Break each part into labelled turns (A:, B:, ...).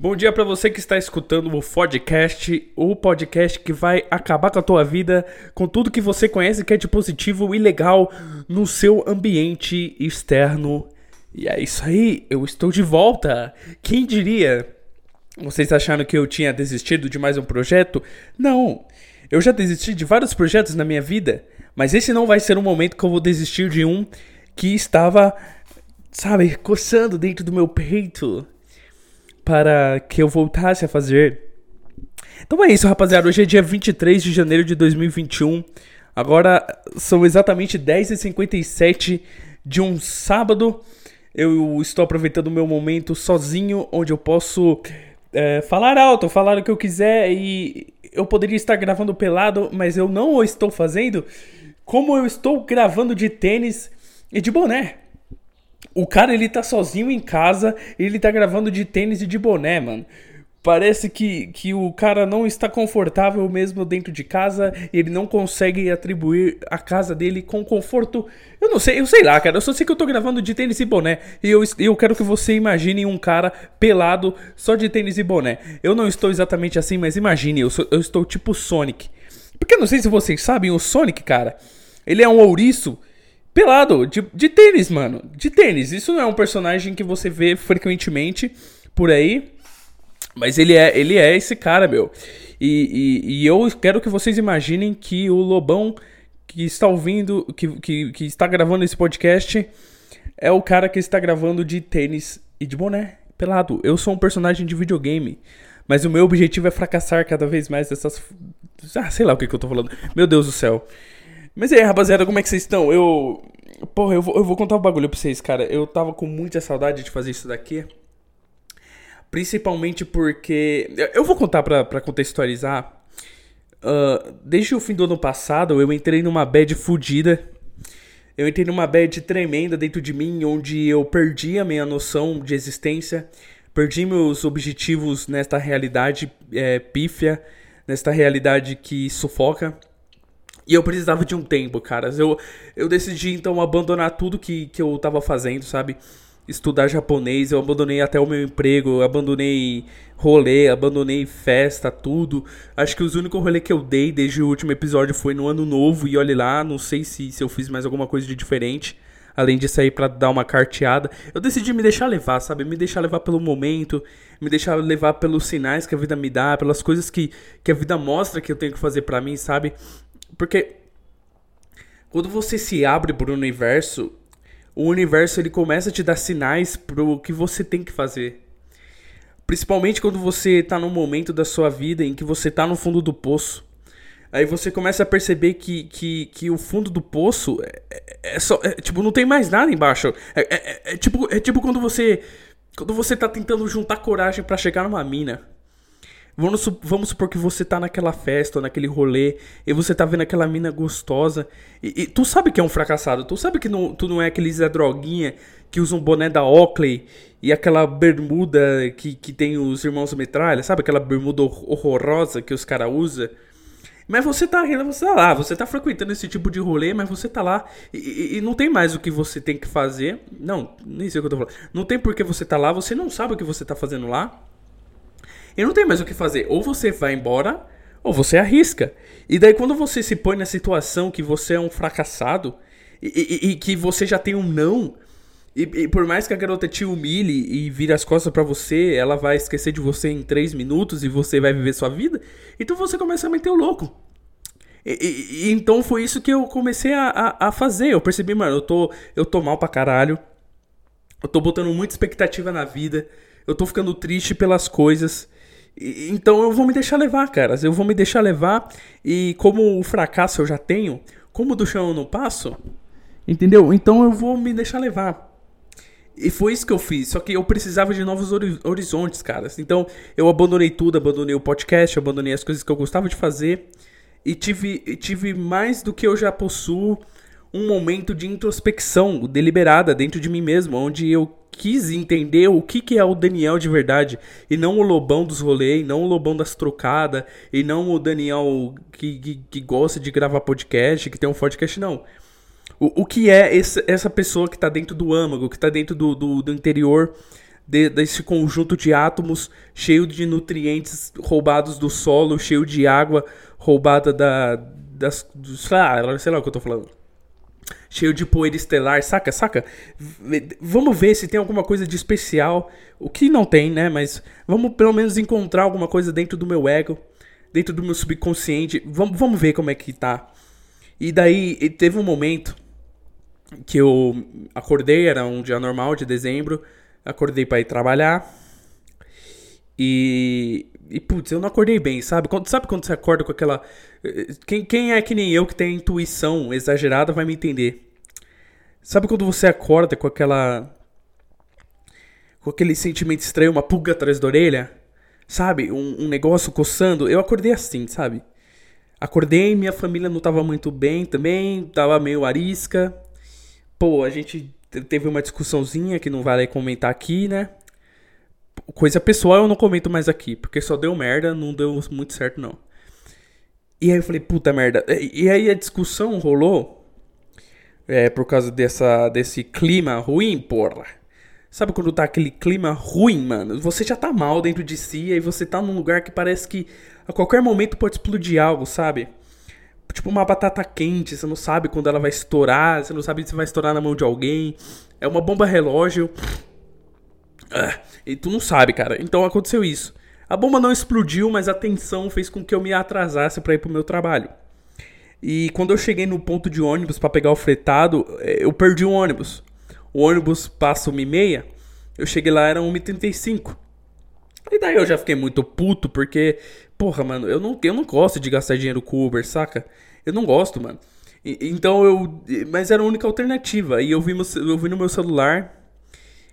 A: Bom dia para você que está escutando o podcast, o podcast que vai acabar com a tua vida, com tudo que você conhece que é de positivo e legal no seu ambiente externo. E é isso aí, eu estou de volta. Quem diria? Vocês acharam que eu tinha desistido de mais um projeto? Não. Eu já desisti de vários projetos na minha vida, mas esse não vai ser um momento que eu vou desistir de um que estava, sabe, coçando dentro do meu peito para que eu voltasse a fazer. Então é isso, rapaziada. Hoje é dia 23 de janeiro de 2021. Agora são exatamente 10h57 de um sábado. Eu estou aproveitando o meu momento sozinho, onde eu posso é, falar alto, falar o que eu quiser e eu poderia estar gravando pelado, mas eu não o estou fazendo. Como eu estou gravando de tênis e de boné. O cara, ele tá sozinho em casa, ele tá gravando de tênis e de boné, mano. Parece que, que o cara não está confortável mesmo dentro de casa, ele não consegue atribuir a casa dele com conforto. Eu não sei, eu sei lá, cara. Eu só sei que eu tô gravando de tênis e boné. E eu, eu quero que você imagine um cara pelado só de tênis e boné. Eu não estou exatamente assim, mas imagine, eu, sou, eu estou tipo Sonic. Porque eu não sei se vocês sabem, o Sonic, cara, ele é um ouriço pelado, de, de tênis, mano. De tênis. Isso não é um personagem que você vê frequentemente por aí. Mas ele é, ele é esse cara, meu. E, e, e, eu quero que vocês imaginem que o Lobão que está ouvindo, que, que, que está gravando esse podcast, é o cara que está gravando de tênis e de boné, pelado. Eu sou um personagem de videogame. Mas o meu objetivo é fracassar cada vez mais dessas. Ah, sei lá o que, que eu tô falando. Meu Deus do céu. Mas aí, rapaziada, como é que vocês estão? Eu. Porra, eu vou, eu vou contar um bagulho pra vocês, cara. Eu tava com muita saudade de fazer isso daqui. Principalmente porque. Eu vou contar pra, pra contextualizar. Uh, desde o fim do ano passado, eu entrei numa bad fodida. Eu entrei numa bad tremenda dentro de mim, onde eu perdi a minha noção de existência, perdi meus objetivos nesta realidade é, pífia, nesta realidade que sufoca. E eu precisava de um tempo, caras. Eu, eu decidi então abandonar tudo que, que eu tava fazendo, sabe? Estudar japonês, eu abandonei até o meu emprego, eu abandonei rolê, abandonei festa, tudo. Acho que os únicos rolê que eu dei desde o último episódio foi no ano novo e olhe lá, não sei se, se eu fiz mais alguma coisa de diferente. Além de sair para dar uma carteada, eu decidi me deixar levar, sabe? Me deixar levar pelo momento, me deixar levar pelos sinais que a vida me dá, pelas coisas que, que a vida mostra que eu tenho que fazer para mim, sabe? Porque quando você se abre para o universo, o universo ele começa a te dar sinais pro que você tem que fazer. Principalmente quando você está num momento da sua vida em que você está no fundo do poço. Aí você começa a perceber que, que, que o fundo do poço é, é, é só. É, tipo, não tem mais nada embaixo. É, é, é, tipo, é tipo quando você. Quando você tá tentando juntar coragem para chegar numa mina. Vamos, vamos supor que você tá naquela festa, ou naquele rolê, e você tá vendo aquela mina gostosa, e, e tu sabe que é um fracassado, tu sabe que não, tu não é aquele Zé Droguinha que usa um boné da Oakley e aquela bermuda que, que tem os irmãos metralha, sabe? Aquela bermuda horrorosa que os caras usam. Mas você tá, você tá lá, você tá frequentando esse tipo de rolê, mas você tá lá e, e, não tem mais o que você tem que fazer. Não, nem sei o que eu tô falando. Não tem por que você tá lá, você não sabe o que você tá fazendo lá. E não tem mais o que fazer. Ou você vai embora, ou você arrisca. E daí quando você se põe na situação que você é um fracassado e, e, e que você já tem um não, e, e, por mais que a garota te humilhe e vire as costas para você, ela vai esquecer de você em três minutos e você vai viver sua vida, então você começa a meter o louco. E, então foi isso que eu comecei a, a, a, fazer. Eu percebi, mano, eu tô, eu tô mal pra caralho. Eu tô botando muita expectativa na vida. Eu tô ficando triste pelas coisas. Então eu vou me deixar levar, caras. Eu vou me deixar levar. E como o fracasso eu já tenho, como do chão eu não passo, entendeu? Então eu vou me deixar levar. E foi isso que eu fiz. Só que eu precisava de novos horizontes, caras. Então eu abandonei tudo, abandonei o podcast, abandonei as coisas que eu gostava de fazer. E tive, tive mais do que eu já possuo um momento de introspecção deliberada dentro de mim mesmo, onde eu quis entender o que, que é o Daniel de verdade, e não o lobão dos rolês, não o lobão das trocadas, e não o Daniel que, que, que, gosta de gravar podcast, que tem um podcast, não. O, o que é esse, essa pessoa que está dentro do âmago, que está dentro do, do, do interior de, desse conjunto de átomos cheio de nutrientes roubados do solo, cheio de água roubada da, das, dos, sei lá o que eu tô falando. Cheio de poeira estelar, saca? Saca? V vamos ver se tem alguma coisa de especial. O que não tem, né? Mas vamos pelo menos encontrar alguma coisa dentro do meu ego, dentro do meu subconsciente. Vamos, vamos ver como é que tá. E daí teve um momento que eu acordei, era um dia normal de dezembro, acordei para ir trabalhar. E, e putz, eu não acordei bem, sabe? Quando, sabe quando você acorda com aquela. Quem, quem é que nem eu que tem intuição exagerada vai me entender. Sabe quando você acorda com aquela. com aquele sentimento estranho, uma pulga atrás da orelha? Sabe? Um, um negócio coçando? Eu acordei assim, sabe? Acordei, minha família não tava muito bem também, tava meio arisca. Pô, a gente teve uma discussãozinha que não vale comentar aqui, né? Coisa pessoal eu não comento mais aqui, porque só deu merda, não deu muito certo não. E aí eu falei, puta merda. E aí a discussão rolou é, por causa dessa, desse clima ruim, porra. Sabe quando tá aquele clima ruim, mano? Você já tá mal dentro de si, aí você tá num lugar que parece que a qualquer momento pode explodir algo, sabe? Tipo uma batata quente, você não sabe quando ela vai estourar, você não sabe se vai estourar na mão de alguém. É uma bomba relógio. Ah, e tu não sabe, cara. Então aconteceu isso. A bomba não explodiu, mas a tensão fez com que eu me atrasasse para ir pro meu trabalho. E quando eu cheguei no ponto de ônibus para pegar o fretado, eh, eu perdi o ônibus. O ônibus passa 1h30, eu cheguei lá, era 1h35. E daí eu já fiquei muito puto, porque, porra, mano, eu não, eu não gosto de gastar dinheiro com Uber, saca? Eu não gosto, mano. E, então eu. Mas era a única alternativa. E eu vi, eu vi no meu celular,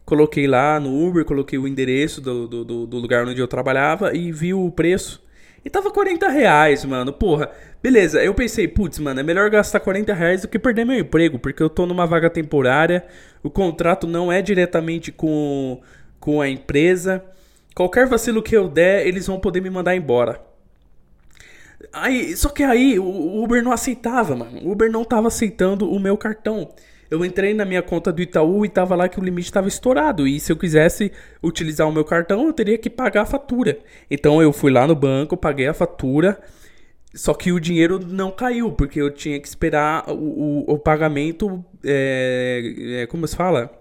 A: coloquei lá no Uber, coloquei o endereço do, do, do lugar onde eu trabalhava e vi o preço. E tava 40 reais, mano. Porra, beleza. Eu pensei, putz, mano, é melhor gastar 40 reais do que perder meu emprego, porque eu tô numa vaga temporária, o contrato não é diretamente com, com a empresa. Qualquer vacilo que eu der, eles vão poder me mandar embora. Aí, só que aí o Uber não aceitava, mano. O Uber não tava aceitando o meu cartão. Eu entrei na minha conta do Itaú e tava lá que o limite estava estourado. E se eu quisesse utilizar o meu cartão, eu teria que pagar a fatura. Então eu fui lá no banco, paguei a fatura. Só que o dinheiro não caiu, porque eu tinha que esperar o, o, o pagamento. É, é, como se fala?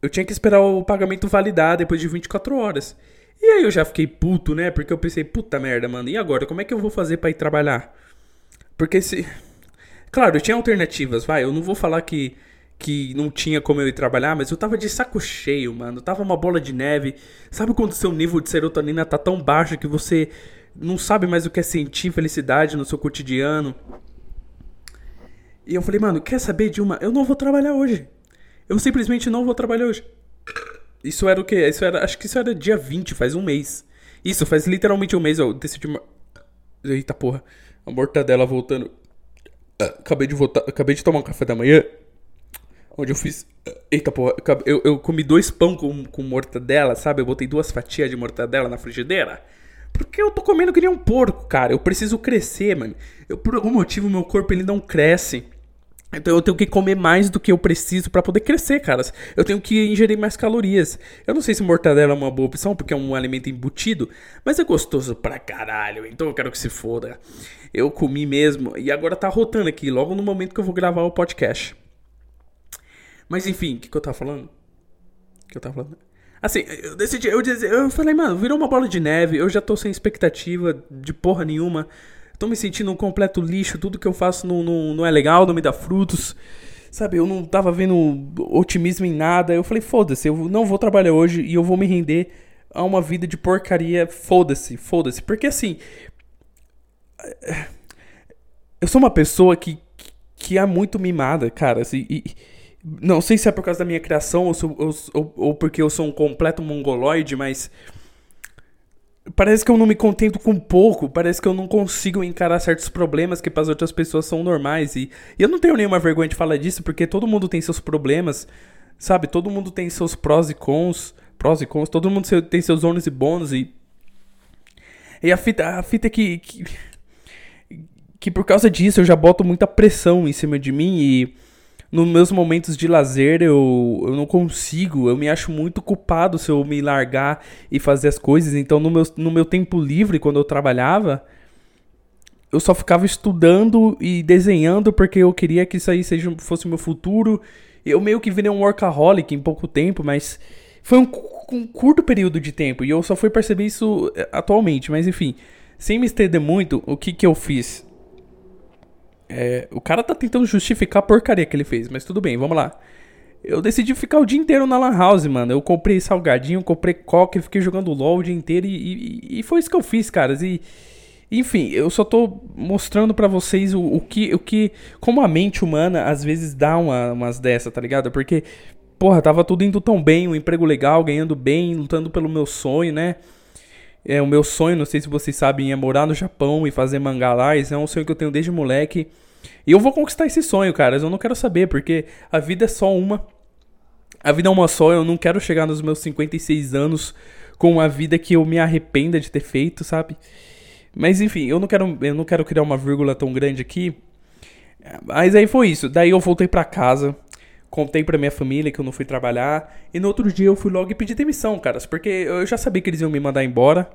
A: Eu tinha que esperar o pagamento validar depois de 24 horas. E aí eu já fiquei puto, né? Porque eu pensei, puta merda, mano, e agora? Como é que eu vou fazer para ir trabalhar? Porque se. Claro, eu tinha alternativas, vai. Eu não vou falar que, que não tinha como eu ir trabalhar, mas eu tava de saco cheio, mano. Tava uma bola de neve. Sabe quando seu nível de serotonina tá tão baixo que você não sabe mais o que é sentir felicidade no seu cotidiano? E eu falei, mano, quer saber de uma? Eu não vou trabalhar hoje. Eu simplesmente não vou trabalhar hoje. Isso era o quê? Isso era, acho que isso era dia 20, faz um mês. Isso, faz literalmente um mês eu decidi. Eita porra. A mortadela voltando. Ah, acabei de voltar. Acabei de tomar um café da manhã. Onde eu fiz. Eita porra. Eu, eu comi dois pão com, com mortadela, sabe? Eu botei duas fatias de mortadela na frigideira. Porque eu tô comendo que nem um porco, cara. Eu preciso crescer, mano. Eu, por algum motivo, meu corpo ele não cresce. Então eu tenho que comer mais do que eu preciso para poder crescer, caras. Eu tenho que ingerir mais calorias. Eu não sei se mortadela é uma boa opção, porque é um alimento embutido, mas é gostoso pra caralho, então eu quero que se foda. Eu comi mesmo, e agora tá rotando aqui, logo no momento que eu vou gravar o podcast. Mas enfim, o que, que eu tava falando? O que eu tava falando? Assim, eu decidi, eu, eu falei, mano, virou uma bola de neve, eu já tô sem expectativa de porra nenhuma tô me sentindo um completo lixo, tudo que eu faço não, não, não é legal, não me dá frutos. Sabe, eu não tava vendo otimismo em nada. Eu falei, foda-se, eu não vou trabalhar hoje e eu vou me render a uma vida de porcaria. Foda-se, foda-se. Porque assim. Eu sou uma pessoa que, que é muito mimada, cara. Assim, e, não sei se é por causa da minha criação ou, ou, ou, ou porque eu sou um completo mongoloide, mas Parece que eu não me contento com pouco, parece que eu não consigo encarar certos problemas que para as outras pessoas são normais. E, e eu não tenho nenhuma vergonha de falar disso, porque todo mundo tem seus problemas, sabe? Todo mundo tem seus prós e cons, prós e cons, todo mundo tem seus ônus e bônus. E, e a fita, a fita é que, que, que por causa disso eu já boto muita pressão em cima de mim e nos meus momentos de lazer eu, eu não consigo, eu me acho muito culpado se eu me largar e fazer as coisas. Então, no meu, no meu tempo livre, quando eu trabalhava, eu só ficava estudando e desenhando porque eu queria que isso aí seja, fosse o meu futuro. Eu meio que virei um workaholic em pouco tempo, mas foi um, um curto período de tempo e eu só fui perceber isso eh, atualmente. Mas enfim, sem me estender muito, o que, que eu fiz? É, o cara tá tentando justificar a porcaria que ele fez, mas tudo bem, vamos lá. Eu decidi ficar o dia inteiro na Lan House, mano. Eu comprei salgadinho, comprei coca e fiquei jogando LOL o dia inteiro. E, e, e foi isso que eu fiz, caras. E. Enfim, eu só tô mostrando para vocês o, o, que, o que. Como a mente humana às vezes dá uma, umas dessa, tá ligado? Porque, porra, tava tudo indo tão bem, um emprego legal, ganhando bem, lutando pelo meu sonho, né? É, o meu sonho, não sei se vocês sabem, é morar no Japão e fazer mangá lá. É um sonho que eu tenho desde moleque. E eu vou conquistar esse sonho, cara. Eu não quero saber, porque a vida é só uma. A vida é uma só. Eu não quero chegar nos meus 56 anos com uma vida que eu me arrependa de ter feito, sabe? Mas enfim, eu não quero, eu não quero criar uma vírgula tão grande aqui. Mas aí foi isso. Daí eu voltei para casa, contei pra minha família que eu não fui trabalhar. E no outro dia eu fui logo e pedi demissão, caras. Porque eu já sabia que eles iam me mandar embora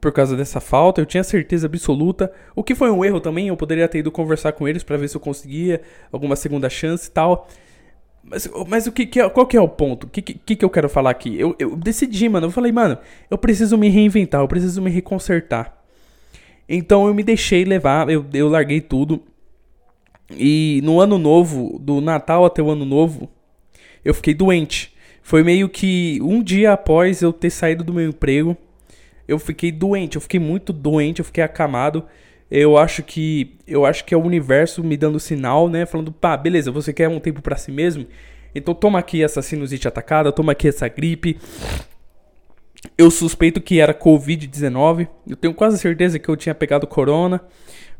A: por causa dessa falta, eu tinha certeza absoluta. O que foi um erro também, eu poderia ter ido conversar com eles para ver se eu conseguia alguma segunda chance e tal. Mas, mas o que, que é, qual que é o ponto? O que, que, que eu quero falar aqui? Eu, eu decidi, mano. Eu falei, mano, eu preciso me reinventar, eu preciso me reconsertar. Então eu me deixei levar, eu, eu larguei tudo. E no ano novo, do Natal até o ano novo, eu fiquei doente. Foi meio que um dia após eu ter saído do meu emprego eu fiquei doente, eu fiquei muito doente, eu fiquei acamado. Eu acho que eu acho que é o universo me dando sinal, né, falando, pá, beleza, você quer um tempo para si mesmo? Então toma aqui essa sinusite atacada, toma aqui essa gripe. Eu suspeito que era COVID-19. Eu tenho quase certeza que eu tinha pegado corona,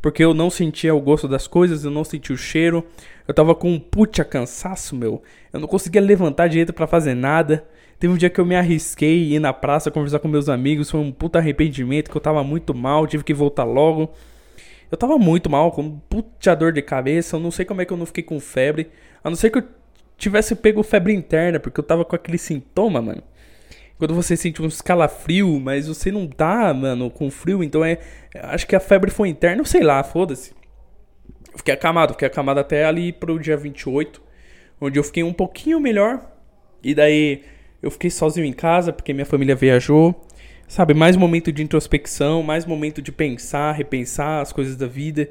A: porque eu não sentia o gosto das coisas, eu não sentia o cheiro. Eu tava com um puta cansaço, meu. Eu não conseguia levantar direito para fazer nada. Teve um dia que eu me arrisquei ir na praça conversar com meus amigos, foi um puta arrependimento que eu tava muito mal, tive que voltar logo. Eu tava muito mal, com um puta dor de cabeça, eu não sei como é que eu não fiquei com febre. A não ser que eu tivesse pego febre interna, porque eu tava com aquele sintoma, mano. Quando você sente um escalafrio, mas você não tá, mano, com frio, então é. Acho que a febre foi interna, sei lá, foda-se. Fiquei acamado, fiquei acamado até ali pro dia 28, onde eu fiquei um pouquinho melhor. E daí eu fiquei sozinho em casa porque minha família viajou. Sabe, mais momento de introspecção, mais momento de pensar, repensar as coisas da vida.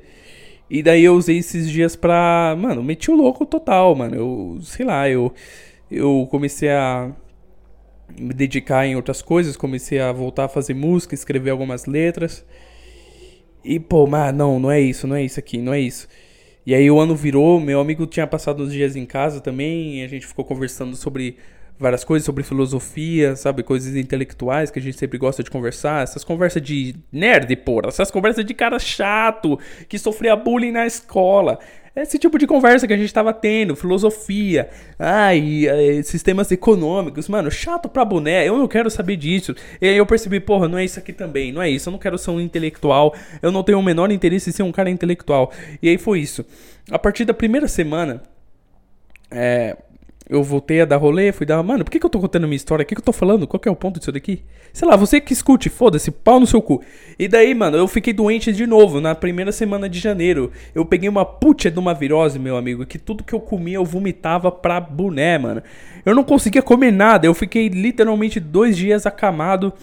A: E daí eu usei esses dias pra. Mano, meti o louco total, mano. Eu, sei lá, eu, eu comecei a me dedicar em outras coisas, comecei a voltar a fazer música, escrever algumas letras. E, pô, mas não, não é isso, não é isso aqui, não é isso. E aí o ano virou, meu amigo tinha passado uns dias em casa também, a gente ficou conversando sobre várias coisas sobre filosofia, sabe? Coisas intelectuais que a gente sempre gosta de conversar. Essas conversas de nerd, porra. Essas conversas de cara chato que sofria bullying na escola. Esse tipo de conversa que a gente tava tendo, filosofia, ai, ai, sistemas econômicos, mano, chato pra boné, eu não quero saber disso. E aí eu percebi, porra, não é isso aqui também, não é isso, eu não quero ser um intelectual, eu não tenho o menor interesse em ser um cara intelectual. E aí foi isso. A partir da primeira semana, é, eu voltei a dar rolê, fui dar, mano, por que, que eu tô contando minha história? O que, que eu tô falando? Qual que é o ponto disso daqui? Sei lá, você que escute, foda-se, pau no seu cu. E daí, mano, eu fiquei doente de novo na primeira semana de janeiro. Eu peguei uma puta de uma virose, meu amigo, que tudo que eu comia eu vomitava pra boné, mano. Eu não conseguia comer nada, eu fiquei literalmente dois dias acamado.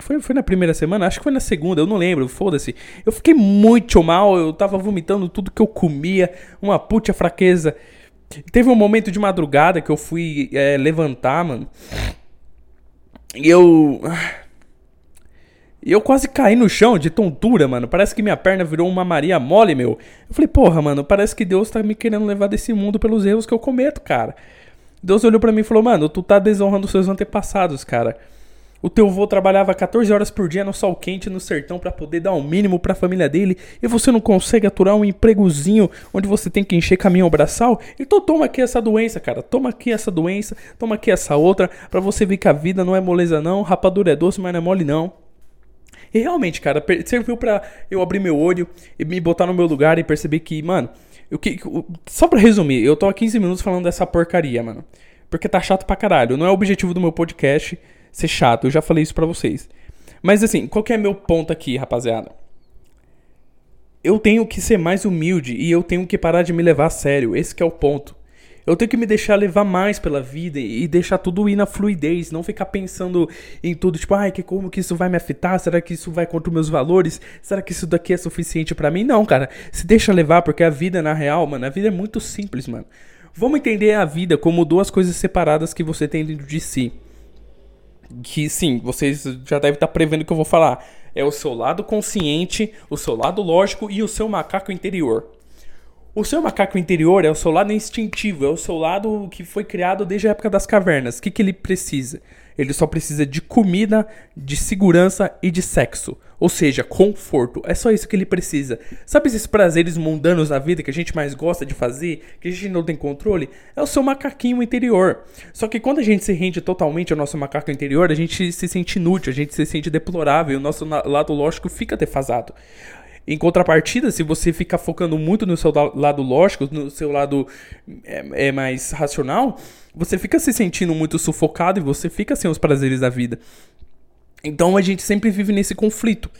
A: Foi, foi na primeira semana? Acho que foi na segunda, eu não lembro, foda-se. Eu fiquei muito mal, eu tava vomitando tudo que eu comia, uma puta fraqueza. Teve um momento de madrugada que eu fui é, levantar, mano. E eu. E eu quase caí no chão de tontura, mano. Parece que minha perna virou uma Maria mole, meu. Eu falei, porra, mano, parece que Deus tá me querendo levar desse mundo pelos erros que eu cometo, cara. Deus olhou para mim e falou, mano, tu tá desonrando seus antepassados, cara. O teu avô trabalhava 14 horas por dia no sol quente no sertão para poder dar o um mínimo para a família dele e você não consegue aturar um empregozinho onde você tem que encher caminhão braçal? Então toma aqui essa doença, cara. Toma aqui essa doença, toma aqui essa outra para você ver que a vida não é moleza não, rapadura é doce, mas não é mole não. E realmente, cara, serviu para eu abrir meu olho e me botar no meu lugar e perceber que, mano, Eu, que, só pra resumir, eu tô há 15 minutos falando dessa porcaria, mano. Porque tá chato pra caralho. Não é o objetivo do meu podcast ser chato, eu já falei isso pra vocês. Mas assim, qual que é meu ponto aqui, rapaziada? Eu tenho que ser mais humilde e eu tenho que parar de me levar a sério. Esse é o ponto. Eu tenho que me deixar levar mais pela vida e deixar tudo ir na fluidez, não ficar pensando em tudo, tipo, ai, que como que isso vai me afetar? Será que isso vai contra os meus valores? Será que isso daqui é suficiente para mim? Não, cara. Se deixa levar porque a vida na real, mano, a vida é muito simples, mano. Vamos entender a vida como duas coisas separadas que você tem dentro de si. Que sim, vocês já devem estar prevendo o que eu vou falar. É o seu lado consciente, o seu lado lógico e o seu macaco interior. O seu macaco interior é o seu lado instintivo, é o seu lado que foi criado desde a época das cavernas. O que, que ele precisa? Ele só precisa de comida, de segurança e de sexo. Ou seja, conforto. É só isso que ele precisa. Sabe esses prazeres mundanos da vida que a gente mais gosta de fazer, que a gente não tem controle? É o seu macaquinho interior. Só que quando a gente se rende totalmente ao nosso macaco interior, a gente se sente inútil, a gente se sente deplorável, o nosso lado lógico fica defasado. Em contrapartida, se você ficar focando muito no seu lado lógico, no seu lado é, é mais racional, você fica se sentindo muito sufocado e você fica sem os prazeres da vida. Então a gente sempre vive nesse conflito.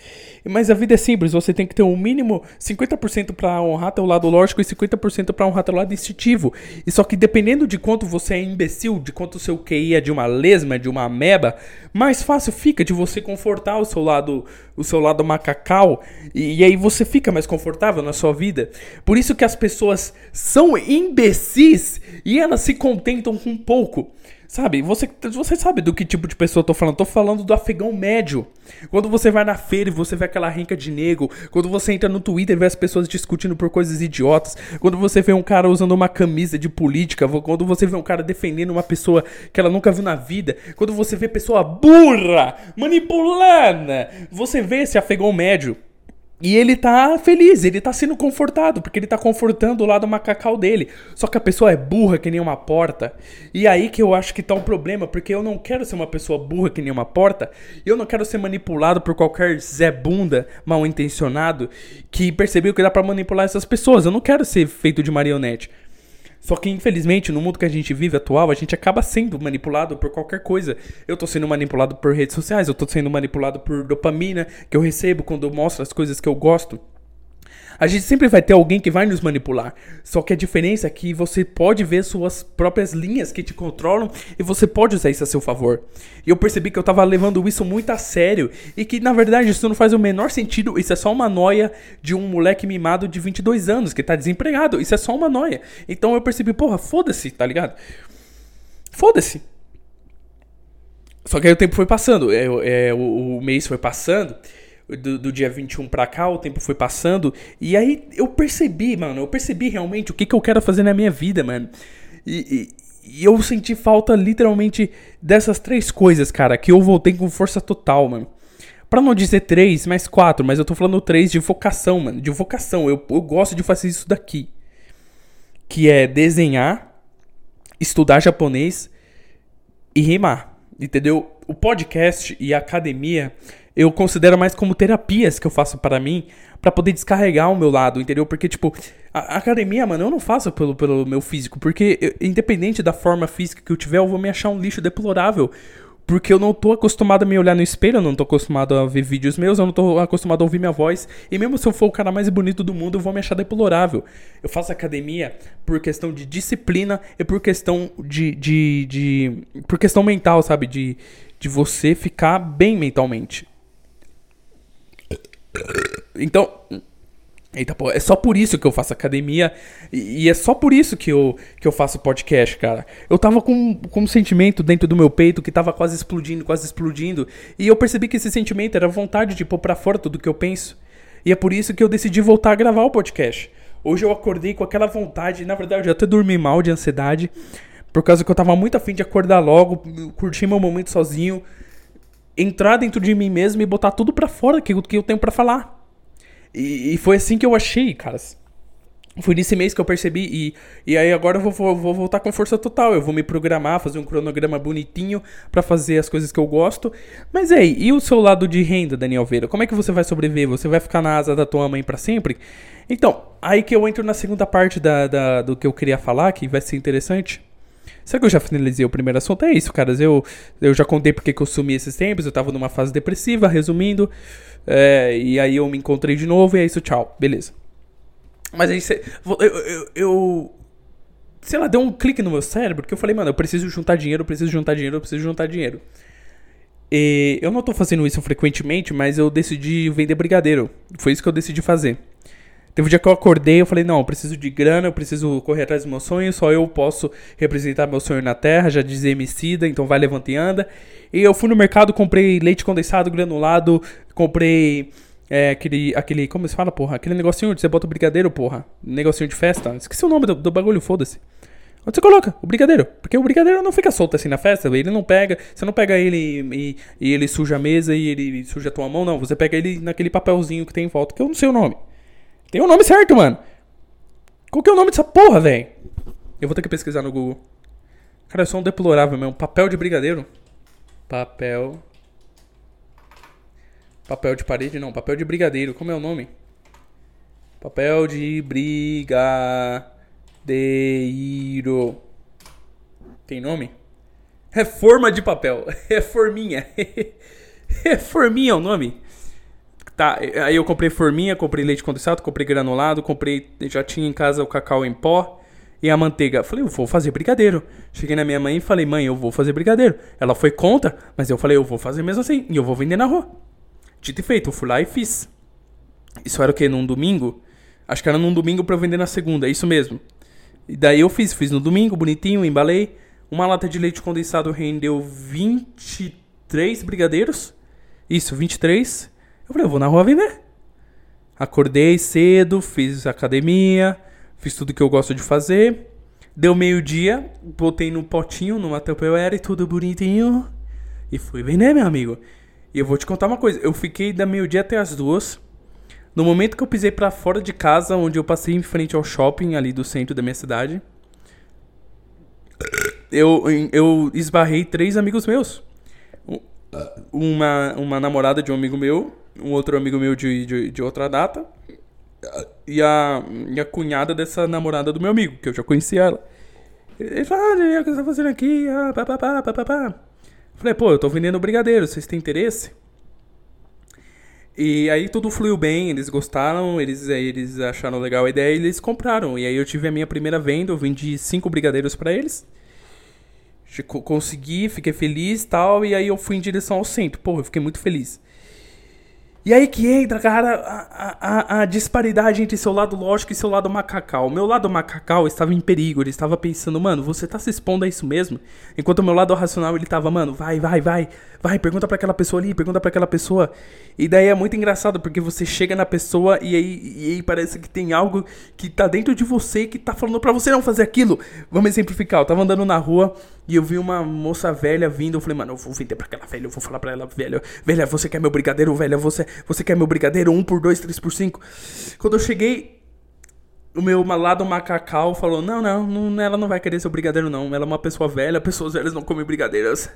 A: Mas a vida é simples, você tem que ter um mínimo 50% para honrar teu lado lógico e 50% para honrar teu lado instintivo. E só que dependendo de quanto você é imbecil, de quanto seu QI é de uma lesma, de uma ameba, mais fácil fica de você confortar o seu lado, o seu lado macacal, e, e aí você fica mais confortável na sua vida. Por isso que as pessoas são imbecis e elas se contentam com pouco. Sabe, você, você sabe do que tipo de pessoa eu tô falando? Tô falando do afegão médio. Quando você vai na feira e você vê aquela rinca de nego, quando você entra no Twitter e vê as pessoas discutindo por coisas idiotas, quando você vê um cara usando uma camisa de política, quando você vê um cara defendendo uma pessoa que ela nunca viu na vida, quando você vê pessoa burra, manipulando, você vê esse afegão médio. E ele tá feliz, ele tá sendo confortado, porque ele tá confortando o lado macacau dele. Só que a pessoa é burra que nem uma porta. E aí que eu acho que tá um problema, porque eu não quero ser uma pessoa burra que nem uma porta. E eu não quero ser manipulado por qualquer Zé Bunda mal intencionado que percebeu que dá para manipular essas pessoas. Eu não quero ser feito de marionete. Só que, infelizmente, no mundo que a gente vive atual, a gente acaba sendo manipulado por qualquer coisa. Eu tô sendo manipulado por redes sociais, eu tô sendo manipulado por dopamina que eu recebo quando eu mostro as coisas que eu gosto. A gente sempre vai ter alguém que vai nos manipular. Só que a diferença é que você pode ver suas próprias linhas que te controlam e você pode usar isso a seu favor. E eu percebi que eu tava levando isso muito a sério e que na verdade isso não faz o menor sentido. Isso é só uma noia de um moleque mimado de 22 anos que tá desempregado. Isso é só uma noia. Então eu percebi, porra, foda-se, tá ligado? Foda-se. Só que aí o tempo foi passando, é, é, o, o mês foi passando do, do dia 21 pra cá, o tempo foi passando. E aí eu percebi, mano, eu percebi realmente o que, que eu quero fazer na minha vida, mano. E, e, e eu senti falta literalmente dessas três coisas, cara, que eu voltei com força total, mano. Pra não dizer três, mas quatro, mas eu tô falando três de vocação, mano. De vocação. Eu, eu gosto de fazer isso daqui. Que é desenhar, estudar japonês e rimar. Entendeu? O podcast e a academia eu considero mais como terapias que eu faço para mim, para poder descarregar o meu lado, entendeu? Porque, tipo, a, academia, mano, eu não faço pelo, pelo meu físico, porque eu, independente da forma física que eu tiver, eu vou me achar um lixo deplorável. Porque eu não tô acostumado a me olhar no espelho, eu não tô acostumado a ver vídeos meus, eu não tô acostumado a ouvir minha voz. E mesmo se eu for o cara mais bonito do mundo, eu vou me achar deplorável. Eu faço academia por questão de disciplina e por questão de. de, de por questão mental, sabe? De, de você ficar bem mentalmente. Então. Eita, pô, é só por isso que eu faço academia e, é só por isso que eu, que eu faço podcast, cara. Eu tava com, com um sentimento dentro do meu peito que tava quase explodindo, quase explodindo. E eu percebi que esse sentimento era vontade de pôr pra fora tudo que eu penso. E é por isso que eu decidi voltar a gravar o podcast. Hoje eu acordei com aquela vontade, na verdade eu até dormi mal de ansiedade, por causa que eu tava muito afim de acordar logo, curtir meu momento sozinho, entrar dentro de mim mesmo e botar tudo para fora que, que eu tenho para falar. E, e, foi assim que eu achei, caras. Foi nesse mês que eu percebi e, e aí agora eu vou, vou, vou voltar com força total. Eu vou me programar, fazer um cronograma bonitinho para fazer as coisas que eu gosto. Mas aí, e o seu lado de renda, Daniel Veira? Como é que você vai sobreviver? Você vai ficar na asa da tua mãe para sempre? Então, aí que eu entro na segunda parte da, da, do que eu queria falar, que vai ser interessante. Será que eu já finalizei o primeiro assunto? É isso, caras. Eu, eu já contei porque que eu sumi esses tempos. Eu tava numa fase depressiva, resumindo. É, e aí eu me encontrei de novo e é isso, tchau. Beleza. Mas aí você. Eu, eu, eu, Sei lá, deu um clique no meu cérebro que eu falei, mano, eu preciso juntar dinheiro, eu preciso juntar dinheiro, eu preciso juntar dinheiro. E eu não tô fazendo isso frequentemente, mas eu decidi vender brigadeiro. Foi isso que eu decidi fazer. Teve um dia que eu acordei, eu falei, não, eu preciso de grana, eu preciso correr atrás dos meus sonhos, só eu posso representar meu sonho na terra, já dizia Emicida, então vai, levanta e anda. E eu fui no mercado, comprei leite condensado, granulado, comprei é, aquele, aquele, como se fala, porra? Aquele negocinho onde você bota o brigadeiro, porra. Negocinho de festa. Esqueci o nome do, do bagulho, foda-se. Onde você coloca? O brigadeiro. Porque o brigadeiro não fica solto assim na festa, ele não pega. Você não pega ele e, e, ele suja a mesa e ele suja a tua mão, não. Você pega ele naquele papelzinho que tem em volta, que eu não sei o nome. Tem o nome certo, mano. Qual que é o nome dessa porra, velho? Eu vou ter que pesquisar no Google. Cara, eu sou um deplorável mesmo. Papel de brigadeiro. Papel Papel de parede não, papel de brigadeiro. Como é o nome? Papel de brigadeiro. Tem nome? Reforma de papel. Reforminha. Reforminha é o nome? Tá, aí eu comprei forminha, comprei leite condensado, comprei granulado, comprei. Já tinha em casa o cacau em pó e a manteiga. Falei, eu vou fazer brigadeiro. Cheguei na minha mãe e falei, mãe, eu vou fazer brigadeiro. Ela foi contra, mas eu falei, eu vou fazer mesmo assim. E eu vou vender na rua. Dito e feito, eu fui lá e fiz. Isso era o que? Num domingo? Acho que era num domingo pra eu vender na segunda, é isso mesmo. E daí eu fiz, fiz no domingo, bonitinho, embalei. Uma lata de leite condensado rendeu 23 brigadeiros. Isso, 23. Eu falei, eu vou na rua vender. Acordei cedo, fiz academia, fiz tudo que eu gosto de fazer. Deu meio-dia, botei no potinho, numa Tupperware, tudo bonitinho. E fui vender, meu amigo. E eu vou te contar uma coisa. Eu fiquei da meio-dia até as duas. No momento que eu pisei para fora de casa, onde eu passei em frente ao shopping ali do centro da minha cidade, eu, eu esbarrei três amigos meus. Uma, uma namorada de um amigo meu, um outro amigo meu de, de, de outra data, e a, e a cunhada dessa namorada do meu amigo, que eu já conhecia ela. Ele falou, ah, o que você tá fazendo aqui? Ah, pá, pá, pá, pá, pá. Falei, pô, eu tô vendendo brigadeiro, vocês têm interesse? E aí tudo fluiu bem, eles gostaram, eles, eles acharam legal a ideia e eles compraram. E aí eu tive a minha primeira venda, eu vendi cinco brigadeiros para eles. Consegui, fiquei feliz tal, e aí eu fui em direção ao centro. Pô, eu fiquei muito feliz. E aí que entra, cara, a, a, a, disparidade entre seu lado lógico e seu lado macacal. O meu lado macacal estava em perigo, ele estava pensando, mano, você tá se expondo a isso mesmo? Enquanto o meu lado racional, ele tava, mano, vai, vai, vai, vai, pergunta para aquela pessoa ali, pergunta para aquela pessoa. E daí é muito engraçado, porque você chega na pessoa e aí, e aí parece que tem algo que tá dentro de você que tá falando para você não fazer aquilo. Vamos exemplificar, eu tava andando na rua e eu vi uma moça velha vindo, eu falei, mano, eu vou vender pra aquela velha, eu vou falar pra ela, velha, velha, você quer meu brigadeiro, velha, você, você quer meu brigadeiro? Um por dois, três por cinco. Quando eu cheguei, o meu lado macacau falou, não, não, não, ela não vai querer seu brigadeiro, não. Ela é uma pessoa velha, pessoas velhas não comem brigadeiros.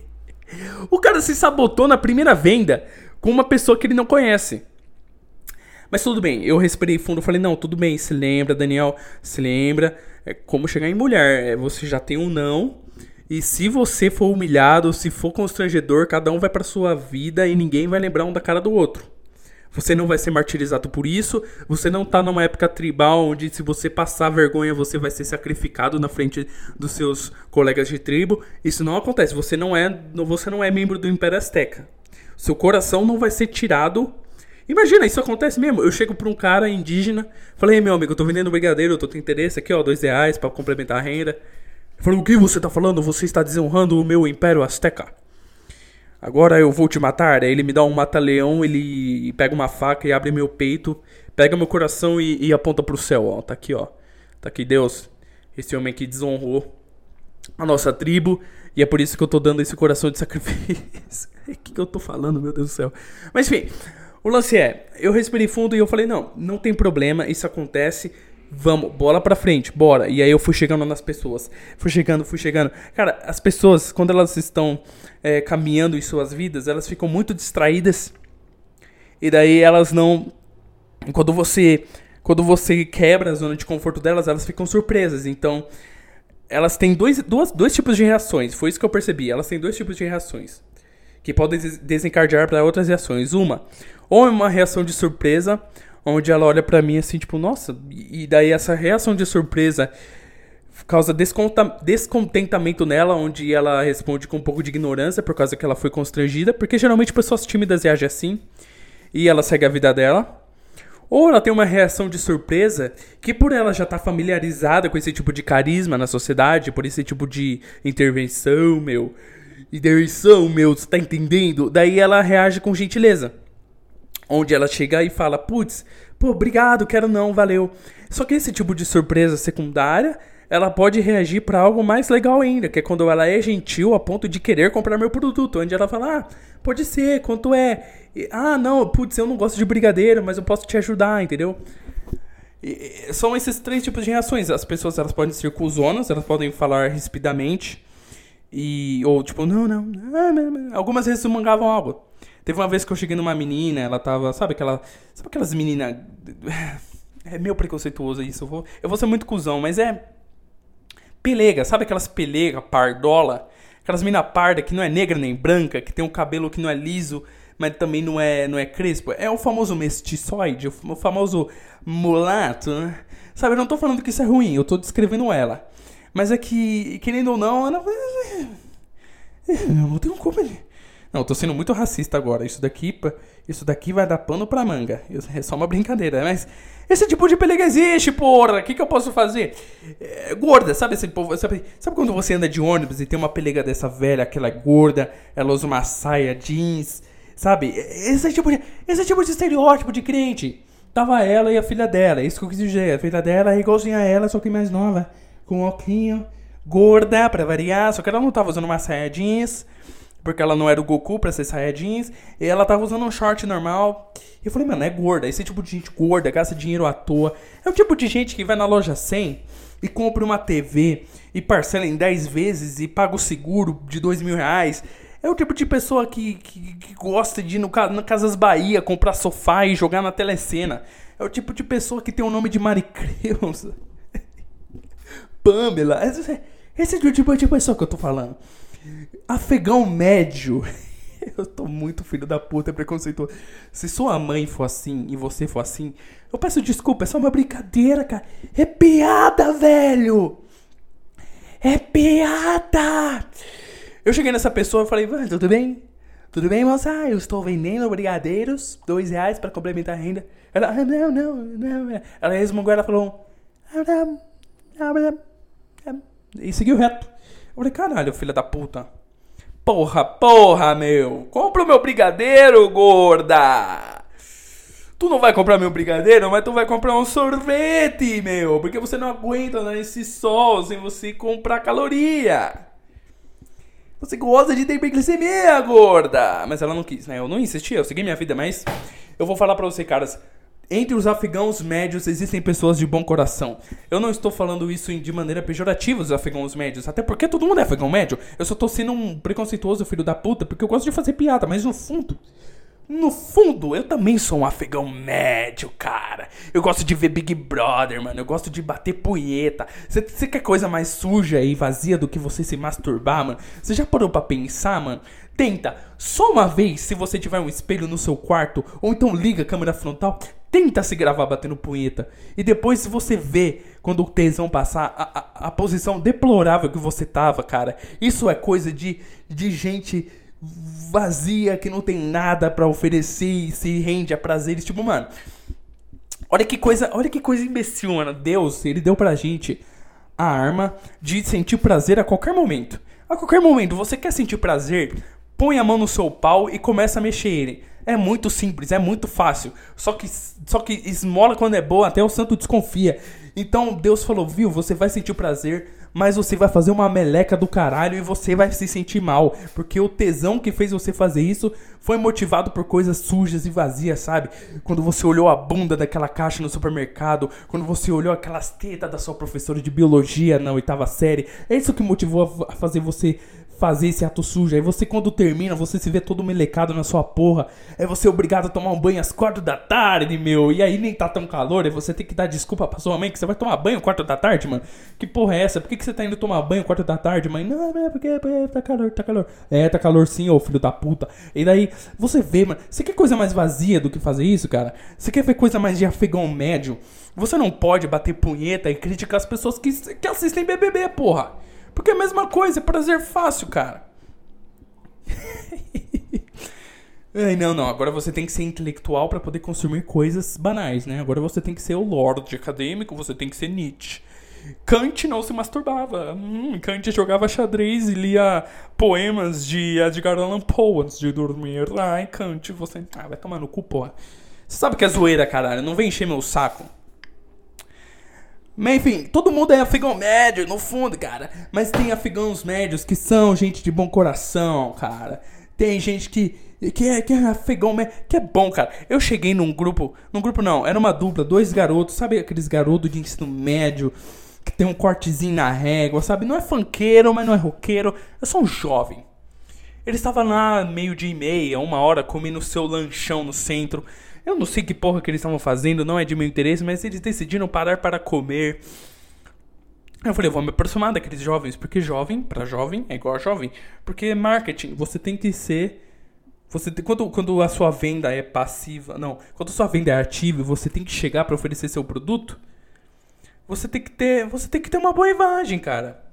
A: o cara se sabotou na primeira venda com uma pessoa que ele não conhece. Mas tudo bem, eu respirei fundo, falei, não, tudo bem, se lembra, Daniel, se lembra é como chegar em mulher. É, você já tem um não. E se você for humilhado, se for constrangedor, cada um vai para sua vida e ninguém vai lembrar um da cara do outro. Você não vai ser martirizado por isso. Você não tá numa época tribal onde se você passar vergonha, você vai ser sacrificado na frente dos seus colegas de tribo. Isso não acontece. Você não é, você não é membro do Império Azteca. Seu coração não vai ser tirado Imagina, isso acontece mesmo. Eu chego pra um cara indígena, falei, meu amigo, eu tô vendendo brigadeiro, eu tô com interesse aqui, ó, dois reais pra complementar a renda. Falou, o que você tá falando? Você está desonrando o meu império azteca. Agora eu vou te matar. Aí ele me dá um mata-leão, ele pega uma faca e abre meu peito, pega meu coração e, e aponta pro céu, ó. Tá aqui, ó. Tá aqui, Deus. Esse homem aqui desonrou a nossa tribo. E é por isso que eu tô dando esse coração de sacrifício. O que, que eu tô falando, meu Deus do céu? Mas enfim, O lance é, eu respirei fundo e eu falei, não, não tem problema, isso acontece. Vamos, bola pra frente, bora. E aí eu fui chegando nas pessoas. Fui chegando, fui chegando. Cara, as pessoas, quando elas estão é, caminhando em suas vidas, elas ficam muito distraídas. E daí elas não. Quando você. Quando você quebra a zona de conforto delas, elas ficam surpresas. Então, elas têm dois, duas, dois tipos de reações. Foi isso que eu percebi. Elas têm dois tipos de reações. Que podem desencadear para outras reações. Uma, ou uma reação de surpresa, onde ela olha para mim assim, tipo, nossa, e daí essa reação de surpresa causa descontentamento nela, onde ela responde com um pouco de ignorância por causa que ela foi constrangida, porque geralmente pessoas tímidas reagem assim e ela segue a vida dela. Ou ela tem uma reação de surpresa que, por ela já estar tá familiarizada com esse tipo de carisma na sociedade, por esse tipo de intervenção, meu. Intervenção, meu, você tá entendendo? Daí ela reage com gentileza. Onde ela chega e fala: Putz, pô, obrigado, quero não, valeu. Só que esse tipo de surpresa secundária, ela pode reagir para algo mais legal ainda, que é quando ela é gentil a ponto de querer comprar meu produto. Onde ela fala: Ah, pode ser, quanto é? E, ah, não, putz, eu não gosto de brigadeiro, mas eu posso te ajudar, entendeu? E, são esses três tipos de reações. As pessoas elas podem ser cuzonas, elas podem falar rispidamente. E, ou tipo, não, não, algumas vezes mangavam algo. Teve uma vez que eu cheguei numa menina, ela tava, sabe aquela, sabe aquelas meninas é meio preconceituoso isso, eu vou, eu vou ser muito cuzão, mas é pelega, sabe aquelas pelega pardola, aquelas mina parda que não é negra nem branca, que tem um cabelo que não é liso, mas também não é, não é crespo. É o famoso mestiçoide, o famoso mulato, né? Sabe, eu não tô falando que isso é ruim, eu tô descrevendo ela. Mas é que, querendo ou não, ela. Eu não tenho culpa de. Não, eu tô sendo muito racista agora. Isso daqui, isso daqui vai dar pano pra manga. É só uma brincadeira, mas esse tipo de pelega existe, porra. O que, que eu posso fazer? É, gorda, sabe esse povo? Sabe, sabe quando você anda de ônibus e tem uma pelega dessa velha, aquela gorda, ela usa uma saia jeans, sabe? Esse tipo de, esse tipo de estereótipo de crente. Tava ela e a filha dela, é isso que eu quis dizer. A filha dela é igualzinha a ela, só que mais nova, com um óculos, gorda pra variar, só que ela não tava usando uma saia jeans porque ela não era o Goku pra ser saia jeans, e ela tava usando um short normal. E eu falei, mano, é gorda, esse tipo de gente gorda, gasta dinheiro à toa. É o tipo de gente que vai na loja 100 e compra uma TV e parcela em 10 vezes e paga o seguro de 2 mil reais. É o tipo de pessoa que, que, que gosta de ir no, no Casas Bahia comprar sofá e jogar na telecena. É o tipo de pessoa que tem o nome de Maricreuza. Pamela. Esse, é o tipo de pessoa que eu tô falando. Afegão médio. Eu tô muito filho da puta, preconceituoso. Se sua mãe for assim e você for assim, eu peço desculpa, é só uma brincadeira, cara. É piada, velho! É piada! Eu cheguei nessa pessoa e falei, tudo bem? Tudo bem, moça? Eu estou vendendo brigadeiros, dois reais para complementar a renda. Ela, ah, não, não, não. Ela resmungou, ela falou, e seguiu reto. Eu falei, caralho, filha da puta. Porra, porra, meu. Compra o meu brigadeiro, gorda. Tu não vai comprar meu brigadeiro, mas tu vai comprar um sorvete, meu. Porque você não aguenta nesse sol sem você comprar caloria. Você gosta de ter hiperglicemia, gorda. Mas ela não quis, né? Eu não insisti, eu segui minha vida, mas... Eu vou falar pra você, caras. Entre os afegãos médios existem pessoas de bom coração. Eu não estou falando isso de maneira pejorativa, os afegãos médios, até porque todo mundo é afegão médio. Eu só tô sendo um preconceituoso filho da puta porque eu gosto de fazer piada, mas no fundo, no fundo, eu também sou um afegão médio, cara. Eu gosto de ver Big Brother, mano. Eu gosto de bater punheta. Você quer coisa mais suja e vazia do que você se masturbar, mano? Você já parou pra pensar, mano? Tenta, só uma vez, se você tiver um espelho no seu quarto, ou então liga a câmera frontal, tenta se gravar batendo punheta. E depois, você vê, quando o tesão passar, a, a, a posição deplorável que você tava, cara, isso é coisa de, de gente vazia, que não tem nada para oferecer e se rende a prazeres. Tipo, mano, olha que coisa, olha que coisa imbecil, mano. Deus, ele deu pra gente a arma de sentir prazer a qualquer momento. A qualquer momento, você quer sentir prazer? põe a mão no seu pau e começa a mexer ele. É muito simples, é muito fácil. Só que, só que esmola quando é boa, até o santo desconfia. Então Deus falou, viu, você vai sentir prazer, mas você vai fazer uma meleca do caralho e você vai se sentir mal. Porque o tesão que fez você fazer isso Foi motivado por coisas sujas e vazias, sabe? Quando você olhou a bunda daquela caixa no supermercado, quando você olhou aquelas tetas da sua professora de biologia na oitava série. É isso que motivou a fazer você fazer esse ato sujo. Aí você, quando termina, você se vê todo melecado na sua porra. É você obrigado a tomar um banho às quatro da tarde, meu. E aí nem tá tão calor. Aí você tem que dar desculpa pra sua mãe que você vai tomar banho quatro da tarde, mano. Que porra é essa? Por que, que você tá indo tomar banho quatro da tarde, mãe? Não, é porque, porque tá calor, tá calor. É, tá calor sim, ô filho da puta. E daí você vê, mano. Você quer coisa mais vazia do que fazer isso, cara? Você quer ver coisa mais de afegão médio? Você não pode bater punheta e criticar as pessoas que, que assistem BBB, porra. Porque é a mesma coisa, é prazer fácil, cara. Ai, não, não. Agora você tem que ser intelectual para poder consumir coisas banais, né? Agora você tem que ser o Lorde acadêmico, você tem que ser Nietzsche. Kant não se masturbava. Hum, Kant jogava xadrez e lia poemas de Edgar Allan Poe antes de dormir. Ai, Kant, você. Ah, vai tomar no cu, porra. Você sabe que é zoeira, caralho. Não vem encher meu saco. Mas enfim, todo mundo é afegão médio, no fundo, cara. Mas tem afegãos médios que são gente de bom coração, cara. Tem gente que, que, é, que é afegão médio, que é bom, cara. Eu cheguei num grupo, num grupo não, era uma dupla, dois garotos, sabe aqueles garotos de ensino médio que tem um cortezinho na régua, sabe? Não é funkeiro, mas não é roqueiro. Eu sou um jovem. Ele estava lá meio dia e meia, uma hora, comendo seu lanchão no centro. Eu não sei que porra que eles estavam fazendo, não é de meu interesse, mas eles decidiram parar para comer. Eu falei, eu vou me aproximar daqueles jovens, porque jovem, para jovem, é igual a jovem. Porque marketing, você tem que ser. Você tem, quando, quando a sua venda é passiva. Não, quando a sua venda é ativa você tem que chegar para oferecer seu produto. Você tem que ter. Você tem que ter uma boa imagem, cara.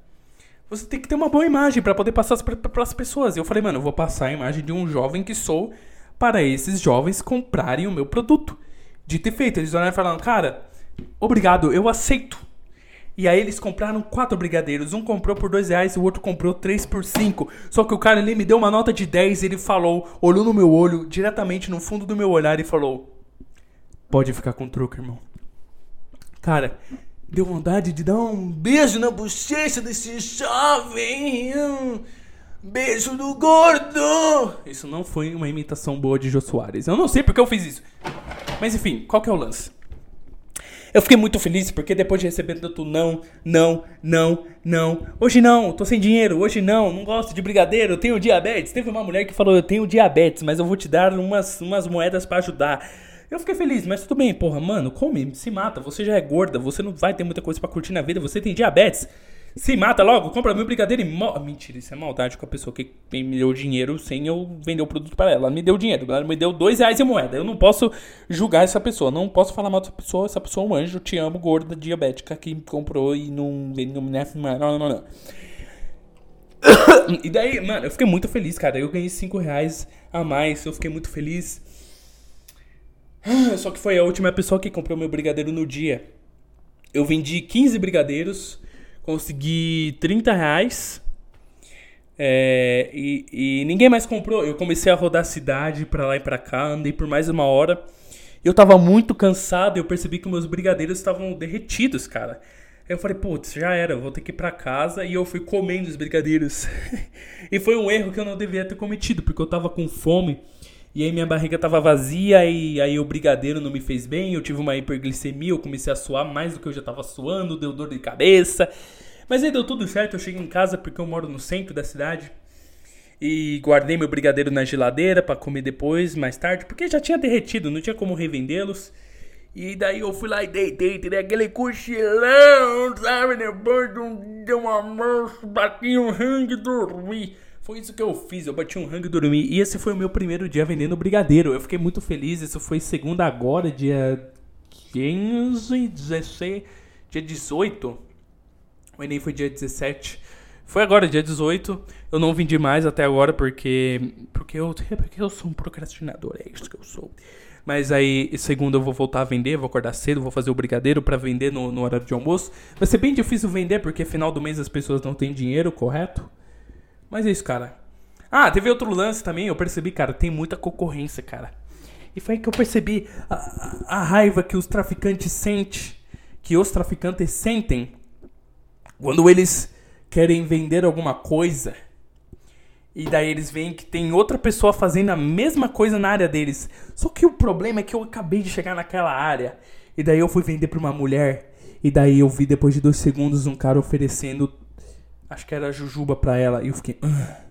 A: Você tem que ter uma boa imagem para poder passar para as pessoas. E eu falei, mano, eu vou passar a imagem de um jovem que sou para esses jovens comprarem o meu produto. Dito e feito, eles olharam e falaram, cara, obrigado, eu aceito. E aí eles compraram quatro brigadeiros. Um comprou por dois reais e o outro comprou três por cinco. Só que o cara ali me deu uma nota de 10 e ele falou, olhou no meu olho, diretamente no fundo do meu olhar e falou: Pode ficar com o truque, irmão. Cara, deu vontade de dar um beijo na bochecha desse jovem. Beijo do gordo! Isso não foi uma imitação boa de Jô Soares. Eu não sei porque eu fiz isso. Mas enfim, qual que é o lance? Eu fiquei muito feliz porque depois de receber tanto não, não, não, não. Hoje não, tô sem dinheiro. Hoje não, não gosto de brigadeiro, eu tenho diabetes. Teve uma mulher que falou: Eu tenho diabetes, mas eu vou te dar umas, umas moedas para ajudar. Eu fiquei feliz, mas tudo bem, porra, mano, come, se mata. Você já é gorda, você não vai ter muita coisa para curtir na vida, você tem diabetes. Se mata logo, compra meu brigadeiro e morre. Mentira, isso é maldade com a pessoa que me deu dinheiro sem eu vender o produto para ela. Ela me deu dinheiro, ela me deu dois reais em moeda. Eu não posso julgar essa pessoa, não posso falar mal dessa pessoa. Essa pessoa é um anjo, te amo, gorda, diabética, que comprou e não vendeu. Não, não, não, não. E daí, mano, eu fiquei muito feliz, cara. Eu ganhei cinco reais a mais, eu fiquei muito feliz. Só que foi a última pessoa que comprou meu brigadeiro no dia. Eu vendi 15 brigadeiros consegui 30 reais. É, e, e, ninguém mais comprou. Eu comecei a rodar a cidade pra lá e pra cá, andei por mais uma hora. Eu tava muito cansado e eu percebi que meus brigadeiros estavam derretidos, cara. Eu falei, putz, já era, vou ter que ir pra casa. E eu fui comendo os brigadeiros. e foi um erro que eu não devia ter cometido, porque eu tava com fome. E aí minha barriga tava vazia e aí o brigadeiro não me fez bem, eu tive uma hiperglicemia, eu comecei a suar mais do que eu já tava suando, deu dor de cabeça. Mas aí deu tudo certo, eu cheguei em casa porque eu moro no centro da cidade. E guardei meu brigadeiro na geladeira para comer depois, mais tarde, porque já tinha derretido, não tinha como revendê-los. E daí eu fui lá e deitei, tirei aquele cochilão, sabe? Depois de um almoço, bati um rangue e dormi. Foi isso que eu fiz, eu bati um rango e dormi. E esse foi o meu primeiro dia vendendo brigadeiro. Eu fiquei muito feliz. Isso foi segunda agora, dia 15, 16, dia 18. O Enem foi dia 17. Foi agora, dia 18. Eu não vendi mais até agora porque. Porque eu, porque eu sou um procrastinador, é isso que eu sou. Mas aí, segunda eu vou voltar a vender, vou acordar cedo, vou fazer o brigadeiro para vender no, no horário de almoço. Vai ser bem difícil vender porque final do mês as pessoas não têm dinheiro, correto? Mas é isso, cara. Ah, teve outro lance também, eu percebi, cara, tem muita concorrência, cara. E foi aí que eu percebi a, a raiva que os traficantes sentem, que os traficantes sentem quando eles querem vender alguma coisa E daí eles veem que tem outra pessoa fazendo a mesma coisa na área deles. Só que o problema é que eu acabei de chegar naquela área. E daí eu fui vender pra uma mulher. E daí eu vi depois de dois segundos um cara oferecendo. Acho que era jujuba pra ela. E eu fiquei. "Ah,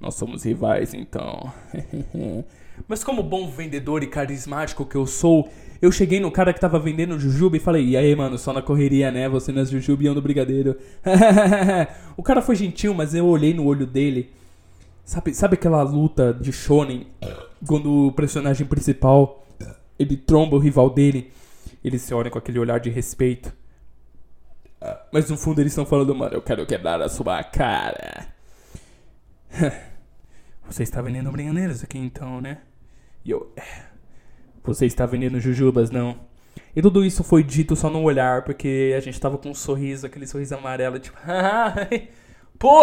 A: nós somos rivais então. Mas como bom vendedor e carismático que eu sou, eu cheguei no cara que tava vendendo jujuba e falei: E aí, mano, só na correria, né? Você nas jujuba e eu no brigadeiro. o cara foi gentil, mas eu olhei no olho dele. Sabe, sabe aquela luta de shonen quando o personagem principal ele tromba o rival dele, eles se olham com aquele olhar de respeito. Mas no fundo eles estão falando, mano, eu quero quebrar a sua cara. Você está vendendo brigadeiros aqui então, né? E eu. "É. Você está vendendo jujubas, não? E tudo isso foi dito só no olhar, porque a gente tava com um sorriso, aquele sorriso amarelo, tipo, pô?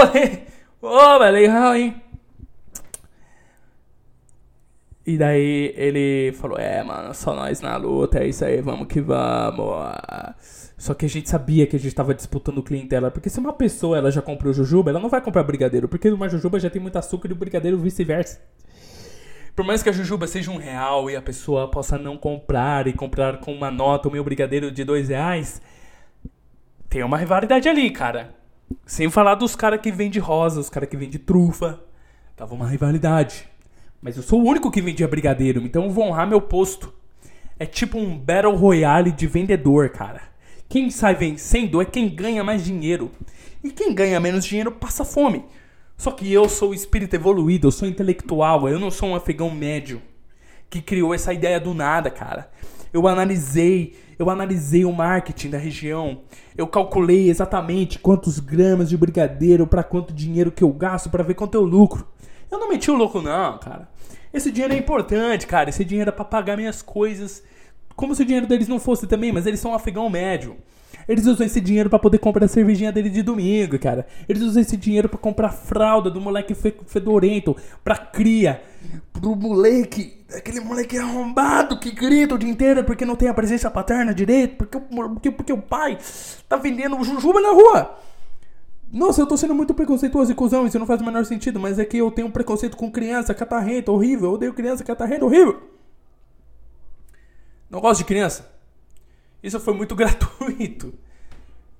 A: Ô, é legal, hein? E daí ele falou: É, mano, só nós na luta, é isso aí, vamos que vamos. Só que a gente sabia que a gente tava disputando clientela, porque se uma pessoa ela já comprou jujuba, ela não vai comprar brigadeiro, porque uma jujuba já tem muito açúcar e o brigadeiro vice-versa. Por mais que a jujuba seja um real e a pessoa possa não comprar e comprar com uma nota o meu brigadeiro de dois reais, tem uma rivalidade ali, cara. Sem falar dos caras que vendem rosa, os caras que vendem trufa. Tava uma rivalidade. Mas eu sou o único que vendia brigadeiro, então eu vou honrar meu posto. É tipo um Battle Royale de vendedor, cara. Quem sai vencendo é quem ganha mais dinheiro. E quem ganha menos dinheiro passa fome. Só que eu sou espírito evoluído, eu sou intelectual, eu não sou um afegão médio que criou essa ideia do nada, cara. Eu analisei, eu analisei o marketing da região. Eu calculei exatamente quantos gramas de brigadeiro para quanto dinheiro que eu gasto para ver quanto eu lucro. Eu não meti o louco não, cara. Esse dinheiro é importante, cara. Esse dinheiro é pra pagar minhas coisas. Como se o dinheiro deles não fosse também, mas eles são um afegão médio. Eles usam esse dinheiro para poder comprar a cervejinha dele de domingo, cara. Eles usam esse dinheiro para comprar fralda do moleque fe fedorento, pra cria, pro moleque, aquele moleque arrombado que grita o dia inteiro porque não tem a presença paterna direito, porque, porque, porque o pai tá vendendo jujuba na rua. Nossa, eu tô sendo muito preconceituoso e cuzão, isso não faz o menor sentido, mas é que eu tenho um preconceito com criança catarrenta, horrível, eu odeio criança catarrenta, horrível. Não gosto de criança. Isso foi muito gratuito.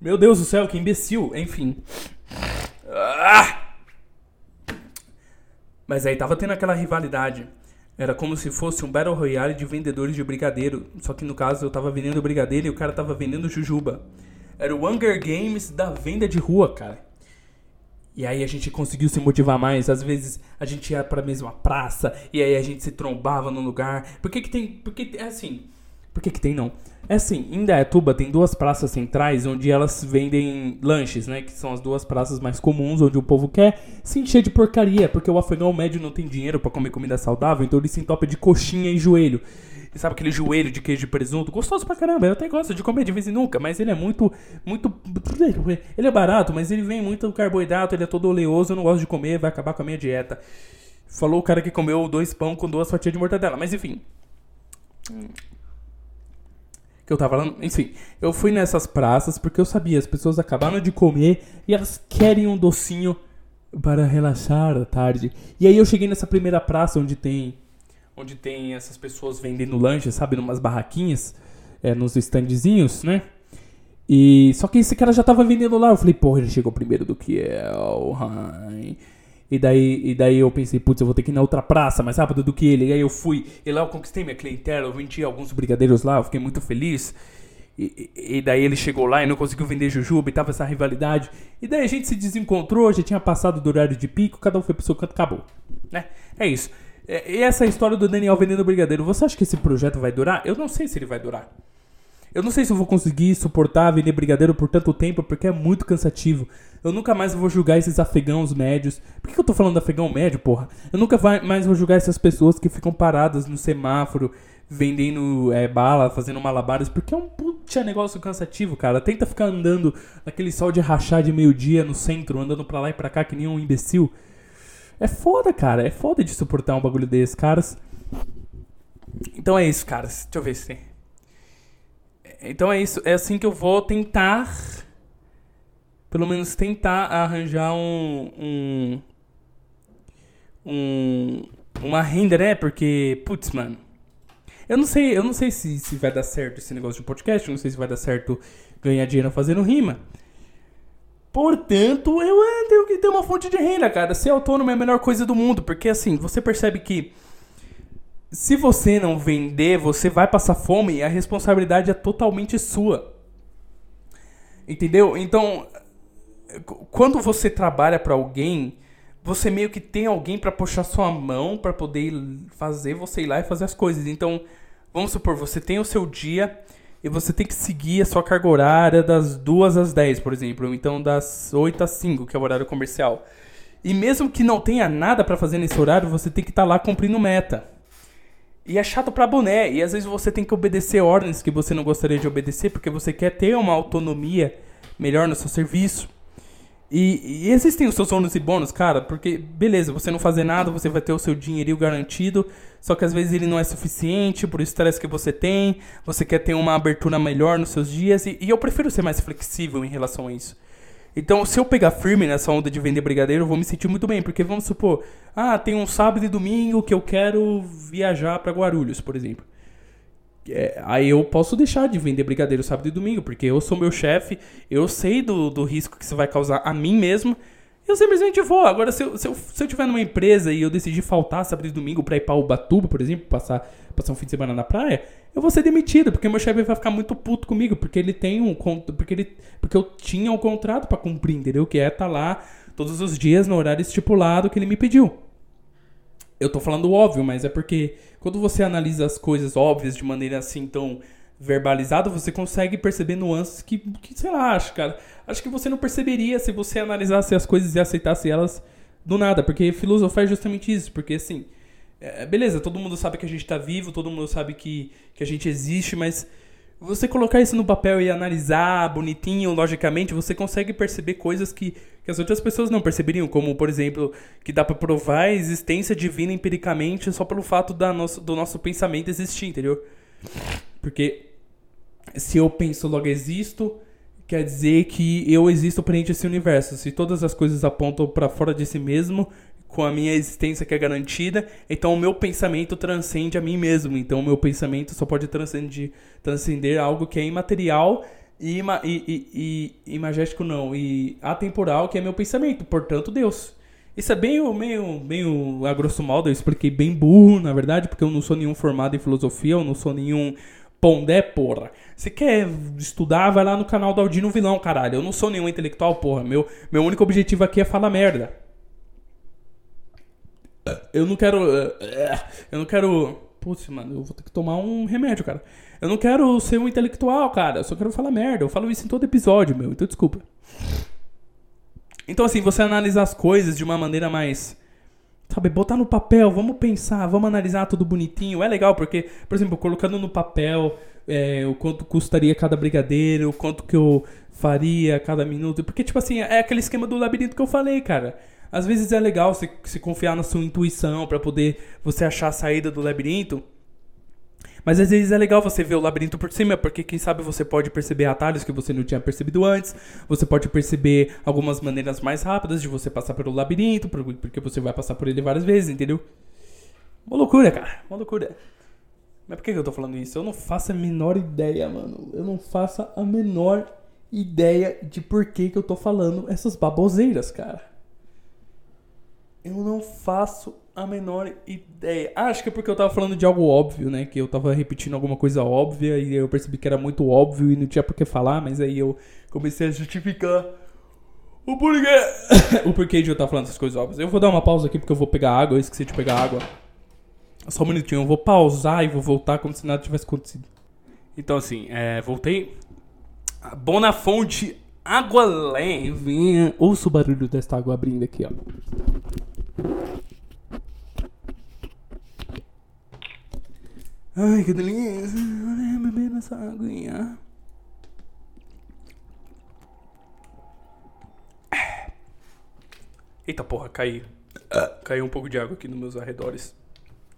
A: Meu Deus do céu, que imbecil. Enfim. Ah! Mas aí tava tendo aquela rivalidade. Era como se fosse um Battle Royale de vendedores de brigadeiro. Só que no caso eu tava vendendo brigadeiro e o cara tava vendendo jujuba. Era o Hunger Games da venda de rua, cara. E aí a gente conseguiu se motivar mais. Às vezes a gente ia pra mesma praça e aí a gente se trombava no lugar. Por que que tem... Porque é assim... Por que que tem não? É assim, em Dayatuba tem duas praças centrais onde elas vendem lanches, né? Que são as duas praças mais comuns onde o povo quer se encher de porcaria. Porque o afegão médio não tem dinheiro pra comer comida saudável, então ele se entope de coxinha e joelho. E sabe aquele joelho de queijo e presunto? Gostoso pra caramba, eu até gosto de comer de vez em nunca, mas ele é muito, muito... Ele é barato, mas ele vem muito carboidrato, ele é todo oleoso, eu não gosto de comer, vai acabar com a minha dieta. Falou o cara que comeu dois pão com duas fatias de mortadela, mas enfim. Que eu tava falando, enfim, eu fui nessas praças porque eu sabia, as pessoas acabaram de comer e elas querem um docinho para relaxar à tarde. E aí eu cheguei nessa primeira praça onde tem onde tem essas pessoas vendendo lanche, sabe, numas barraquinhas, é, nos standzinhos, né? E só que esse cara já tava vendendo lá. Eu falei, porra, ele chegou primeiro do que eu. ai. E daí, e daí eu pensei, putz, eu vou ter que ir na outra praça mais rápido do que ele. E aí eu fui, e lá eu conquistei minha clientela, eu vendi alguns brigadeiros lá, eu fiquei muito feliz. E, e- daí ele chegou lá e não conseguiu vender jujuba e tava essa rivalidade. E daí a gente se desencontrou, já tinha passado do horário de pico, cada um foi pro seu canto, acabou. Né? É isso. É, e essa é história do Daniel vendendo brigadeiro. Você acha que esse projeto vai durar? Eu não sei se ele vai durar. Eu não sei se eu vou conseguir suportar vender brigadeiro por tanto tempo, porque é muito cansativo. Eu nunca mais vou julgar esses afegãos médios. Por que eu tô falando afegão médio, porra? Eu nunca mais vou julgar essas pessoas que ficam paradas no semáforo, vendendo é, bala, fazendo malabares, porque é um puta negócio cansativo, cara. Tenta ficar andando naquele sol de rachar de meio-dia no centro, andando pra lá e pra cá que nem um imbecil. É foda, cara. É foda de suportar um bagulho desse, caras. Então é isso, caras. Deixa eu ver se tem. Então é isso. É assim que eu vou tentar. Pelo menos tentar arranjar um. um um, uma renda, né? Porque, putz, mano. Eu não sei, eu não sei se, se vai dar certo esse negócio de podcast, eu não sei se vai dar certo ganhar dinheiro fazendo rima. Portanto, eu tenho que ter uma fonte de renda, cara. Ser autônomo é a melhor coisa do mundo, porque assim, você percebe que se você não vender, você vai passar fome e a responsabilidade é totalmente sua. Entendeu? Então, quando você trabalha para alguém, você meio que tem alguém para puxar sua mão para poder fazer você ir lá e fazer as coisas. Então, vamos supor, você tem o seu dia e você tem que seguir a sua carga horária das 2 às 10, por exemplo, ou então das 8 às 5, que é o horário comercial. E mesmo que não tenha nada para fazer nesse horário, você tem que estar tá lá cumprindo meta. E é chato pra boné, e às vezes você tem que obedecer ordens que você não gostaria de obedecer, porque você quer ter uma autonomia melhor no seu serviço. E, e, existem os seus ônus e bônus, cara, porque, beleza, você não fazer nada, você vai ter o seu dinheirinho garantido, só que às vezes ele não é suficiente por estresse que você tem, você quer ter uma abertura melhor nos seus dias, e, e, eu prefiro ser mais flexível em relação a isso. Então, se eu pegar firme nessa onda de vender brigadeiro, eu vou me sentir muito bem, porque vamos supor, ah, tem um sábado e domingo que eu quero viajar para Guarulhos, por exemplo. É, aí eu posso deixar de vender brigadeiro sábado e domingo, porque eu sou meu chefe, eu sei do, do risco que isso vai causar a mim mesmo. Eu simplesmente vou. Agora, se eu, se eu, se eu tiver numa empresa e eu decidir faltar sábado e domingo pra ir pra Ubatuba, por exemplo, passar, passar um fim de semana na praia, eu vou ser demitido, porque meu chefe vai ficar muito puto comigo, porque ele tem um porque ele porque eu tinha um contrato para cumprir, entendeu? Que é estar tá lá todos os dias no horário estipulado que ele me pediu. Eu tô falando óbvio, mas é porque quando você analisa as coisas óbvias de maneira assim tão verbalizada, você consegue perceber nuances que, que sei lá, acho, cara. Acho que você não perceberia se você analisasse as coisas e aceitasse elas do nada, porque filosofar é justamente isso, porque assim, é, beleza, todo mundo sabe que a gente tá vivo, todo mundo sabe que, que a gente existe, mas você colocar isso no papel e analisar bonitinho, logicamente, você consegue perceber coisas que, que as outras pessoas não perceberiam, como, por exemplo, que dá para provar a existência divina empiricamente só pelo fato da nosso, do nosso pensamento existir, entendeu? Porque se eu penso, logo existo, quer dizer que eu existo perante esse universo. Se todas as coisas apontam para fora de si mesmo, com a minha existência que é garantida, então o meu pensamento transcende a mim mesmo. Então o meu pensamento só pode transcender, transcender algo que é imaterial e, e, e, e, imagético não, e atemporal, que é meu pensamento, portanto Deus. Isso é bem meio, meio a grosso modo, eu expliquei bem burro, na verdade, porque eu não sou nenhum formado em filosofia, eu não sou nenhum pondé, porra. Se quer estudar, vai lá no canal do Aldino Vilão, caralho. Eu não sou nenhum intelectual, porra. Meu, meu único objetivo aqui é falar merda. Eu não quero. Eu não quero. Putz, mano, eu vou ter que tomar um remédio, cara. Eu não quero ser um intelectual, cara. Eu só quero falar merda. Eu falo isso em todo episódio, meu. Então desculpa. Então, assim, você analisar as coisas de uma maneira mais. Sabe, botar no papel, vamos pensar, vamos analisar tudo bonitinho. É legal, porque, por exemplo, colocando no papel é, o quanto custaria cada brigadeiro, o quanto que eu faria cada minuto. Porque, tipo assim, é aquele esquema do labirinto que eu falei, cara. Às vezes é legal se, confiar na sua intuição para poder você achar a saída do labirinto. Mas às vezes é legal você ver o labirinto por cima, porque quem sabe você pode perceber atalhos que você não tinha percebido antes. Você pode perceber algumas maneiras mais rápidas de você passar pelo labirinto, porque você vai passar por ele várias vezes, entendeu? Uma loucura, cara. Uma loucura. Mas por que eu tô falando isso? Eu não faço a menor ideia, mano. Eu não faço a menor ideia de por que, que eu tô falando essas baboseiras, cara. Eu não faço a menor ideia. Ah, acho que é porque eu tava falando de algo óbvio, né? Que eu tava repetindo alguma coisa óbvia e eu percebi que era muito óbvio e não tinha por que falar, mas aí eu comecei a justificar o porquê. o porquê de eu estar falando essas coisas óbvias. Eu vou dar uma pausa aqui porque eu vou pegar água, eu esqueci de pegar água. Só um minutinho, eu vou pausar e vou voltar como se nada tivesse acontecido. Então, assim, é, voltei. Bonafonte Água leve. Ouça o barulho desta água abrindo aqui, ó. Ai, que delícia. Beber essa aguinha. Eita porra, caiu. Caiu um pouco de água aqui nos meus arredores.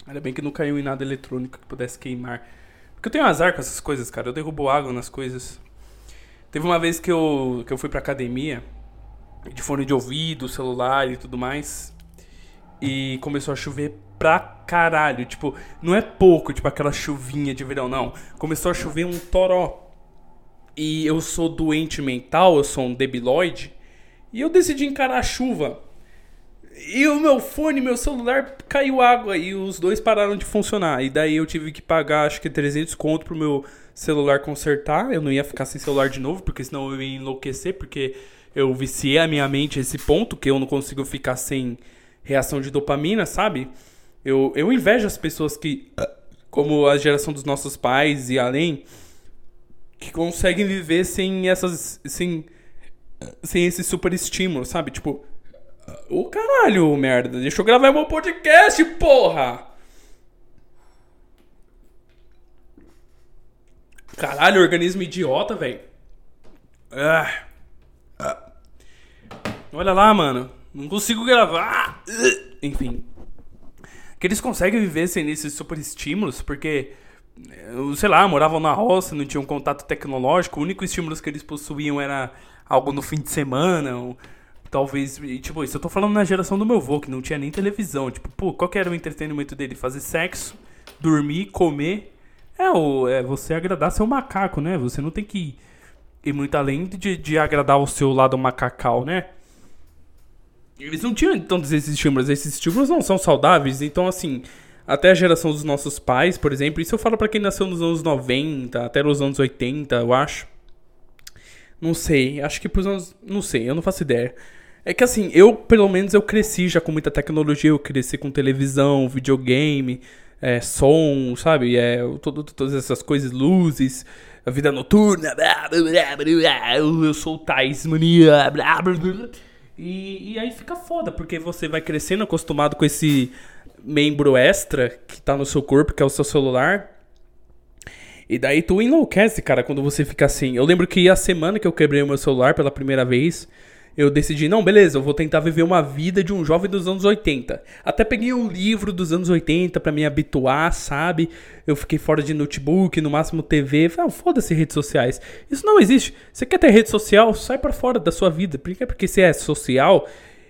A: Ainda bem que não caiu em nada eletrônico que pudesse queimar. Porque eu tenho azar com essas coisas, cara. Eu derrubo água nas coisas. Teve uma vez que eu, que eu fui pra academia, de fone de ouvido, celular e tudo mais. E começou a chover pra caralho. Tipo, não é pouco, tipo aquela chuvinha de verão, não. Começou a chover um toró. E eu sou doente mental, eu sou um debilóide. E eu decidi encarar a chuva. E o meu fone, meu celular caiu água e os dois pararam de funcionar. E daí eu tive que pagar acho que 300 conto pro meu celular consertar. Eu não ia ficar sem celular de novo, porque senão eu ia enlouquecer, porque eu viciei a minha mente a esse ponto que eu não consigo ficar sem reação de dopamina, sabe? Eu, eu invejo as pessoas que, como a geração dos nossos pais e além, que conseguem viver sem essas. sem, sem esse super estímulo, sabe? Tipo, o caralho, merda, deixa eu gravar meu podcast, porra! Caralho, organismo idiota, velho. Ah. ah. Olha lá, mano. Não consigo gravar. Enfim. Que eles conseguem viver sem esses super estímulos, porque, sei lá, moravam na roça, não tinham contato tecnológico. O único estímulo que eles possuíam era algo no fim de semana, ou talvez. Tipo, isso eu tô falando na geração do meu avô, que não tinha nem televisão. Tipo, pô, qual que era o entretenimento dele? Fazer sexo, dormir, comer. É, o, é você agradar seu macaco, né? Você não tem que ir muito além de, de agradar o seu lado macacal, né? Eles não tinham tantos esses estímulos. Esses estímulos não são saudáveis. Então, assim, até a geração dos nossos pais, por exemplo, isso eu falo para quem nasceu nos anos 90, até nos anos 80, eu acho. Não sei, acho que pros anos. Não sei, eu não faço ideia. É que assim, eu, pelo menos, eu cresci já com muita tecnologia, eu cresci com televisão, videogame, é, som, sabe? É, todo, todas essas coisas, luzes, a vida noturna. Eu sou o Thais Mania. E, e aí fica foda, porque você vai crescendo acostumado com esse membro extra que tá no seu corpo, que é o seu celular. E daí tu enlouquece, cara, quando você fica assim. Eu lembro que a semana que eu quebrei o meu celular pela primeira vez, eu decidi, não, beleza, eu vou tentar viver uma vida de um jovem dos anos 80. Até peguei um livro dos anos 80 para me habituar, sabe? Eu fiquei fora de notebook, no máximo TV. Falei, ah, foda-se redes sociais. Isso não existe. Você quer ter rede social, sai para fora da sua vida. Porque, porque se é social,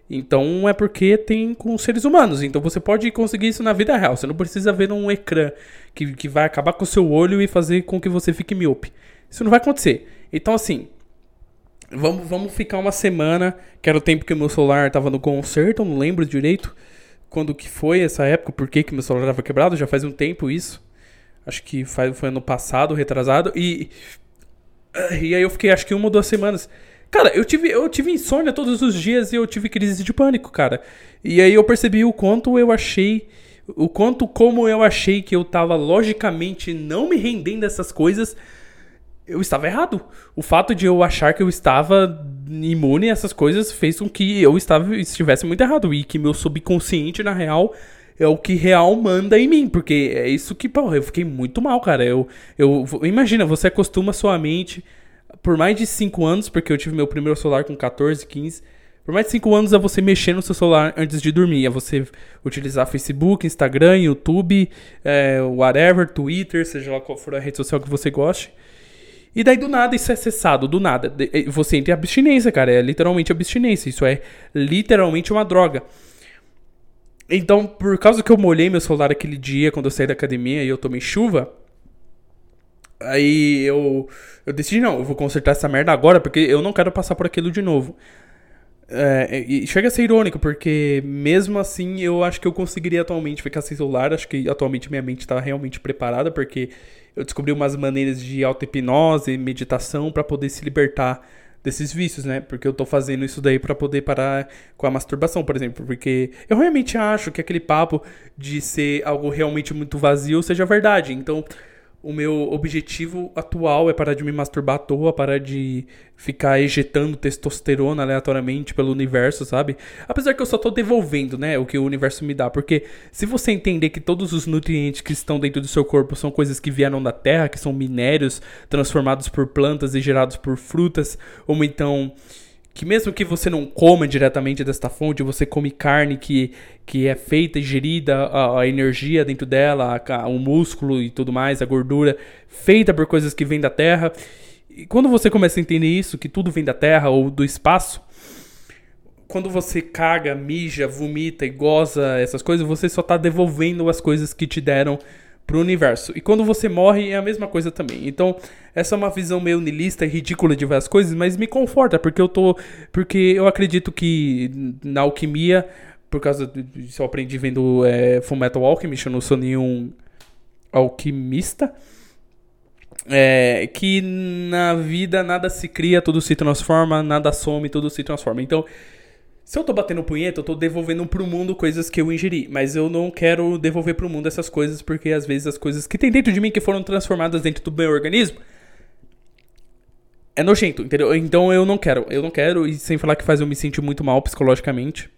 A: então é porque tem com seres humanos. Então você pode conseguir isso na vida real. Você não precisa ver num ecrã que, que vai acabar com o seu olho e fazer com que você fique míope. Isso não vai acontecer. Então, assim, Vamos, vamos ficar uma semana, que era o tempo que o meu celular tava no conserto, eu não lembro direito quando que foi essa época, por que, que meu celular tava quebrado, já faz um tempo isso. Acho que foi, foi ano passado, retrasado, e. E aí eu fiquei acho que uma ou duas semanas. Cara, eu tive, eu tive insônia todos os dias e eu tive crise de pânico, cara. E aí eu percebi o quanto eu achei. O quanto como eu achei que eu tava logicamente não me rendendo a essas coisas eu estava errado. O fato de eu achar que eu estava imune a essas coisas fez com que eu estava, estivesse muito errado. E que meu subconsciente, na real, é o que real manda em mim. Porque é isso que, pô, eu fiquei muito mal, cara. Eu, eu, imagina, você acostuma sua mente por mais de 5 anos, porque eu tive meu primeiro celular com 14, 15. Por mais de 5 anos é você mexer no seu celular antes de dormir. É você utilizar Facebook, Instagram, YouTube, é, whatever, Twitter, seja lá qual for a rede social que você goste. E daí do nada isso é cessado, do nada. Você entra em abstinência, cara. É literalmente abstinência. Isso é literalmente uma droga. Então, por causa que eu molhei meu celular aquele dia quando eu saí da academia e eu tomei chuva, aí eu, eu decidi, não, eu vou consertar essa merda agora porque eu não quero passar por aquilo de novo. É, e chega a ser irônico, porque mesmo assim eu acho que eu conseguiria atualmente ficar sem celular. Acho que atualmente minha mente está realmente preparada, porque eu descobri umas maneiras de auto-hipnose, meditação para poder se libertar desses vícios, né? Porque eu tô fazendo isso daí para poder parar com a masturbação, por exemplo, porque eu realmente acho que aquele papo de ser algo realmente muito vazio seja verdade. Então, o meu objetivo atual é parar de me masturbar à toa, parar de ficar ejetando testosterona aleatoriamente pelo universo, sabe? Apesar que eu só tô devolvendo, né, o que o universo me dá, porque se você entender que todos os nutrientes que estão dentro do seu corpo são coisas que vieram da terra, que são minérios transformados por plantas e gerados por frutas, ou então que mesmo que você não coma diretamente desta fonte, você come carne que, que é feita e gerida, a, a energia dentro dela, a, o músculo e tudo mais, a gordura, feita por coisas que vêm da terra. E quando você começa a entender isso, que tudo vem da terra ou do espaço, quando você caga, mija, vomita e goza essas coisas, você só tá devolvendo as coisas que te deram pro universo. E quando você morre é a mesma coisa também. Então, essa é uma visão meio nilista e ridícula de ver as coisas, mas me conforta, porque eu tô. Porque eu acredito que na alquimia, por causa disso eu aprendi vendo é, Fullmetal Alchemist, eu não sou nenhum alquimista. É, que na vida nada se cria, tudo se transforma, nada some, tudo se transforma. Então, se eu tô batendo punheta, eu tô devolvendo pro mundo coisas que eu ingeri. Mas eu não quero devolver pro mundo essas coisas, porque às vezes as coisas que tem dentro de mim que foram transformadas dentro do meu organismo é nojento, entendeu? Então eu não quero. Eu não quero, e sem falar que faz eu me sentir muito mal psicologicamente.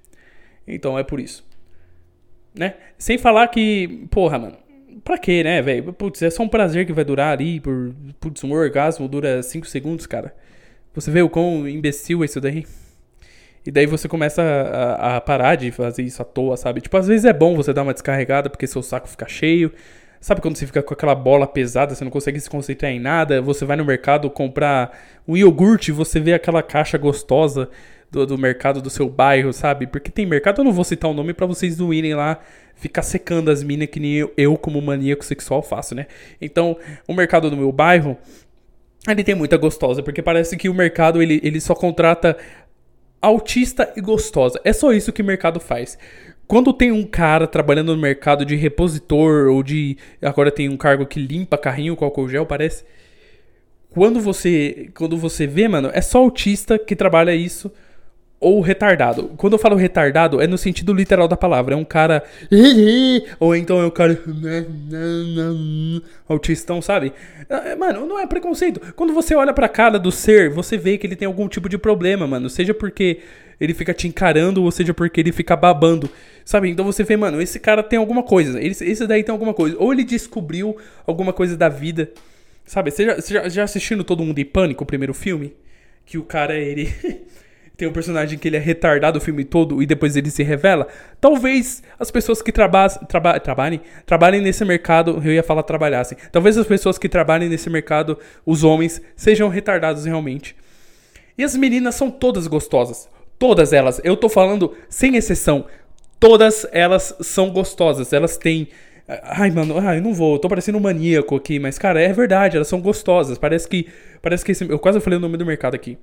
A: Então é por isso. Né? Sem falar que, porra, mano. Pra quê, né, velho? Putz, é só um prazer que vai durar ali por. Putz, um orgasmo dura 5 segundos, cara. Você vê o quão imbecil é isso daí? E daí você começa a, a, parar de fazer isso à toa, sabe? Tipo, às vezes é bom você dar uma descarregada porque seu saco fica cheio. Sabe quando você fica com aquela bola pesada, você não consegue se concentrar em nada? Você vai no mercado comprar um iogurte você vê aquela caixa gostosa do, do mercado do seu bairro, sabe? Porque tem mercado, eu não vou citar o nome para vocês não irem lá ficar secando as minas que nem eu, eu, como maníaco sexual, faço, né? Então, o mercado do meu bairro, ele tem muita gostosa, porque parece que o mercado ele, ele só contrata autista e gostosa. É só isso que o mercado faz. Quando tem um cara trabalhando no mercado de repositor ou de. Agora tem um cargo que limpa carrinho com álcool gel, parece. Quando você, quando você vê, mano, é só autista que trabalha isso ou retardado. Quando eu falo retardado, é no sentido literal da palavra. É um cara. Ou então é um cara. Autistão, sabe? É, mano, não é preconceito. Quando você olha pra cara do ser, você vê que ele tem algum tipo de problema, mano. Seja porque ele fica te encarando, ou seja porque ele fica babando. Sabe? Então você vê, mano, esse cara tem alguma coisa. Esse daí tem alguma coisa. Ou ele descobriu alguma coisa da vida. Sabe? Você já, você já assistindo Todo Mundo em Pânico, o primeiro filme? Que o cara, ele. tem um personagem que ele é retardado o filme todo e depois ele se revela. Talvez as pessoas que traba traba trabalhem, trabalhem nesse mercado, eu ia falar trabalhassem. Talvez as pessoas que trabalhem nesse mercado, os homens, sejam retardados realmente. E as meninas são todas gostosas. Todas elas. Eu tô falando sem exceção. Todas elas são gostosas. Elas têm. Ai, mano, ai, não vou, tô parecendo um maníaco aqui, mas, cara, é verdade, elas são gostosas. Parece que. Parece que esse, Eu quase falei o nome do mercado aqui.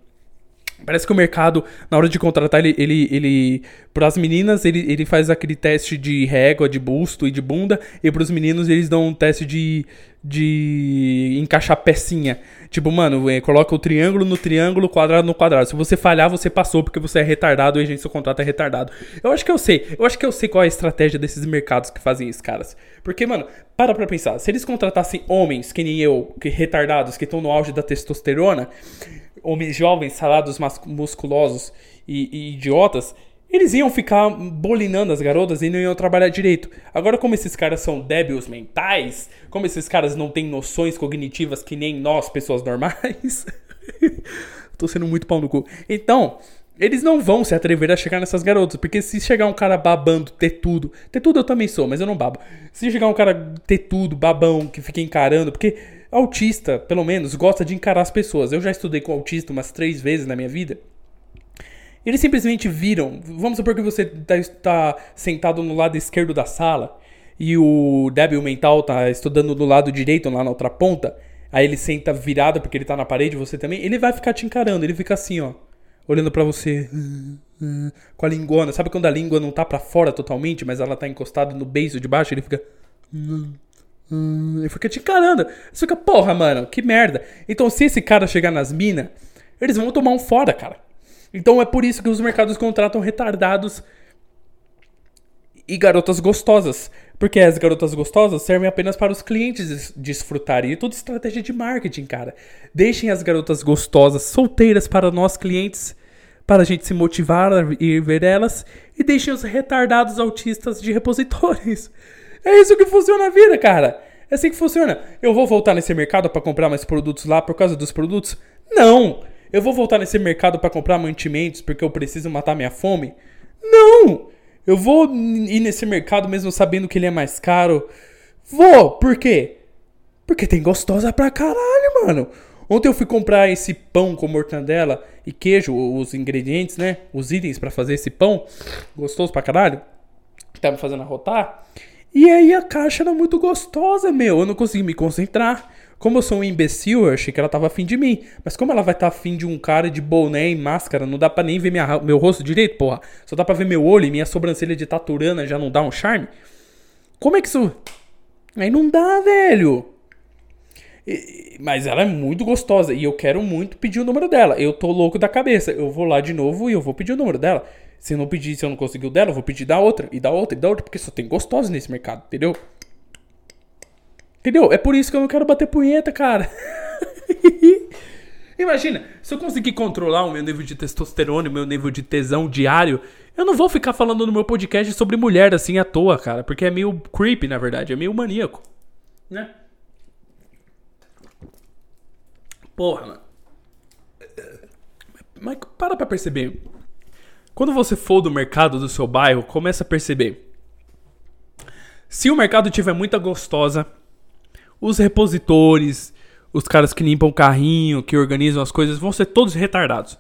A: Parece que o mercado, na hora de contratar, ele. ele, ele para as meninas, ele, ele faz aquele teste de régua, de busto e de bunda. E para os meninos, eles dão um teste de. de encaixar pecinha. Tipo, mano, é, coloca o triângulo no triângulo, quadrado no quadrado. Se você falhar, você passou porque você é retardado e a gente seu contrato é retardado. Eu acho que eu sei. Eu acho que eu sei qual é a estratégia desses mercados que fazem isso, caras. Porque, mano, para pra pensar. Se eles contratassem homens, que nem eu, que retardados, que estão no auge da testosterona homens jovens, salados, musculosos e, e, idiotas, eles iam ficar bolinando as garotas e não iam trabalhar direito. Agora, como esses caras são débeis mentais, como esses caras não têm noções cognitivas que nem nós, pessoas normais. Tô sendo muito pau no cu. Então, eles não vão se atrever a chegar nessas garotas, porque se chegar um cara babando, ter tudo, ter tudo eu também sou, mas eu não babo. Se chegar um cara ter tudo, babão, que fica encarando, porque Autista, pelo menos, gosta de encarar as pessoas. Eu já estudei com autista umas três vezes na minha vida. Eles simplesmente viram. Vamos supor que você está sentado no lado esquerdo da sala e o débil mental está estudando do lado direito, lá na outra ponta. Aí ele senta virado porque ele está na parede, você também. Ele vai ficar te encarando. Ele fica assim, ó, olhando para você com a lingona. Sabe quando a língua não tá para fora totalmente, mas ela tá encostada no beijo de baixo? Ele fica. Hum, ele fica te encarando. Você fica, porra, mano, que merda. Então, se esse cara chegar nas minas, eles vão tomar um fora, cara. Então é por isso que os mercados contratam retardados e garotas gostosas. Porque as garotas gostosas servem apenas para os clientes desfrutarem. E tudo estratégia de marketing, cara. Deixem as garotas gostosas solteiras para nós clientes, para a gente se motivar a ir ver elas. E deixem os retardados autistas de repositores. É isso que funciona a vida, cara. É assim que funciona. Eu vou voltar nesse mercado para comprar mais produtos lá por causa dos produtos? Não. Eu vou voltar nesse mercado para comprar mantimentos porque eu preciso matar minha fome? Não. Eu vou ir nesse mercado mesmo sabendo que ele é mais caro? Vou. Por quê? Porque tem gostosa pra caralho, mano. Ontem eu fui comprar esse pão com mortandela e queijo, os ingredientes, né? Os itens para fazer esse pão. Gostoso pra caralho. Tava me fazendo arrotar. E aí a caixa era muito gostosa, meu. Eu não consegui me concentrar. Como eu sou um imbecil, eu achei que ela tava afim de mim. Mas como ela vai estar tá afim de um cara de boné e máscara, não dá pra nem ver minha, meu rosto direito, porra. Só dá pra ver meu olho e minha sobrancelha de taturana já não dá um charme. Como é que isso. Aí não dá, velho. E, mas ela é muito gostosa e eu quero muito pedir o número dela. Eu tô louco da cabeça. Eu vou lá de novo e eu vou pedir o número dela. Se não pedir, se eu não conseguir o dela, eu vou pedir da outra, e da outra, e da outra, porque só tem gostosa nesse mercado, entendeu? Entendeu? É por isso que eu não quero bater punheta, cara. Imagina, se eu conseguir controlar o meu nível de testosterona, o meu nível de tesão diário, eu não vou ficar falando no meu podcast sobre mulher assim à toa, cara, porque é meio creepy, na verdade, é meio maníaco, né? Porra, mano. Mas para pra perceber. Quando você for do mercado do seu bairro, começa a perceber. Se o mercado tiver muita gostosa, os repositores, os caras que limpam o carrinho, que organizam as coisas, vão ser todos retardados.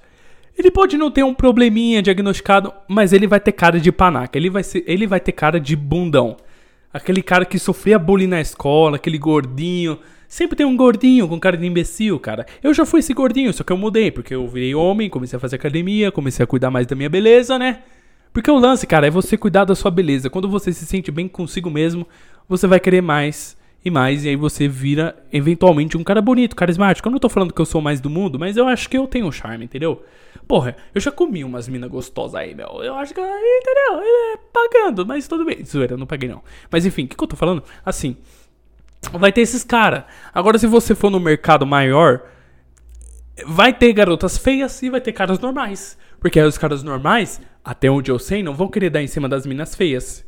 A: Ele pode não ter um probleminha diagnosticado, mas ele vai ter cara de panaca, ele vai, ser, ele vai ter cara de bundão. Aquele cara que sofria bullying na escola, aquele gordinho. Sempre tem um gordinho com cara de imbecil, cara. Eu já fui esse gordinho, só que eu mudei, porque eu virei homem, comecei a fazer academia, comecei a cuidar mais da minha beleza, né? Porque o lance, cara, é você cuidar da sua beleza. Quando você se sente bem consigo mesmo, você vai querer mais e mais, e aí você vira eventualmente um cara bonito, carismático. Eu não tô falando que eu sou mais do mundo, mas eu acho que eu tenho charme, entendeu? Porra, eu já comi umas minas gostosas aí, meu. Eu acho que, entendeu? É, pagando, mas tudo bem. Zoeira, não paguei não. Mas enfim, o que, que eu tô falando? Assim, vai ter esses caras. Agora, se você for no mercado maior, vai ter garotas feias e vai ter caras normais. Porque aí os caras normais, até onde eu sei, não vão querer dar em cima das minas feias.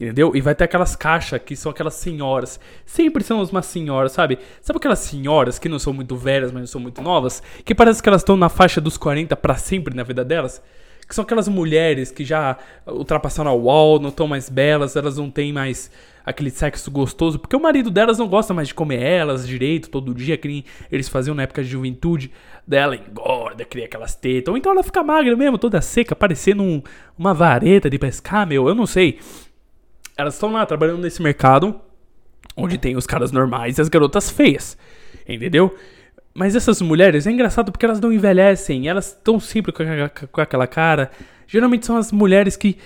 A: Entendeu? E vai ter aquelas caixas que são aquelas senhoras. Sempre são umas senhoras, sabe? Sabe aquelas senhoras que não são muito velhas, mas não são muito novas? Que parece que elas estão na faixa dos 40 para sempre na vida delas? Que são aquelas mulheres que já ultrapassaram a wall, não estão mais belas, elas não têm mais aquele sexo gostoso, porque o marido delas não gosta mais de comer elas direito todo dia, que nem eles faziam na época de juventude. Dela engorda, cria aquelas tetas. Ou então ela fica magra mesmo, toda seca, parecendo um, uma vareta de pescar, meu. Eu não sei. Elas estão lá trabalhando nesse mercado onde tem os caras normais e as garotas feias. Entendeu? Mas essas mulheres é engraçado porque elas não envelhecem, elas estão sempre com, com, aquela cara. Geralmente são as mulheres que,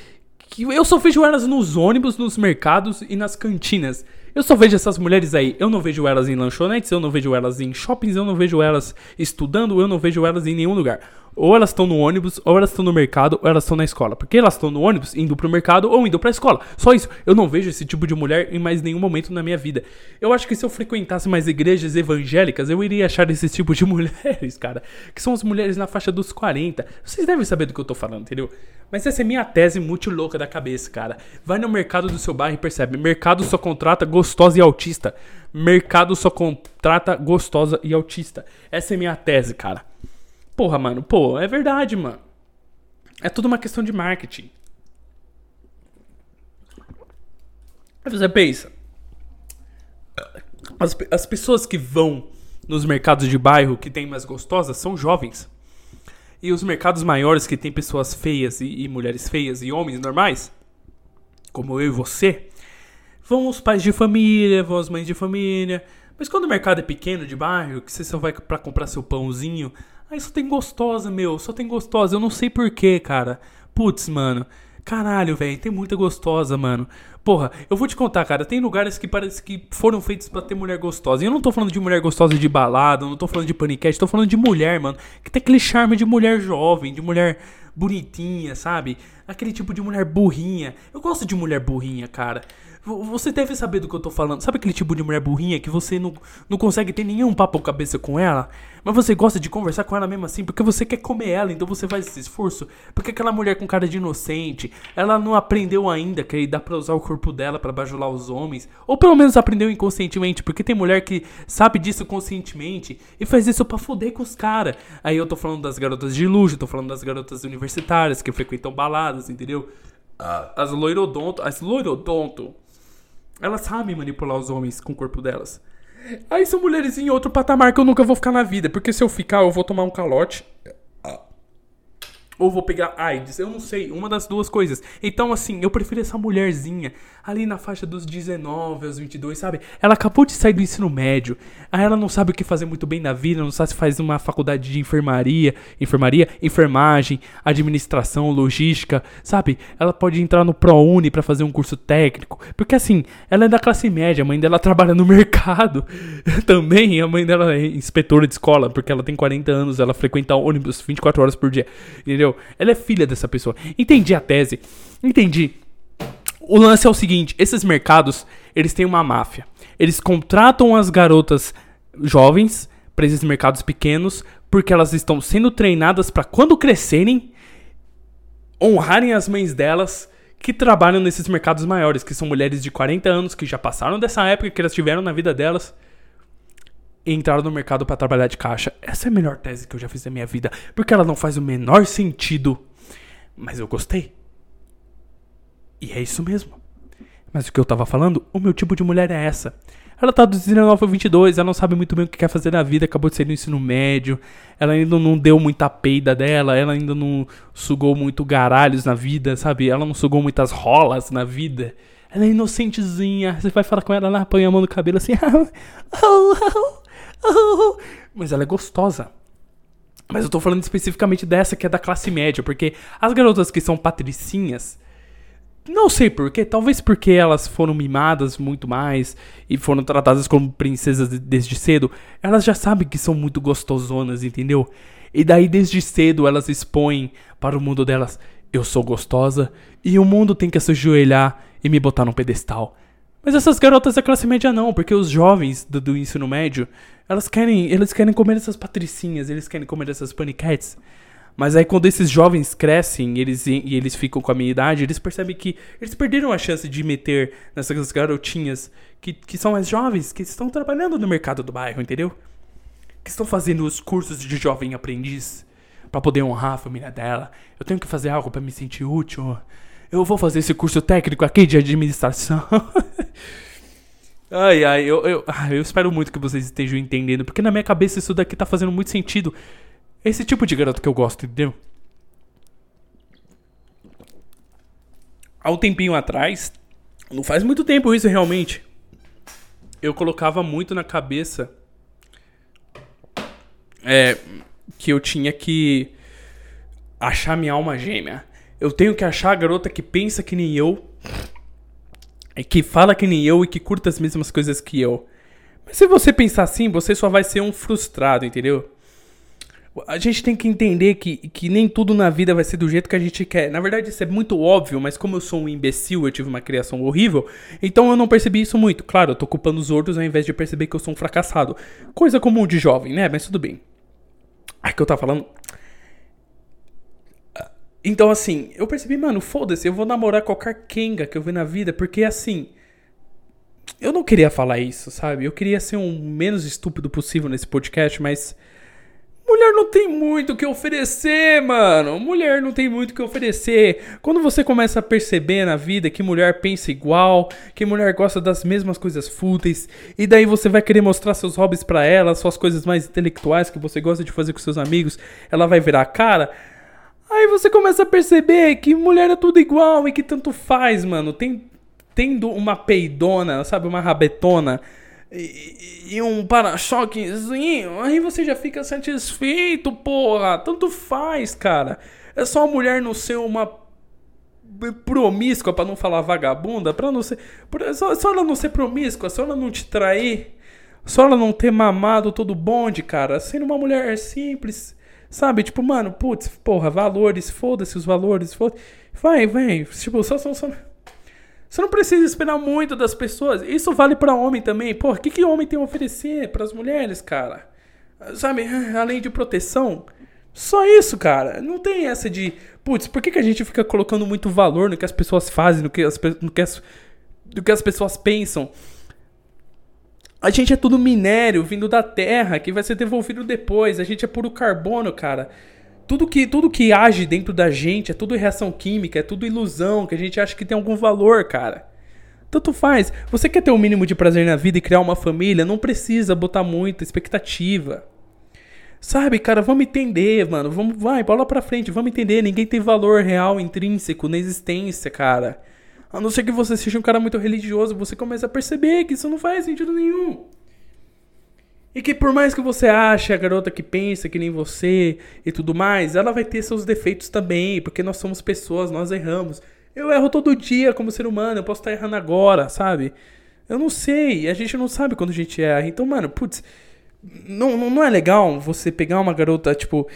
A: que. Eu só vejo elas nos ônibus, nos mercados e nas cantinas. Eu só vejo essas mulheres aí. Eu não vejo elas em lanchonetes, eu não vejo elas em shoppings, eu não vejo elas estudando, eu não vejo elas em nenhum lugar. Ou elas estão no ônibus, ou elas estão no mercado, ou elas estão na escola. Porque elas estão no ônibus indo pro mercado ou indo pra escola. Só isso. Eu não vejo esse tipo de mulher em mais nenhum momento na minha vida. Eu acho que se eu frequentasse mais igrejas evangélicas, eu iria achar esse tipo de mulheres, cara. Que são as mulheres na faixa dos 40. Vocês devem saber do que eu tô falando, entendeu? Mas essa é minha tese muito louca da cabeça, cara. Vai no mercado do seu bairro e percebe. Mercado só contrata gostosa e autista. Mercado só contrata gostosa e autista. Essa é minha tese, cara. Porra, mano, pô, é verdade, mano. É tudo uma questão de marketing. Aí você pensa. As, as pessoas que vão nos mercados de bairro que tem mais gostosas são jovens. E os mercados maiores que tem pessoas feias e, e mulheres feias e homens normais, como eu e você, vão os pais de família, vão as mães de família. Mas quando o mercado é pequeno de bairro, que você só vai para comprar seu pãozinho, Aí só tem gostosa, meu. Só tem gostosa. Eu não sei porquê, cara. Putz, mano. Caralho, velho, tem muita gostosa, mano. Porra, eu vou te contar, cara, tem lugares que parece que foram feitos para ter mulher gostosa. E eu não tô falando de mulher gostosa de balada, não tô falando de paniquete, tô falando de mulher, mano. Que tem aquele charme de mulher jovem, de mulher bonitinha, sabe? Aquele tipo de mulher burrinha. Eu gosto de mulher burrinha, cara. Você deve saber do que eu tô falando. Sabe aquele tipo de mulher burrinha que você não, não consegue ter nenhum papo cabeça com ela? Mas você gosta de conversar com ela mesmo assim porque você quer comer ela, então você faz esse esforço. Porque aquela mulher com cara de inocente, ela não aprendeu ainda que dá pra usar o corpo dela para bajular os homens. Ou pelo menos aprendeu inconscientemente, porque tem mulher que sabe disso conscientemente e faz isso pra foder com os caras. Aí eu tô falando das garotas de luxo, tô falando das garotas universitárias que frequentam baladas, entendeu? Ah. As loirodonto, as loirodonto elas sabem manipular os homens com o corpo delas. Aí são mulheres em outro patamar que eu nunca vou ficar na vida. Porque se eu ficar, eu vou tomar um calote. Ou vou pegar AIDS, eu não sei, uma das duas coisas. Então, assim, eu prefiro essa mulherzinha ali na faixa dos 19 aos 22, sabe? Ela acabou de sair do ensino médio, aí ela não sabe o que fazer muito bem na vida, não sabe se faz uma faculdade de enfermaria, enfermaria, enfermagem, administração, logística, sabe? Ela pode entrar no ProUni para fazer um curso técnico, porque assim, ela é da classe média, a mãe dela trabalha no mercado também, a mãe dela é inspetora de escola, porque ela tem 40 anos, ela frequenta ônibus 24 horas por dia, entendeu? Ela é filha dessa pessoa. Entendi a tese. Entendi. O lance é o seguinte: esses mercados, eles têm uma máfia. Eles contratam as garotas jovens para esses mercados pequenos, porque elas estão sendo treinadas para quando crescerem honrarem as mães delas que trabalham nesses mercados maiores, que são mulheres de 40 anos que já passaram dessa época que elas tiveram na vida delas entraram no mercado para trabalhar de caixa. Essa é a melhor tese que eu já fiz na minha vida, porque ela não faz o menor sentido, mas eu gostei. E é isso mesmo. Mas o que eu tava falando, o meu tipo de mulher é essa. Ela tá dos 19 a 22, ela não sabe muito bem o que quer fazer na vida, acabou de sair do ensino médio, ela ainda não deu muita peida dela, ela ainda não sugou muito garalhos na vida, sabe? Ela não sugou muitas rolas na vida. Ela é inocentezinha, você vai falar com ela lá, põe a mão no cabelo assim, Mas ela é gostosa. Mas eu tô falando especificamente dessa que é da classe média, porque as garotas que são patricinhas, não sei porquê, talvez porque elas foram mimadas muito mais e foram tratadas como princesas desde cedo, elas já sabem que são muito gostosonas, entendeu? E daí desde cedo elas expõem para o mundo delas: eu sou gostosa e o mundo tem que se ajoelhar e me botar num pedestal. Mas essas garotas da classe média não, porque os jovens do, do, ensino médio, elas querem, eles querem comer essas patricinhas, eles querem comer essas paniquetes. Mas aí quando esses jovens crescem eles, e eles ficam com a minha idade, eles percebem que eles perderam a chance de meter nessas garotinhas que, que são mais jovens, que estão trabalhando no mercado do bairro, entendeu? Que estão fazendo os cursos de jovem aprendiz para poder honrar a família dela. Eu tenho que fazer algo para me sentir útil eu vou fazer esse curso técnico aqui de administração. ai, ai, eu, eu, eu espero muito que vocês estejam entendendo, porque na minha cabeça isso daqui tá fazendo muito sentido. Esse tipo de garoto que eu gosto, entendeu? Há um tempinho atrás, não faz muito tempo isso realmente, eu colocava muito na cabeça é, que eu tinha que achar minha alma gêmea. Eu tenho que achar a garota que pensa que nem eu, e que fala que nem eu e que curta as mesmas coisas que eu. Mas se você pensar assim, você só vai ser um frustrado, entendeu? A gente tem que entender que, que nem tudo na vida vai ser do jeito que a gente quer. Na verdade, isso é muito óbvio, mas como eu sou um imbecil, eu tive uma criação horrível, então eu não percebi isso muito. Claro, eu tô culpando os outros ao invés de perceber que eu sou um fracassado. Coisa comum de jovem, né? Mas tudo bem. Ai, que eu tava falando. Então, assim, eu percebi, mano, foda-se, eu vou namorar qualquer Kenga que eu ver na vida, porque assim. Eu não queria falar isso, sabe? Eu queria ser o menos estúpido possível nesse podcast, mas. Mulher não tem muito o que oferecer, mano. Mulher não tem muito o que oferecer. Quando você começa a perceber na vida que mulher pensa igual, que mulher gosta das mesmas coisas fúteis, e daí você vai querer mostrar seus hobbies para ela, suas coisas mais intelectuais que você gosta de fazer com seus amigos, ela vai virar a cara. Aí você começa a perceber que mulher é tudo igual e que tanto faz, mano. Tem, tendo uma peidona, sabe, uma rabetona e, e um para-choquezinho, aí você já fica satisfeito, porra. Tanto faz, cara. É só a mulher não ser uma promíscua, para não falar vagabunda, para não ser. Só, só ela não ser promíscua, só ela não te trair, só ela não ter mamado todo bonde, cara. Sendo uma mulher simples Sabe? Tipo, mano, putz, porra, valores, foda-se os valores, foda Vai, vem. Tipo, só, só, só. Você não precisa esperar muito das pessoas. Isso vale para homem também. Porra, o que, que homem tem a oferecer para as mulheres, cara? Sabe? Além de proteção. Só isso, cara. Não tem essa de. Putz, por que, que a gente fica colocando muito valor no que as pessoas fazem, no que as, no que as, no que as pessoas pensam? A gente é tudo minério vindo da terra que vai ser devolvido depois. A gente é puro carbono, cara. Tudo que, tudo que age dentro da gente é tudo reação química, é tudo ilusão, que a gente acha que tem algum valor, cara. Tanto faz. Você quer ter o um mínimo de prazer na vida e criar uma família? Não precisa botar muita expectativa. Sabe, cara, vamos entender, mano. Vamos, vai, bola pra frente, vamos entender. Ninguém tem valor real intrínseco na existência, cara. A não ser que você seja um cara muito religioso, você começa a perceber que isso não faz sentido nenhum. E que por mais que você ache a garota que pensa que nem você e tudo mais, ela vai ter seus defeitos também, porque nós somos pessoas, nós erramos. Eu erro todo dia como ser humano, eu posso estar errando agora, sabe? Eu não sei, a gente não sabe quando a gente erra. Então, mano, putz, não, não, não é legal você pegar uma garota, tipo,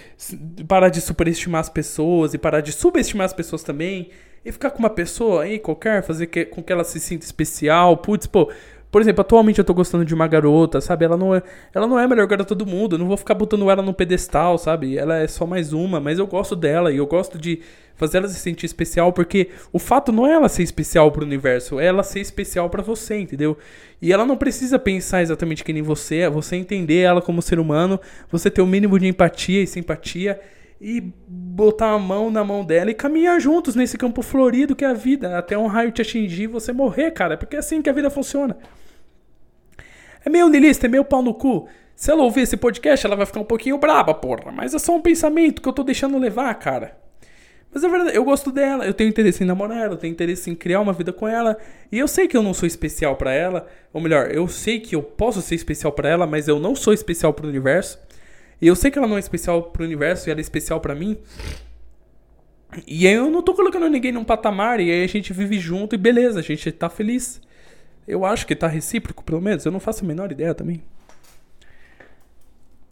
A: parar de superestimar as pessoas e parar de subestimar as pessoas também e ficar com uma pessoa aí qualquer, fazer que, com que ela se sinta especial. Putz, pô, por exemplo, atualmente eu tô gostando de uma garota, sabe? Ela não é, ela não é a melhor garota do mundo. Eu não vou ficar botando ela no pedestal, sabe? Ela é só mais uma, mas eu gosto dela e eu gosto de fazer ela se sentir especial, porque o fato não é ela ser especial pro universo, é ela ser especial para você, entendeu? E ela não precisa pensar exatamente que nem você, é você entender ela como ser humano, você ter o mínimo de empatia e simpatia e botar a mão na mão dela e caminhar juntos nesse campo florido que é a vida, até um raio te atingir e você morrer, cara, porque é assim que a vida funciona. É meio niilista, é meio pau no cu. Se ela ouvir esse podcast, ela vai ficar um pouquinho braba, porra. Mas é só um pensamento que eu tô deixando levar, cara. Mas é verdade, eu gosto dela, eu tenho interesse em namorar ela, eu tenho interesse em criar uma vida com ela. E eu sei que eu não sou especial para ela. Ou melhor, eu sei que eu posso ser especial para ela, mas eu não sou especial pro universo. E eu sei que ela não é especial pro universo e ela é especial para mim. E aí eu não tô colocando ninguém num patamar e aí a gente vive junto e beleza, a gente tá feliz. Eu acho que tá recíproco, pelo menos. Eu não faço a menor ideia também.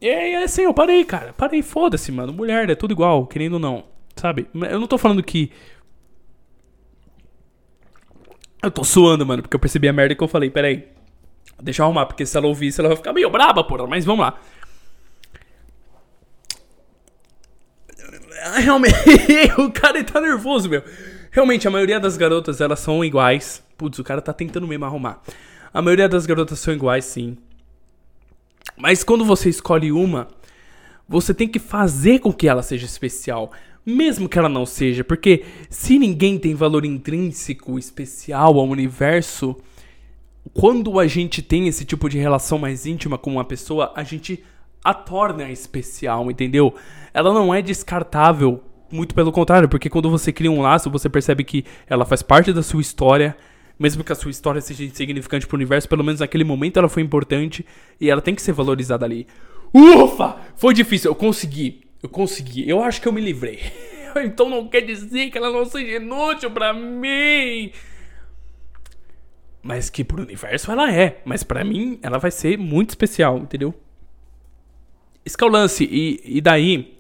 A: E aí, assim, eu parei, cara. Parei, foda-se, mano. Mulher, é tudo igual, querendo ou não. Sabe? Eu não tô falando que. Eu tô suando, mano, porque eu percebi a merda que eu falei. Pera aí. Deixa eu arrumar, porque se ela ouvir isso, ela vai ficar meio braba, porra. Mas vamos lá. Realmente, o cara tá nervoso, meu. Realmente, a maioria das garotas, elas são iguais. Putz, o cara tá tentando mesmo arrumar. A maioria das garotas são iguais, sim. Mas quando você escolhe uma, você tem que fazer com que ela seja especial. Mesmo que ela não seja. Porque se ninguém tem valor intrínseco especial ao universo, quando a gente tem esse tipo de relação mais íntima com uma pessoa, a gente a torna especial, entendeu? Ela não é descartável muito pelo contrário, porque quando você cria um laço, você percebe que ela faz parte da sua história, mesmo que a sua história seja insignificante pro universo, pelo menos naquele momento ela foi importante e ela tem que ser valorizada ali. Ufa! Foi difícil, eu consegui. Eu consegui. Eu acho que eu me livrei. então não quer dizer que ela não seja inútil para mim. Mas que pro universo ela é. Mas para mim ela vai ser muito especial, entendeu? Esse é o lance. E, e daí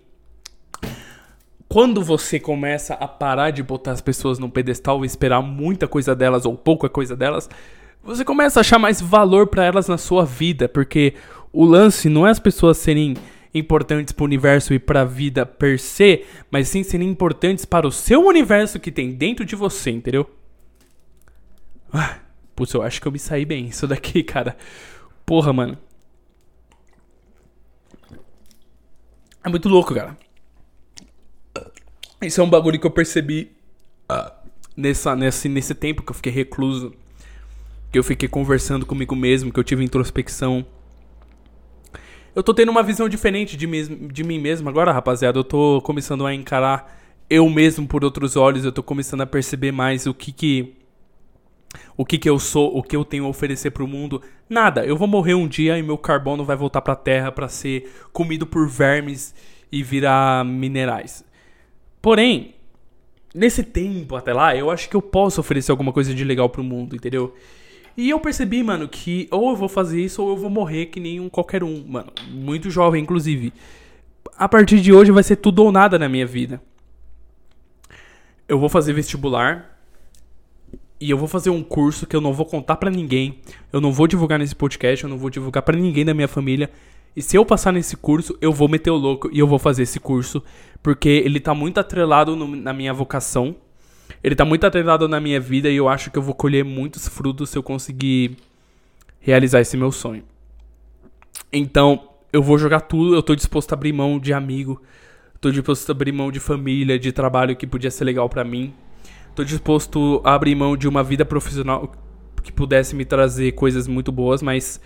A: quando você começa a parar de botar as pessoas num pedestal e esperar muita coisa delas ou pouca coisa delas, você começa a achar mais valor para elas na sua vida, porque o lance não é as pessoas serem importantes para o universo e para a vida per se, mas sim serem importantes para o seu universo que tem dentro de você, entendeu? Ah, putz, eu acho que eu me saí bem isso daqui, cara. Porra, mano. É muito louco, cara. Isso é um bagulho que eu percebi uh, nessa, nesse, nesse tempo que eu fiquei recluso. Que eu fiquei conversando comigo mesmo, que eu tive introspecção. Eu tô tendo uma visão diferente de, mim, de mim mesmo agora, rapaziada. Eu tô começando a encarar eu mesmo por outros olhos. Eu tô começando a perceber mais o que que. O que que eu sou, o que eu tenho a oferecer pro mundo. Nada, eu vou morrer um dia e meu carbono vai voltar pra terra para ser comido por vermes e virar minerais. Porém, nesse tempo até lá, eu acho que eu posso oferecer alguma coisa de legal pro mundo, entendeu? E eu percebi, mano, que ou eu vou fazer isso ou eu vou morrer que nem um qualquer um, mano. Muito jovem, inclusive. A partir de hoje vai ser tudo ou nada na minha vida. Eu vou fazer vestibular. E eu vou fazer um curso que eu não vou contar para ninguém. Eu não vou divulgar nesse podcast, eu não vou divulgar para ninguém da minha família. E se eu passar nesse curso, eu vou meter o louco e eu vou fazer esse curso. Porque ele tá muito atrelado no, na minha vocação. Ele tá muito atrelado na minha vida e eu acho que eu vou colher muitos frutos se eu conseguir realizar esse meu sonho. Então, eu vou jogar tudo, eu tô disposto a abrir mão de amigo, tô disposto a abrir mão de família, de trabalho que podia ser legal para mim. Tô disposto a abrir mão de uma vida profissional que pudesse me trazer coisas muito boas, mas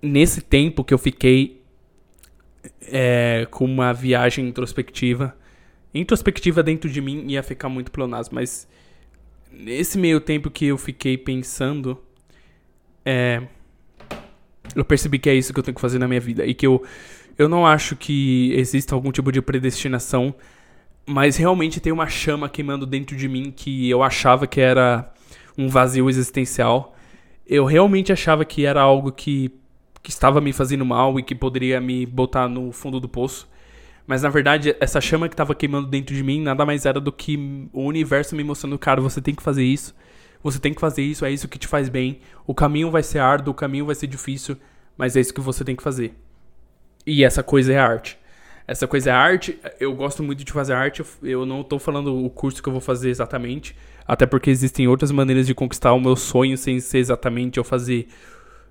A: nesse tempo que eu fiquei é, com uma viagem introspectiva, introspectiva dentro de mim ia ficar muito pleonasmo, mas nesse meio tempo que eu fiquei pensando, é, eu percebi que é isso que eu tenho que fazer na minha vida e que eu eu não acho que exista algum tipo de predestinação, mas realmente tem uma chama queimando dentro de mim que eu achava que era um vazio existencial. Eu realmente achava que era algo que, que estava me fazendo mal e que poderia me botar no fundo do poço. Mas na verdade, essa chama que estava queimando dentro de mim nada mais era do que o universo me mostrando, cara, você tem que fazer isso. Você tem que fazer isso, é isso que te faz bem. O caminho vai ser árduo, o caminho vai ser difícil, mas é isso que você tem que fazer. E essa coisa é arte. Essa coisa é arte. Eu gosto muito de fazer arte. Eu não estou falando o curso que eu vou fazer exatamente. Até porque existem outras maneiras de conquistar o meu sonho sem ser exatamente eu fazer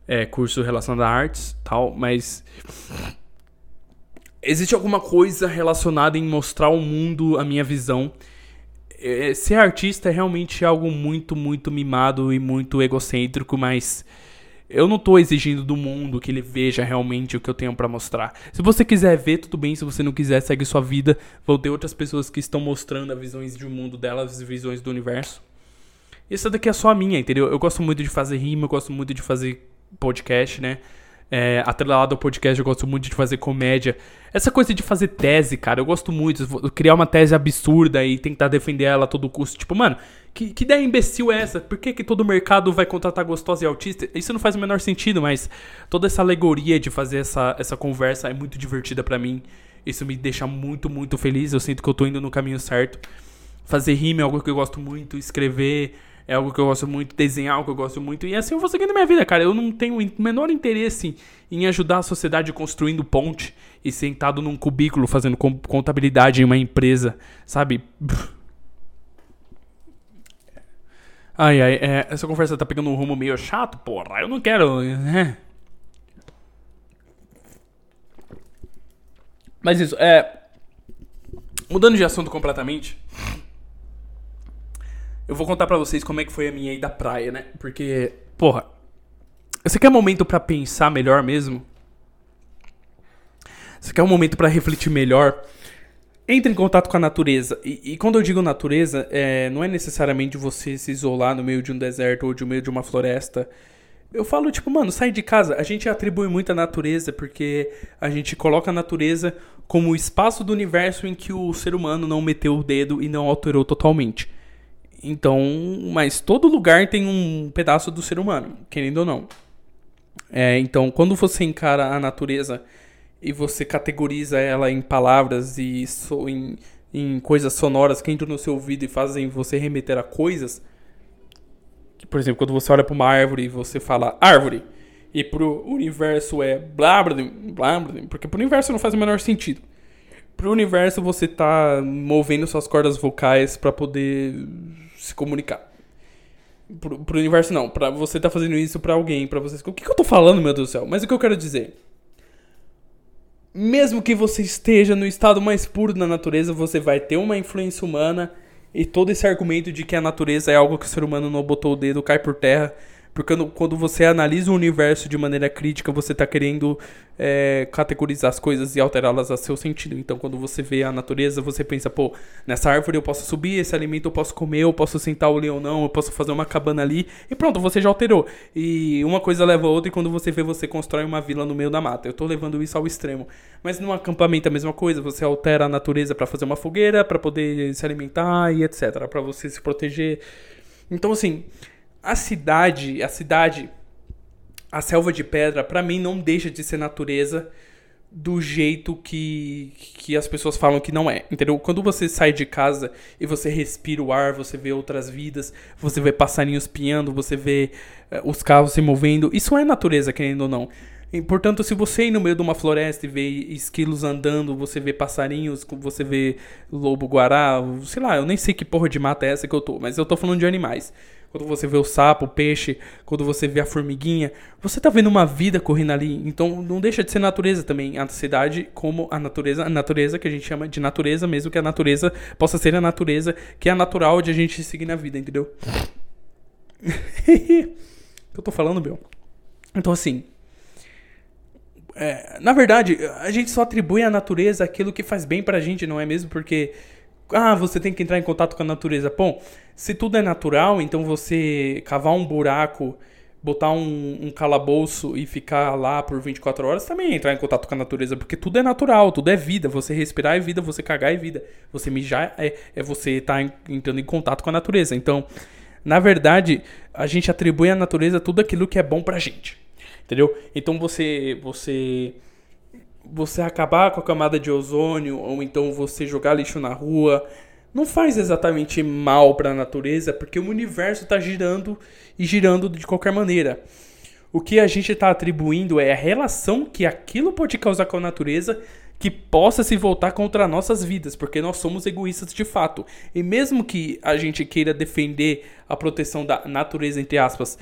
A: é, curso relacionado a artes tal. Mas. Existe alguma coisa relacionada em mostrar ao mundo a minha visão. É, ser artista é realmente algo muito, muito mimado e muito egocêntrico, mas eu não tô exigindo do mundo que ele veja realmente o que eu tenho para mostrar. Se você quiser ver, tudo bem. Se você não quiser, segue sua vida. Vão ter outras pessoas que estão mostrando as visões de um mundo delas, as visões do universo. Isso daqui é só a minha, entendeu? Eu gosto muito de fazer rima, eu gosto muito de fazer podcast, né? É, atrelado ao podcast, eu gosto muito de fazer comédia. Essa coisa de fazer tese, cara, eu gosto muito. Criar uma tese absurda e tentar defender ela a todo custo. Tipo, mano, que, que ideia imbecil é essa? Por que, que todo mercado vai contratar gostosa e autista? Isso não faz o menor sentido, mas toda essa alegoria de fazer essa, essa conversa é muito divertida para mim. Isso me deixa muito, muito feliz. Eu sinto que eu tô indo no caminho certo. Fazer rima é algo que eu gosto muito, escrever é algo que eu gosto muito, desenhar é algo que eu gosto muito. E assim eu vou seguindo minha vida, cara. Eu não tenho o menor interesse em ajudar a sociedade construindo ponte e sentado num cubículo fazendo contabilidade em uma empresa, sabe? Ai, ai, é, essa conversa tá pegando um rumo meio chato, porra. Eu não quero, né? Mas isso, é. Mudando de assunto completamente. Eu vou contar para vocês como é que foi a minha ida à praia, né? Porque, porra, você quer um momento para pensar melhor mesmo? Você quer um momento para refletir melhor? Entre em contato com a natureza. E, e quando eu digo natureza, é, não é necessariamente você se isolar no meio de um deserto ou no meio de uma floresta. Eu falo, tipo, mano, sai de casa. A gente atribui muito à natureza porque a gente coloca a natureza como o espaço do universo em que o ser humano não meteu o dedo e não alterou totalmente. Então, mas todo lugar tem um pedaço do ser humano, querendo ou não. É, então, quando você encara a natureza e você categoriza ela em palavras e so, em, em coisas sonoras que entram no seu ouvido e fazem você remeter a coisas, por exemplo, quando você olha para uma árvore e você fala árvore, e pro universo é blá blá blá, blá porque pro universo não faz o menor sentido. Pro universo você tá movendo suas cordas vocais para poder se comunicar. Pro, pro universo não, pra você tá fazendo isso pra alguém, pra vocês. O que, que eu tô falando, meu Deus do céu? Mas o que eu quero dizer? Mesmo que você esteja no estado mais puro da natureza, você vai ter uma influência humana e todo esse argumento de que a natureza é algo que o ser humano não botou o dedo cai por terra porque quando você analisa o universo de maneira crítica, você está querendo é, categorizar as coisas e alterá-las a seu sentido. Então, quando você vê a natureza, você pensa, pô, nessa árvore eu posso subir, esse alimento eu posso comer, eu posso sentar o leão não, eu posso fazer uma cabana ali, e pronto, você já alterou. E uma coisa leva a outra, e quando você vê, você constrói uma vila no meio da mata. Eu estou levando isso ao extremo. Mas num acampamento é a mesma coisa, você altera a natureza para fazer uma fogueira, para poder se alimentar e etc, para você se proteger. Então, assim, a cidade, a cidade, a selva de pedra, para mim não deixa de ser natureza do jeito que, que as pessoas falam que não é, entendeu? Quando você sai de casa e você respira o ar, você vê outras vidas, você vê passarinhos piando, você vê uh, os carros se movendo, isso é natureza, querendo ou não. E, portanto, se você ir no meio de uma floresta e vê esquilos andando, você vê passarinhos, você vê lobo-guará, sei lá, eu nem sei que porra de mata é essa que eu tô, mas eu tô falando de animais quando você vê o sapo, o peixe, quando você vê a formiguinha, você tá vendo uma vida correndo ali. Então não deixa de ser natureza também. A cidade como a natureza, a natureza que a gente chama de natureza, mesmo que a natureza possa ser a natureza que é natural de a gente seguir na vida, entendeu? eu tô falando, meu? Então, assim. É, na verdade, a gente só atribui à natureza aquilo que faz bem pra gente, não é mesmo? Porque. Ah, você tem que entrar em contato com a natureza. Bom, se tudo é natural, então você cavar um buraco botar um, um calabouço e ficar lá por 24 horas também é entrar em contato com a natureza, porque tudo é natural, tudo é vida. Você respirar é vida, você cagar é vida. Você mijar é, é você estar tá entrando em contato com a natureza. Então, na verdade, a gente atribui à natureza tudo aquilo que é bom pra gente. Entendeu? Então você você você acabar com a camada de ozônio ou então você jogar lixo na rua, não faz exatamente mal para a natureza, porque o universo está girando e girando de qualquer maneira. O que a gente está atribuindo é a relação que aquilo pode causar com a natureza que possa se voltar contra nossas vidas, porque nós somos egoístas de fato. E mesmo que a gente queira defender a proteção da natureza, entre aspas,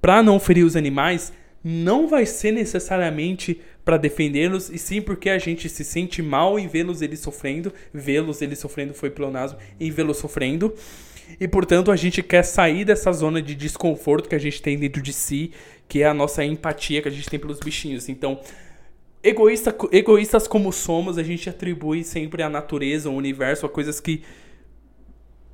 A: para não ferir os animais, não vai ser necessariamente para defendê-los, e sim porque a gente se sente mal em vê-los eles sofrendo, vê-los eles sofrendo foi pleonasmo, em vê-los sofrendo. E portanto a gente quer sair dessa zona de desconforto que a gente tem dentro de si, que é a nossa empatia que a gente tem pelos bichinhos. Então, egoísta, egoístas como somos, a gente atribui sempre à natureza, ao universo, a coisas que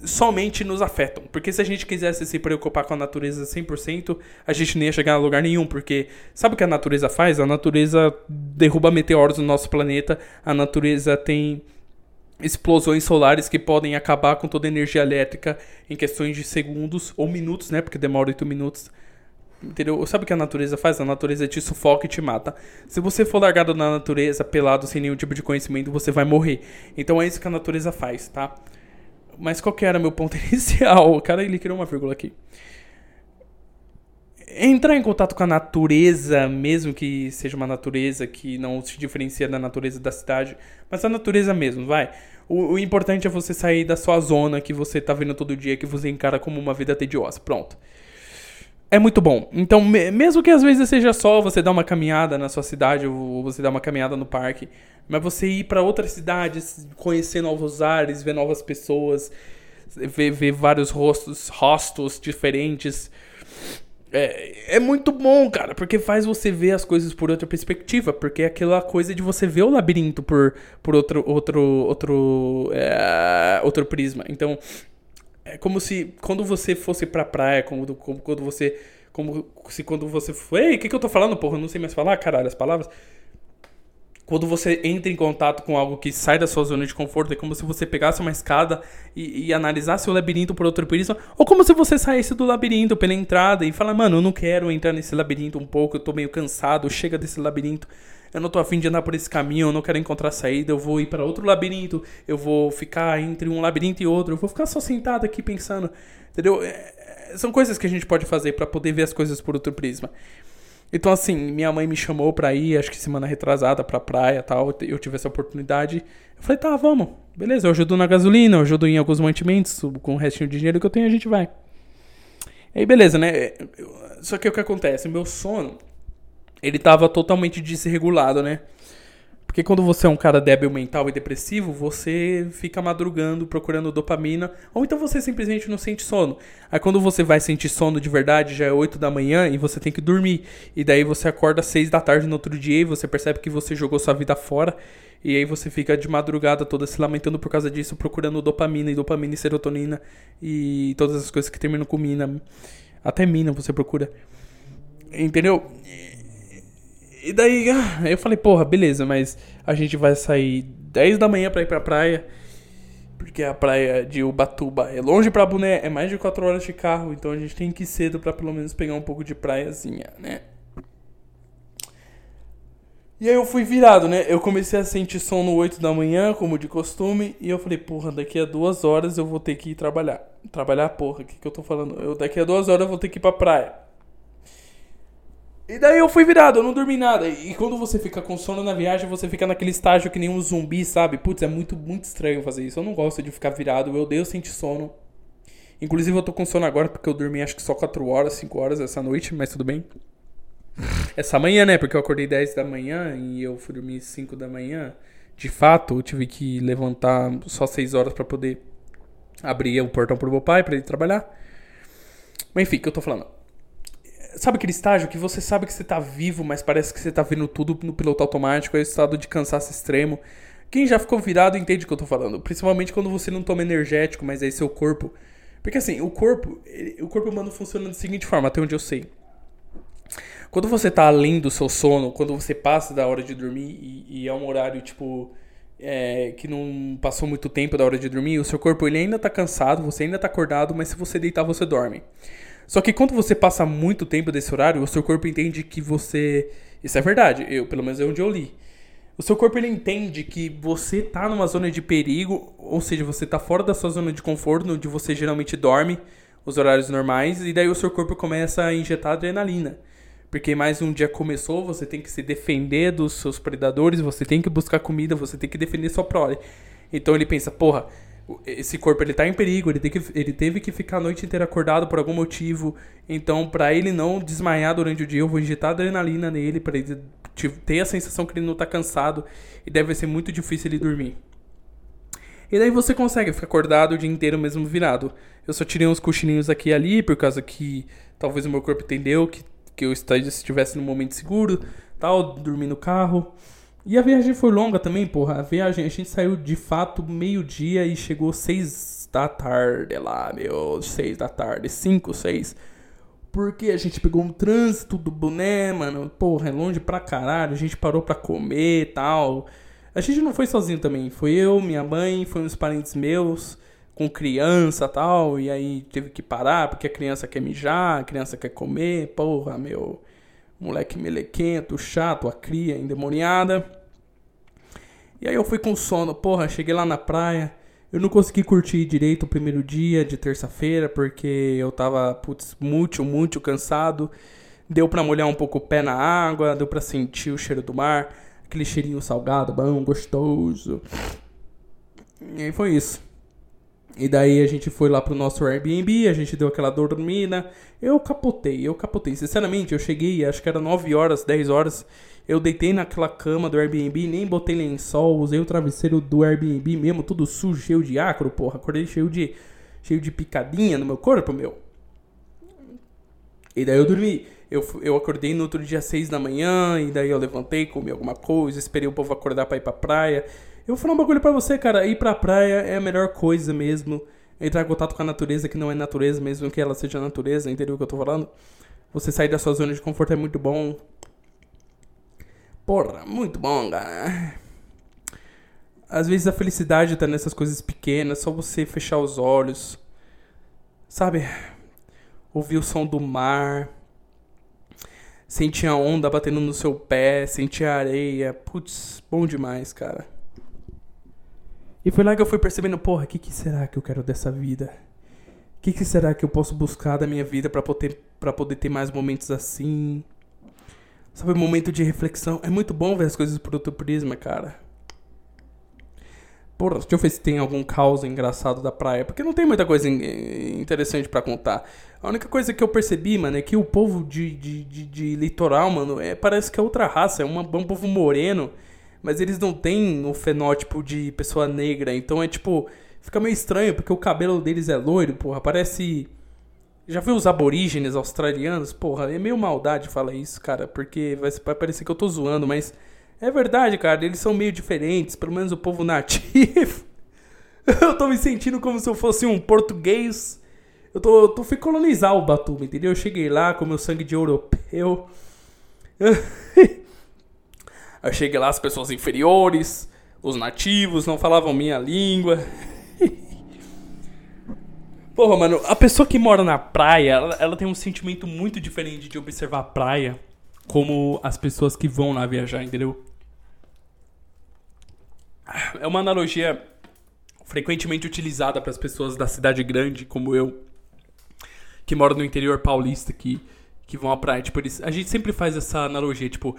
A: somente nos afetam. Porque se a gente quisesse se preocupar com a natureza 100%, a gente nem ia chegar a lugar nenhum. Porque sabe o que a natureza faz? A natureza derruba meteoros no nosso planeta, a natureza tem explosões solares que podem acabar com toda a energia elétrica em questões de segundos ou minutos, né? Porque demora 8 minutos. Entendeu? Sabe o que a natureza faz? A natureza te sufoca e te mata. Se você for largado na natureza, pelado, sem nenhum tipo de conhecimento, você vai morrer. Então é isso que a natureza faz, tá? Mas qual que era meu ponto inicial? Cara ele criou uma vírgula aqui. Entrar em contato com a natureza, mesmo que seja uma natureza que não se diferencia da natureza da cidade, mas a natureza mesmo, vai. O, o importante é você sair da sua zona que você tá vendo todo dia, que você encara como uma vida tediosa. Pronto é muito bom. Então, mesmo que às vezes seja só você dar uma caminhada na sua cidade ou você dar uma caminhada no parque, mas você ir para outras cidades, conhecer novos ares, ver novas pessoas, ver, ver vários rostos, rostos diferentes. É, é muito bom, cara, porque faz você ver as coisas por outra perspectiva, porque é aquela coisa de você ver o labirinto por, por outro outro outro é, outro prisma. Então, é como se quando você fosse pra praia, como, como quando você. Como se quando você. Ei, o que, que eu tô falando, porra? Eu não sei mais falar, caralho, as palavras. Quando você entra em contato com algo que sai da sua zona de conforto, é como se você pegasse uma escada e, e analisasse o labirinto por outro prisma. Ou como se você saísse do labirinto pela entrada e fala, mano, eu não quero entrar nesse labirinto um pouco, eu tô meio cansado, chega desse labirinto eu não tô afim de andar por esse caminho, eu não quero encontrar saída, eu vou ir para outro labirinto, eu vou ficar entre um labirinto e outro, eu vou ficar só sentado aqui pensando, entendeu? É, é são coisas que a gente pode fazer para poder ver as coisas por outro prisma. Então, assim, minha mãe me chamou pra ir, acho que semana retrasada, pra praia tal. Eu tive essa oportunidade. Eu falei, tá, vamos. Beleza, eu ajudo na gasolina, eu ajudo em alguns mantimentos, com o restinho de dinheiro que eu tenho, a gente vai. Aí, beleza, né? Só que o que acontece? Meu sono ele tava totalmente desregulado, né? Porque quando você é um cara débil mental e depressivo, você fica madrugando procurando dopamina, ou então você simplesmente não sente sono. Aí quando você vai sentir sono de verdade, já é 8 da manhã e você tem que dormir. E daí você acorda às 6 da tarde no outro dia e você percebe que você jogou sua vida fora. E aí você fica de madrugada toda se lamentando por causa disso, procurando dopamina e dopamina e serotonina e todas as coisas que terminam com mina. Até mina você procura. Entendeu? E daí, ah, eu falei, porra, beleza, mas a gente vai sair 10 da manhã pra ir pra praia. Porque a praia de Ubatuba é longe pra Boné, é mais de 4 horas de carro, então a gente tem que ir cedo pra pelo menos pegar um pouco de praiazinha, né? E aí eu fui virado, né? Eu comecei a sentir sono 8 da manhã, como de costume, e eu falei, porra, daqui a duas horas eu vou ter que ir trabalhar. Trabalhar, porra, o que, que eu tô falando? Eu, daqui a duas horas eu vou ter que ir pra praia. E daí eu fui virado, eu não dormi nada. E quando você fica com sono na viagem, você fica naquele estágio que nem um zumbi, sabe? Putz, é muito, muito estranho fazer isso. Eu não gosto de ficar virado, eu odeio sentir sono. Inclusive eu tô com sono agora porque eu dormi acho que só 4 horas, 5 horas essa noite, mas tudo bem. Essa manhã, né? Porque eu acordei 10 da manhã e eu fui dormir 5 da manhã. De fato, eu tive que levantar só 6 horas para poder abrir o portão pro meu pai para ele trabalhar. Mas enfim, o que eu tô falando? Sabe aquele estágio que você sabe que você tá vivo, mas parece que você tá vendo tudo no piloto automático, é o estado de cansaço extremo. Quem já ficou virado entende o que eu tô falando. Principalmente quando você não toma energético, mas aí seu corpo. Porque assim, o corpo. O corpo humano funciona da seguinte forma, até onde eu sei. Quando você tá além do seu sono, quando você passa da hora de dormir e, e é um horário, tipo. É, que não passou muito tempo da hora de dormir, o seu corpo ele ainda tá cansado, você ainda tá acordado, mas se você deitar, você dorme. Só que quando você passa muito tempo desse horário, o seu corpo entende que você. Isso é verdade, eu, pelo menos é onde eu li. O seu corpo ele entende que você tá numa zona de perigo, ou seja, você tá fora da sua zona de conforto, onde você geralmente dorme, os horários normais, e daí o seu corpo começa a injetar adrenalina. Porque mais um dia começou, você tem que se defender dos seus predadores, você tem que buscar comida, você tem que defender sua prole. Então ele pensa, porra, esse corpo ele tá em perigo, ele, que, ele teve que ficar a noite inteira acordado por algum motivo. Então, para ele não desmaiar durante o dia, eu vou injetar adrenalina nele para ele ter a sensação que ele não tá cansado e deve ser muito difícil ele dormir. E daí você consegue ficar acordado o dia inteiro mesmo virado. Eu só tirei uns cochilinhos aqui e ali, por causa que talvez o meu corpo entendeu que que eu estivesse no momento seguro, tal, dormi no carro. E a viagem foi longa também, porra. A viagem, a gente saiu de fato meio-dia e chegou seis da tarde lá, meu. Seis da tarde, cinco, seis. Porque a gente pegou um trânsito do boné, mano. Porra, é longe pra caralho. A gente parou pra comer e tal. A gente não foi sozinho também. Foi eu, minha mãe, foi uns parentes meus com criança tal, e aí teve que parar porque a criança quer mijar, a criança quer comer, porra, meu moleque melequento, chato, a cria endemoniada. E aí eu fui com sono, porra, cheguei lá na praia, eu não consegui curtir direito o primeiro dia de terça-feira porque eu tava, putz, muito, muito cansado. Deu pra molhar um pouco o pé na água, deu pra sentir o cheiro do mar, aquele cheirinho salgado, bom, gostoso. E aí foi isso. E daí a gente foi lá pro nosso Airbnb, a gente deu aquela dormida. Eu capotei, eu capotei. Sinceramente, eu cheguei, acho que era 9 horas, 10 horas. Eu deitei naquela cama do Airbnb, nem botei lençol, usei o travesseiro do Airbnb mesmo, tudo sujo, cheio de acro, porra. Acordei cheio de, cheio de picadinha no meu corpo, meu. E daí eu dormi. Eu, eu acordei no outro dia 6 da manhã, e daí eu levantei, comi alguma coisa, esperei o povo acordar pra ir pra praia. Eu vou falar um bagulho pra você, cara. Ir pra praia é a melhor coisa mesmo. Entrar em contato com a natureza, que não é natureza, mesmo que ela seja natureza, entendeu o que eu tô falando? Você sair da sua zona de conforto é muito bom. Porra, muito bom, cara. Às vezes a felicidade tá nessas coisas pequenas, só você fechar os olhos. Sabe? Ouvir o som do mar. Sentir a onda batendo no seu pé, sentir a areia. Putz, bom demais, cara. E foi lá que eu fui percebendo, porra, o que, que será que eu quero dessa vida? O que, que será que eu posso buscar da minha vida para poder, pra poder ter mais momentos assim? Sabe, momento de reflexão. É muito bom ver as coisas por outro prisma, cara. Porra, deixa eu ver se tem algum caos engraçado da praia. Porque não tem muita coisa interessante para contar. A única coisa que eu percebi, mano, é que o povo de, de, de, de litoral, mano, é, parece que é outra raça. É uma, um povo moreno mas eles não têm o fenótipo de pessoa negra. Então é tipo. Fica meio estranho, porque o cabelo deles é loiro, porra. Parece. Já viu os aborígenes australianos? Porra, é meio maldade falar isso, cara. Porque vai, parecer que eu tô zoando, mas. É verdade, cara. Eles são meio diferentes. Pelo menos o povo nativo. eu tô me sentindo como se eu fosse um português. Eu tô, eu tô fui colonizar o Batuba, entendeu? Eu cheguei lá com meu sangue de europeu. Eu cheguei lá, as pessoas inferiores, os nativos, não falavam minha língua. Porra, mano, a pessoa que mora na praia, ela, ela, tem um sentimento muito diferente de observar a praia como as pessoas que vão lá viajar, entendeu? É uma analogia frequentemente utilizada para as pessoas da cidade grande, como eu, que moram no interior paulista, que, que vão à praia. Tipo, eles, a gente sempre faz essa analogia, tipo,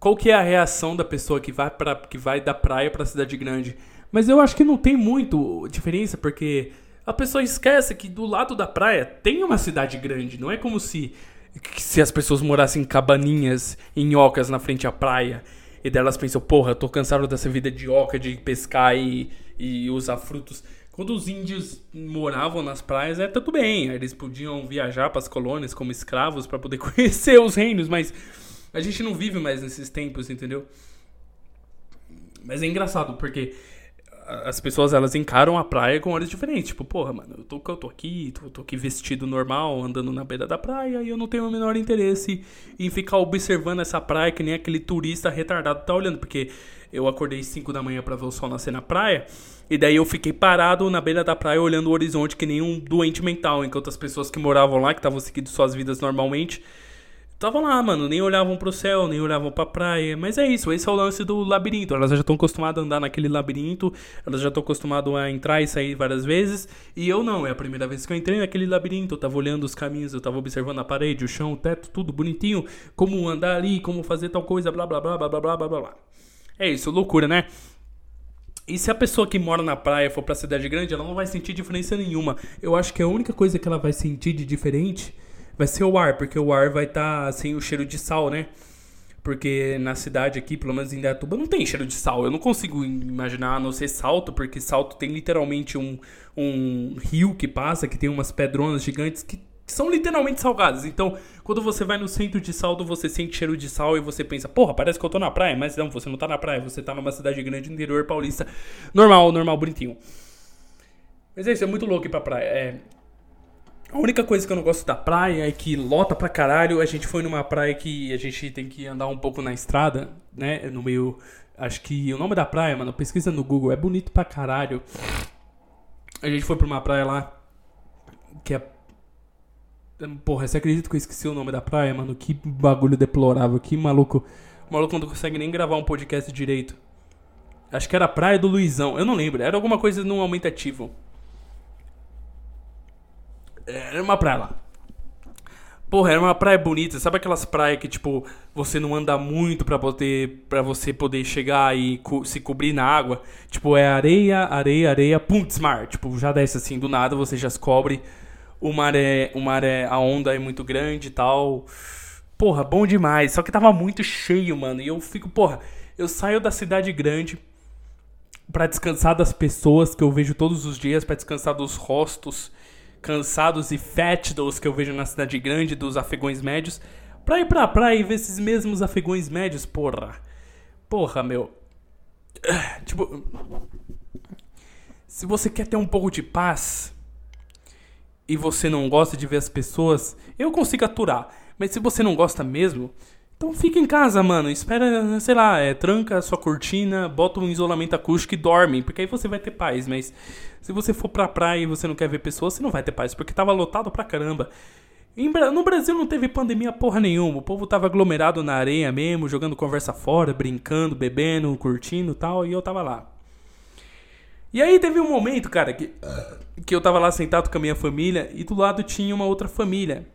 A: qual que é a reação da pessoa que vai para que vai da praia para a cidade grande. Mas eu acho que não tem muito diferença porque a pessoa esquece que do lado da praia tem uma cidade grande, não é como se se as pessoas morassem em cabaninhas, em ocas na frente à praia, e delas pensam, porra, eu tô cansado dessa vida de oca, de pescar e, e usar frutos. Quando os índios moravam nas praias, é tudo bem. Eles podiam viajar para as colônias como escravos para poder conhecer os reinos, mas a gente não vive mais nesses tempos, entendeu? Mas é engraçado, porque as pessoas elas encaram a praia com olhos diferentes. Tipo, porra, mano, eu tô, eu tô aqui, tô, tô aqui vestido normal, andando na beira da praia, e eu não tenho o menor interesse em ficar observando essa praia que nem aquele turista retardado tá olhando, porque eu acordei 5 da manhã para ver o sol nascer na praia, e daí eu fiquei parado na beira da praia olhando o horizonte que nem um doente mental, enquanto as pessoas que moravam lá, que estavam seguindo suas vidas normalmente, Tava lá, mano, nem olhavam pro céu, nem olhavam pra praia. Mas é isso, esse é o lance do labirinto. Elas já estão acostumadas a andar naquele labirinto, elas já estão acostumadas a entrar e sair várias vezes. E eu não, é a primeira vez que eu entrei naquele labirinto. Eu tava olhando os caminhos, eu tava observando a parede, o chão, o teto, tudo bonitinho. Como andar ali, como fazer tal coisa, blá blá blá blá blá blá blá blá. É isso, loucura, né? E se a pessoa que mora na praia for pra cidade grande, ela não vai sentir diferença nenhuma. Eu acho que a única coisa que ela vai sentir de diferente vai ser o ar, porque o ar vai estar tá sem o cheiro de sal, né? Porque na cidade aqui, pelo menos em Datuba, não tem cheiro de sal. Eu não consigo imaginar a não ser salto, porque salto tem literalmente um, um rio que passa, que tem umas pedronas gigantes que são literalmente salgadas. Então, quando você vai no centro de salto, você sente cheiro de sal e você pensa, porra, parece que eu tô na praia. Mas não, você não tá na praia, você tá numa cidade grande interior paulista. Normal, normal, bonitinho. Mas é isso, é muito louco ir pra praia. É, a única coisa que eu não gosto da praia é que lota pra caralho. A gente foi numa praia que a gente tem que andar um pouco na estrada, né? No meio. Acho que o nome da praia, mano, pesquisa no Google, é bonito pra caralho. A gente foi pra uma praia lá que é. Porra, você acredita que eu esqueci o nome da praia, mano? Que bagulho deplorável, que maluco. O maluco não consegue nem gravar um podcast direito. Acho que era a Praia do Luizão, eu não lembro. Era alguma coisa num aumentativo. Era uma praia lá. Porra, era uma praia bonita. Sabe aquelas praias que, tipo, você não anda muito pra, poder, pra você poder chegar e co se cobrir na água? Tipo, é areia, areia, areia, pum, mar. Tipo, já desce assim do nada, você já se cobre. O mar é, o mar é, a onda é muito grande e tal. Porra, bom demais. Só que tava muito cheio, mano. E eu fico, porra, eu saio da cidade grande para descansar das pessoas que eu vejo todos os dias, para descansar dos rostos cansados e fétidos que eu vejo na cidade grande dos afegões médios, pra ir pra praia e ver esses mesmos afegões médios, porra. Porra, meu. Tipo. Se você quer ter um pouco de paz e você não gosta de ver as pessoas, eu consigo aturar. Mas se você não gosta mesmo, então fica em casa, mano. Espera, sei lá, é, tranca a sua cortina, bota um isolamento acústico e dorme. Porque aí você vai ter paz. Mas se você for pra praia e você não quer ver pessoas, você não vai ter paz. Porque tava lotado pra caramba. No Brasil não teve pandemia porra nenhuma. O povo tava aglomerado na areia mesmo, jogando conversa fora, brincando, bebendo, curtindo tal. E eu tava lá. E aí teve um momento, cara, que, que eu tava lá sentado com a minha família e do lado tinha uma outra família.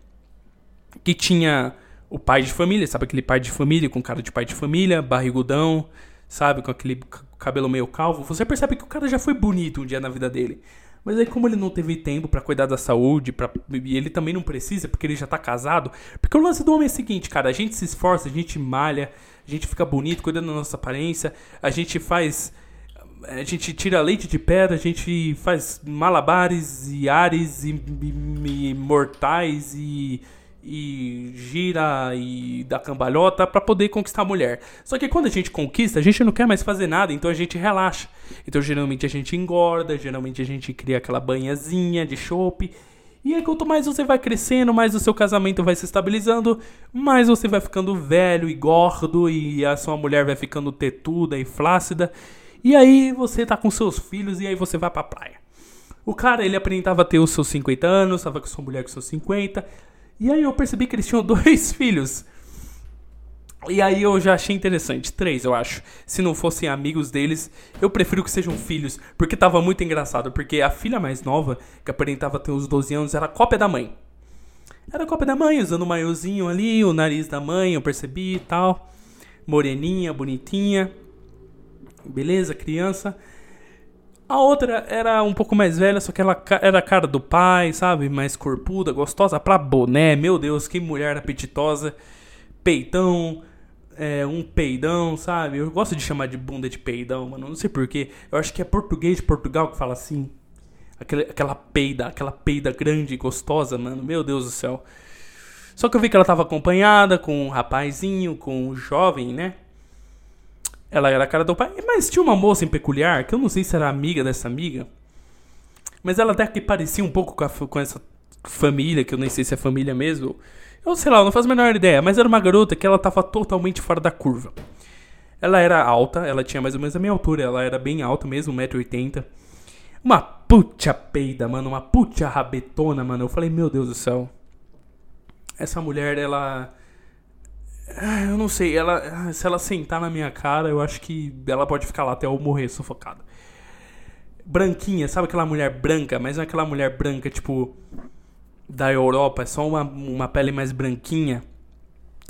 A: Que tinha o pai de família, sabe aquele pai de família com cara de pai de família, barrigudão, sabe, com aquele cabelo meio calvo. Você percebe que o cara já foi bonito um dia na vida dele. Mas aí como ele não teve tempo para cuidar da saúde, pra... e ele também não precisa, porque ele já tá casado. Porque o lance do homem é o seguinte, cara, a gente se esforça, a gente malha, a gente fica bonito, cuidando da nossa aparência, a gente faz a gente tira leite de pedra, a gente faz malabares e ares e, e, e mortais e e gira e dá cambalhota para poder conquistar a mulher. Só que quando a gente conquista, a gente não quer mais fazer nada, então a gente relaxa. Então geralmente a gente engorda, geralmente a gente cria aquela banhazinha de chope. E aí quanto mais você vai crescendo, mais o seu casamento vai se estabilizando, mais você vai ficando velho e gordo e a sua mulher vai ficando tetuda e flácida. E aí você tá com seus filhos e aí você vai pra praia. O cara, ele aparentava ter os seus 50 anos, tava com sua mulher com seus 50, e aí eu percebi que eles tinham dois filhos. E aí eu já achei interessante. Três, eu acho. Se não fossem amigos deles, eu prefiro que sejam filhos. Porque tava muito engraçado. Porque a filha mais nova, que aparentava ter uns 12 anos, era cópia da mãe. Era cópia da mãe, usando o maiozinho ali, o nariz da mãe, eu percebi e tal. Moreninha, bonitinha. Beleza, criança. A outra era um pouco mais velha, só que ela era a cara do pai, sabe? Mais corpuda, gostosa pra boné. Meu Deus, que mulher apetitosa. Peitão, é, um peidão, sabe? Eu gosto de chamar de bunda de peidão, mano. Não sei porquê. Eu acho que é português de Portugal que fala assim. Aquele, aquela peida, aquela peida grande e gostosa, mano. Meu Deus do céu. Só que eu vi que ela tava acompanhada com um rapazinho, com um jovem, né? Ela era a cara do pai. Mas tinha uma moça em peculiar, que eu não sei se era amiga dessa amiga. Mas ela até que parecia um pouco com, a, com essa família, que eu nem sei se é família mesmo. Eu sei lá, eu não faço a menor ideia. Mas era uma garota que ela tava totalmente fora da curva. Ela era alta, ela tinha mais ou menos a minha altura. Ela era bem alta mesmo, 1,80m. Uma puta peida, mano. Uma puta rabetona, mano. Eu falei, meu Deus do céu. Essa mulher, ela eu não sei, ela, ah, se ela sentar na minha cara, eu acho que ela pode ficar lá até eu morrer sufocado. Branquinha, sabe aquela mulher branca, mas não é aquela mulher branca tipo da Europa, é só uma, uma pele mais branquinha,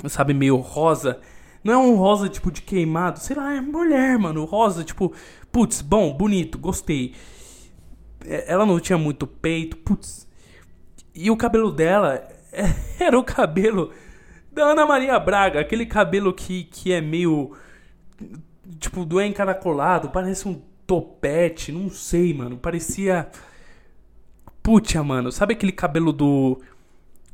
A: sabe, meio rosa. Não é um rosa tipo de queimado, sei lá, é mulher, mano, rosa, tipo, putz, bom, bonito, gostei. É, ela não tinha muito peito, putz. E o cabelo dela era o cabelo da Ana Maria Braga, aquele cabelo que, que é meio. Tipo, do encaracolado, parece um topete, não sei, mano. Parecia. Putia, mano. Sabe aquele cabelo do.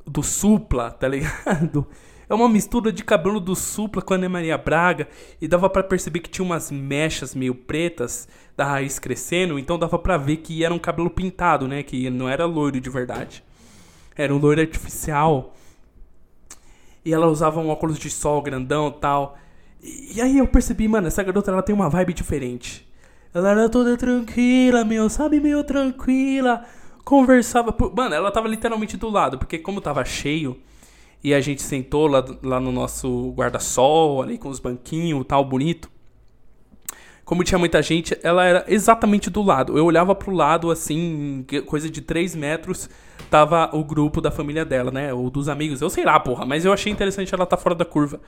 A: Do Supla, tá ligado? É uma mistura de cabelo do Supla com a Ana Maria Braga. E dava para perceber que tinha umas mechas meio pretas da raiz crescendo. Então dava para ver que era um cabelo pintado, né? Que não era loiro de verdade. Era um loiro artificial. E ela usava um óculos de sol grandão tal. E, e aí eu percebi, mano, essa garota ela tem uma vibe diferente. Ela era toda tranquila, meu, sabe, meio tranquila. Conversava. Por... Mano, ela tava literalmente do lado, porque como tava cheio e a gente sentou lá, lá no nosso guarda-sol, ali com os banquinhos tal, bonito. Como tinha muita gente, ela era exatamente do lado. Eu olhava pro lado, assim, coisa de 3 metros tava o grupo da família dela, né? Ou dos amigos. Eu sei lá, porra. Mas eu achei interessante ela tá fora da curva.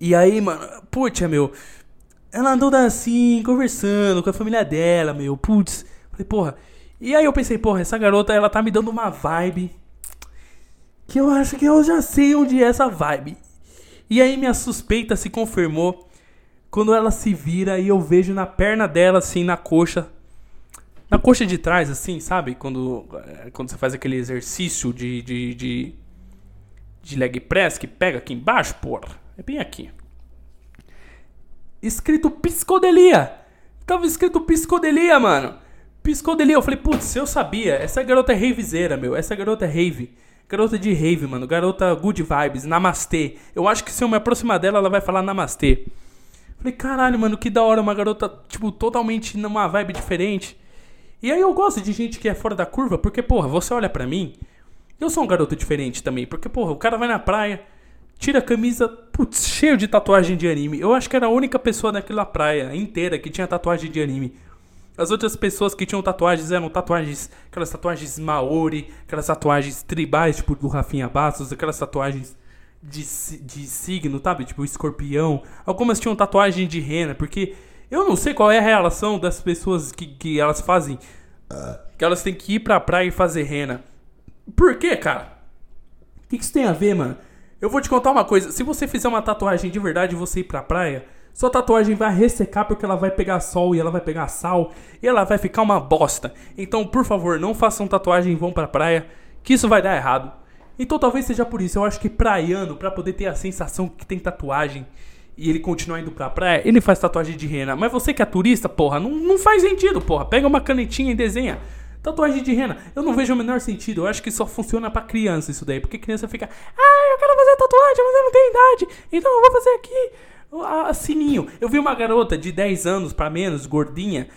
A: E aí, mano, putz, meu. Ela andou assim, conversando com a família dela, meu. Putz. Falei, porra. E aí eu pensei, porra, essa garota, ela tá me dando uma vibe. Que eu acho que eu já sei onde é essa vibe. E aí minha suspeita se confirmou quando ela se vira e eu vejo na perna dela, assim, na coxa, na coxa de trás, assim, sabe? Quando, eh, quando você faz aquele exercício de, de, de, de leg press que pega aqui embaixo, porra. É bem aqui. Escrito psicodelia. Tava escrito psicodelia, mano. Psicodelia. Eu falei, putz, eu sabia. Essa garota é ravezeira, meu. Essa garota é rave. Garota de rave, mano. Garota good vibes. Namastê. Eu acho que se eu me aproximar dela, ela vai falar namastê. Falei, caralho, mano, que da hora. Uma garota, tipo, totalmente numa vibe diferente. E aí eu gosto de gente que é fora da curva, porque, porra, você olha para mim, eu sou um garoto diferente também, porque, porra, o cara vai na praia, tira a camisa, putz, cheio de tatuagem de anime. Eu acho que era a única pessoa naquela praia inteira que tinha tatuagem de anime. As outras pessoas que tinham tatuagens eram tatuagens, aquelas tatuagens Maori, aquelas tatuagens tribais, tipo do Rafinha Bastos, aquelas tatuagens de, de signo, sabe? Tipo escorpião. Algumas tinham tatuagem de rena, porque eu não sei qual é a relação das pessoas que, que elas fazem. Que elas têm que ir pra praia e fazer rena. Por quê, cara? O que, que isso tem a ver, mano? Eu vou te contar uma coisa. Se você fizer uma tatuagem de verdade e você ir pra praia, sua tatuagem vai ressecar porque ela vai pegar sol e ela vai pegar sal e ela vai ficar uma bosta. Então, por favor, não façam tatuagem e vão pra praia, que isso vai dar errado. Então talvez seja por isso. Eu acho que praiano, para poder ter a sensação que tem tatuagem, e ele continua indo pra praia, ele faz tatuagem de rena. Mas você que é turista, porra, não, não faz sentido, porra. Pega uma canetinha e desenha. Tatuagem de rena, eu não vejo o menor sentido. Eu acho que só funciona para criança isso daí. Porque criança fica, ah, eu quero fazer tatuagem, mas eu não tenho idade. Então eu vou fazer aqui. A, sininho. Eu vi uma garota de 10 anos para menos, gordinha,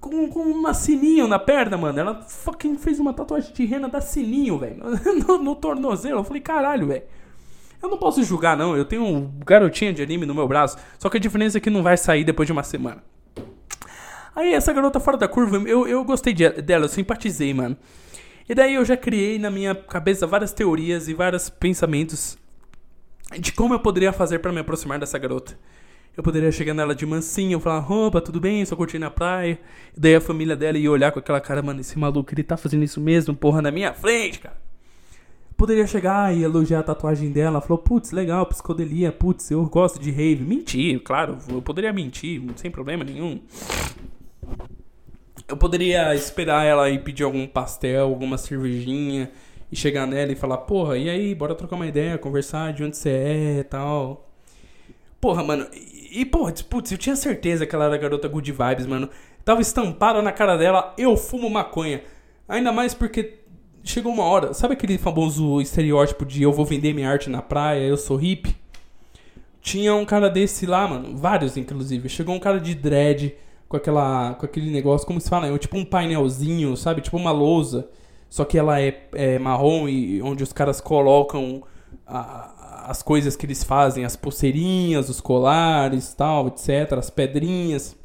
A: com, com uma sininho na perna, mano. Ela fucking fez uma tatuagem de rena da sininho, velho. No, no tornozelo. Eu falei, caralho, velho. Eu não posso julgar, não. Eu tenho um garotinha de anime no meu braço. Só que a diferença é que não vai sair depois de uma semana. Aí, essa garota fora da curva, eu, eu gostei de, dela, eu simpatizei, mano. E daí eu já criei na minha cabeça várias teorias e vários pensamentos de como eu poderia fazer para me aproximar dessa garota. Eu poderia chegar nela de mansinho, falar, roupa, tudo bem, só curtindo a praia. E daí a família dela ia olhar com aquela cara, mano, esse maluco, ele tá fazendo isso mesmo, porra, na minha frente, cara poderia chegar e elogiar a tatuagem dela. Falou, putz, legal, psicodelia, putz, eu gosto de rave. Mentir, claro, eu poderia mentir, sem problema nenhum. Eu poderia esperar ela e pedir algum pastel, alguma cervejinha e chegar nela e falar, porra, e aí, bora trocar uma ideia, conversar de onde você é e tal. Porra, mano, e, porra, putz, eu tinha certeza que ela era garota good vibes, mano. Tava estampada na cara dela, eu fumo maconha. Ainda mais porque chegou uma hora, sabe aquele famoso estereótipo de eu vou vender minha arte na praia, eu sou hippie? Tinha um cara desse lá, mano, vários inclusive. Chegou um cara de dread com aquela com aquele negócio, como se fala, é tipo um painelzinho, sabe? Tipo uma lousa só que ela é, é marrom e onde os caras colocam a, as coisas que eles fazem, as pulseirinhas, os colares, tal, etc, as pedrinhas.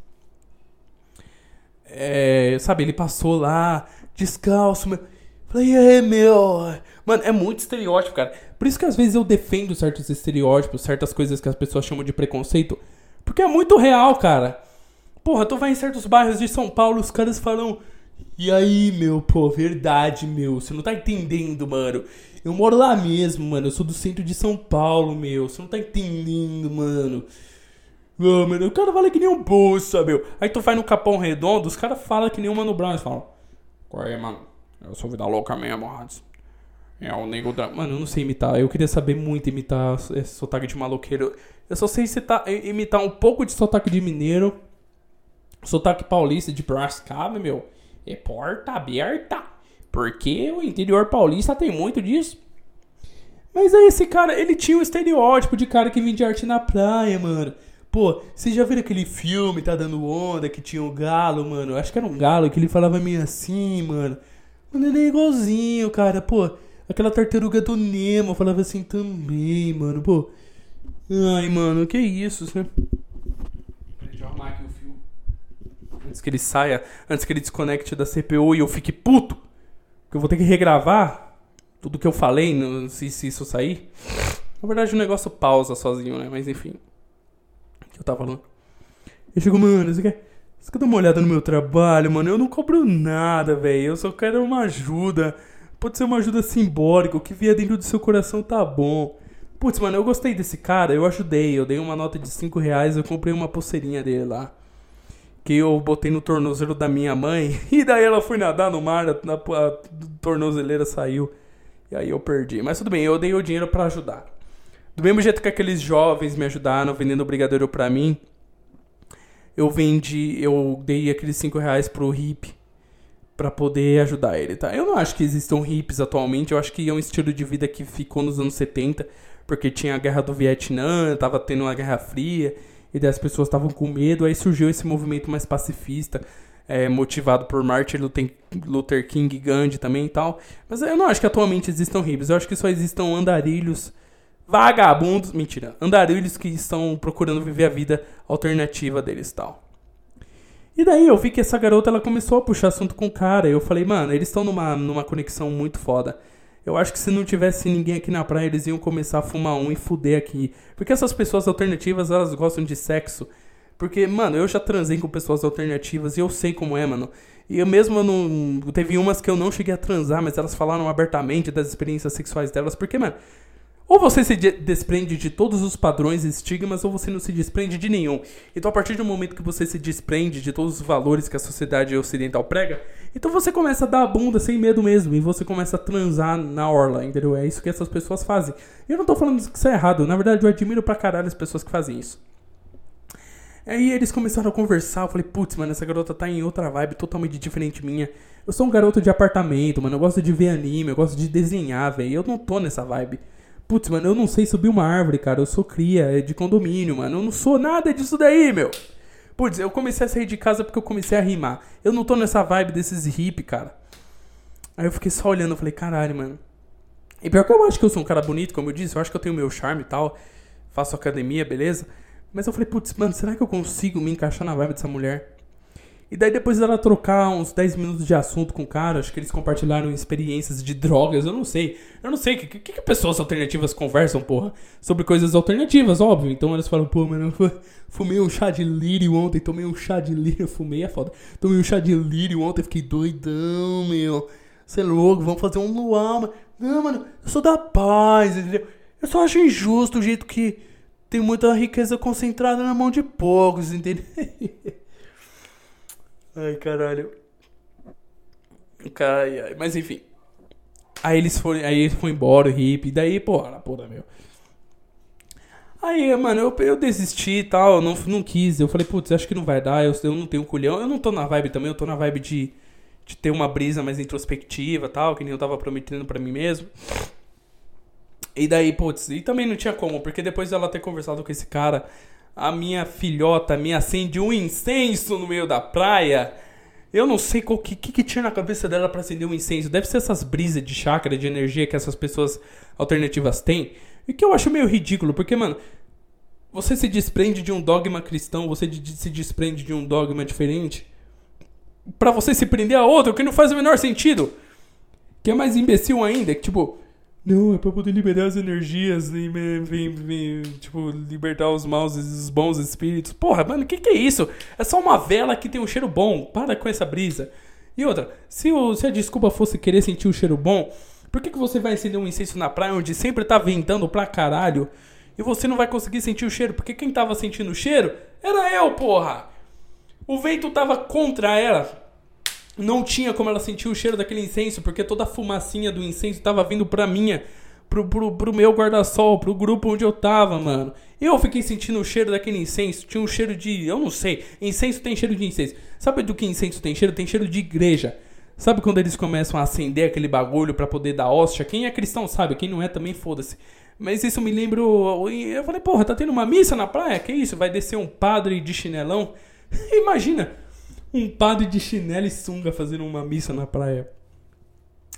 A: É, sabe, ele passou lá, descalço, meu. Falei, é, meu. Mano, é muito estereótipo, cara. Por isso que às vezes eu defendo certos estereótipos, certas coisas que as pessoas chamam de preconceito. Porque é muito real, cara. Porra, tu vai em certos bairros de São Paulo, os caras falam. E aí, meu, pô, verdade, meu. Você não tá entendendo, mano. Eu moro lá mesmo, mano. Eu sou do centro de São Paulo, meu. Você não tá entendendo, mano. Oh, mano, o cara fala que nem um bolsa, meu. Aí tu vai no Capão Redondo, os caras falam que nem o Mano Brown. Eles falam, qual é, mano? Eu sou vida louca mesmo, Hans. É o nego da. Mano, eu não sei imitar. Eu queria saber muito imitar esse sotaque de maloqueiro. Eu só sei citar, imitar um pouco de sotaque de mineiro. Sotaque paulista de Brascaba, meu é porta aberta. Porque o interior paulista tem muito disso. Mas aí esse cara, ele tinha um estereótipo de cara que vende arte na praia, mano. Pô, vocês já viram aquele filme, Tá Dando Onda, que tinha um galo, mano? Acho que era um galo, que ele falava meio assim, mano. Mano, ele é igualzinho, cara. Pô, aquela tartaruga do Nemo falava assim também, mano. Pô. Ai, mano, que isso, né? Deixa eu arrumar aqui o antes que ele saia, antes que ele desconecte da CPU e eu fique puto, que eu vou ter que regravar tudo que eu falei, se isso sair. Na verdade o negócio pausa sozinho, né? Mas enfim. O que eu tava falando? Eu chego, mano, você quer, você quer dar uma olhada no meu trabalho, mano? Eu não cobro nada, velho. Eu só quero uma ajuda. Pode ser uma ajuda simbólica, o que vier dentro do seu coração tá bom. Putz, mano, eu gostei desse cara, eu ajudei, eu dei uma nota de 5 reais, eu comprei uma pulseirinha dele lá que eu botei no tornozelo da minha mãe. E daí ela foi nadar no mar, a, a, a tornozeleira saiu. E aí eu perdi. Mas tudo bem, eu dei o dinheiro para ajudar. Do mesmo jeito que aqueles jovens me ajudaram vendendo brigadeiro pra mim, eu vendi, eu dei aqueles 5 reais pro hippie para poder ajudar ele, tá? Eu não acho que existam hippies atualmente, eu acho que é um estilo de vida que ficou nos anos 70, porque tinha a guerra do Vietnã, tava tendo uma guerra fria, e daí as pessoas estavam com medo, aí surgiu esse movimento mais pacifista, é, motivado por Martin Luther King Gandhi também e tal. Mas eu não acho que atualmente existam hippies, eu acho que só existam andarilhos vagabundos, mentira, andarilhos que estão procurando viver a vida alternativa deles e tal. E daí eu vi que essa garota ela começou a puxar assunto com o cara, e eu falei, mano, eles estão numa, numa conexão muito foda. Eu acho que se não tivesse ninguém aqui na praia, eles iam começar a fumar um e fuder aqui. Porque essas pessoas alternativas, elas gostam de sexo. Porque, mano, eu já transei com pessoas alternativas e eu sei como é, mano. E eu mesmo eu não. Teve umas que eu não cheguei a transar, mas elas falaram abertamente das experiências sexuais delas. Porque, mano, ou você se desprende de todos os padrões e estigmas, ou você não se desprende de nenhum. Então, a partir do momento que você se desprende de todos os valores que a sociedade ocidental prega, então você começa a dar a bunda sem medo mesmo. E você começa a transar na orla, entendeu? É isso que essas pessoas fazem. Eu não tô falando que isso é errado. Na verdade, eu admiro pra caralho as pessoas que fazem isso. Aí eles começaram a conversar, eu falei, putz, mano, essa garota tá em outra vibe totalmente diferente minha. Eu sou um garoto de apartamento, mano, eu gosto de ver anime, eu gosto de desenhar, velho. Eu não tô nessa vibe. Putz, mano, eu não sei subir uma árvore, cara. Eu sou cria é de condomínio, mano. Eu não sou nada disso daí, meu. Putz, eu comecei a sair de casa porque eu comecei a rimar. Eu não tô nessa vibe desses hip, cara. Aí eu fiquei só olhando, eu falei, caralho, mano. E pior que eu acho que eu sou um cara bonito, como eu disse, eu acho que eu tenho meu charme e tal. Faço academia, beleza? Mas eu falei, putz, mano, será que eu consigo me encaixar na vibe dessa mulher? E daí depois dela trocar uns 10 minutos de assunto com o cara, acho que eles compartilharam experiências de drogas, eu não sei. Eu não sei, o que, que, que, pessoas alternativas conversam, porra? Sobre coisas alternativas, óbvio. Então eles falam, pô, mano, eu fumei um chá de lírio ontem, tomei um chá de lírio, fumei é foda. Tomei um chá de lírio ontem, fiquei doidão, meu. Você é louco, vamos fazer um luar, mano. Não, mano, eu sou da paz, entendeu? Eu só acho injusto o jeito que tem muita riqueza concentrada na mão de poucos, entendeu? Ai, caralho. Ai, mas enfim. Aí eles foram, aí ele foi embora, o hippie, daí, porra, porra, meu. Aí, mano, eu, eu desisti e tal, não, não quis. Eu falei, putz, acho que não vai dar, eu, eu não tenho culhão. Eu não tô na vibe também, eu tô na vibe de, de ter uma brisa mais introspectiva tal, que nem eu tava prometendo para mim mesmo. E daí, putz, e também não tinha como, porque depois dela ter conversado com esse cara, a minha filhota me acende um incenso no meio da praia. Eu não sei o que, que, que, tinha na cabeça dela para acender um incêndio. Deve ser essas brisas de chácara, de energia que essas pessoas alternativas têm. E que eu acho meio ridículo, porque, mano, você se desprende de um dogma cristão, você se desprende de um dogma diferente, para você se prender a outro, que não faz o menor sentido. Que é mais imbecil ainda, que tipo, não, é pra poder liberar as energias e vem, vem, tipo, libertar os maus e os bons espíritos. Porra, mano, o que, que é isso? É só uma vela que tem um cheiro bom. Para com essa brisa. E outra, se, o, se a desculpa fosse querer sentir o cheiro bom, por que, que você vai acender um incenso na praia onde sempre tá ventando pra caralho e você não vai conseguir sentir o cheiro? Porque quem tava sentindo o cheiro era eu, porra! O vento tava contra ela. Não tinha como ela sentir o cheiro daquele incenso, porque toda a fumacinha do incenso tava vindo pra minha, pro, pro, pro meu guarda-sol, pro grupo onde eu tava, mano. Eu fiquei sentindo o cheiro daquele incenso. Tinha um cheiro de. Eu não sei. Incenso tem cheiro de incenso. Sabe do que incenso tem cheiro? Tem cheiro de igreja. Sabe quando eles começam a acender aquele bagulho para poder dar hóstia? Quem é cristão sabe, quem não é também foda-se. Mas isso me lembra. Eu falei, porra, tá tendo uma missa na praia? Que isso? Vai descer um padre de chinelão? Imagina, um padre de chinelo e sunga fazendo uma missa na praia.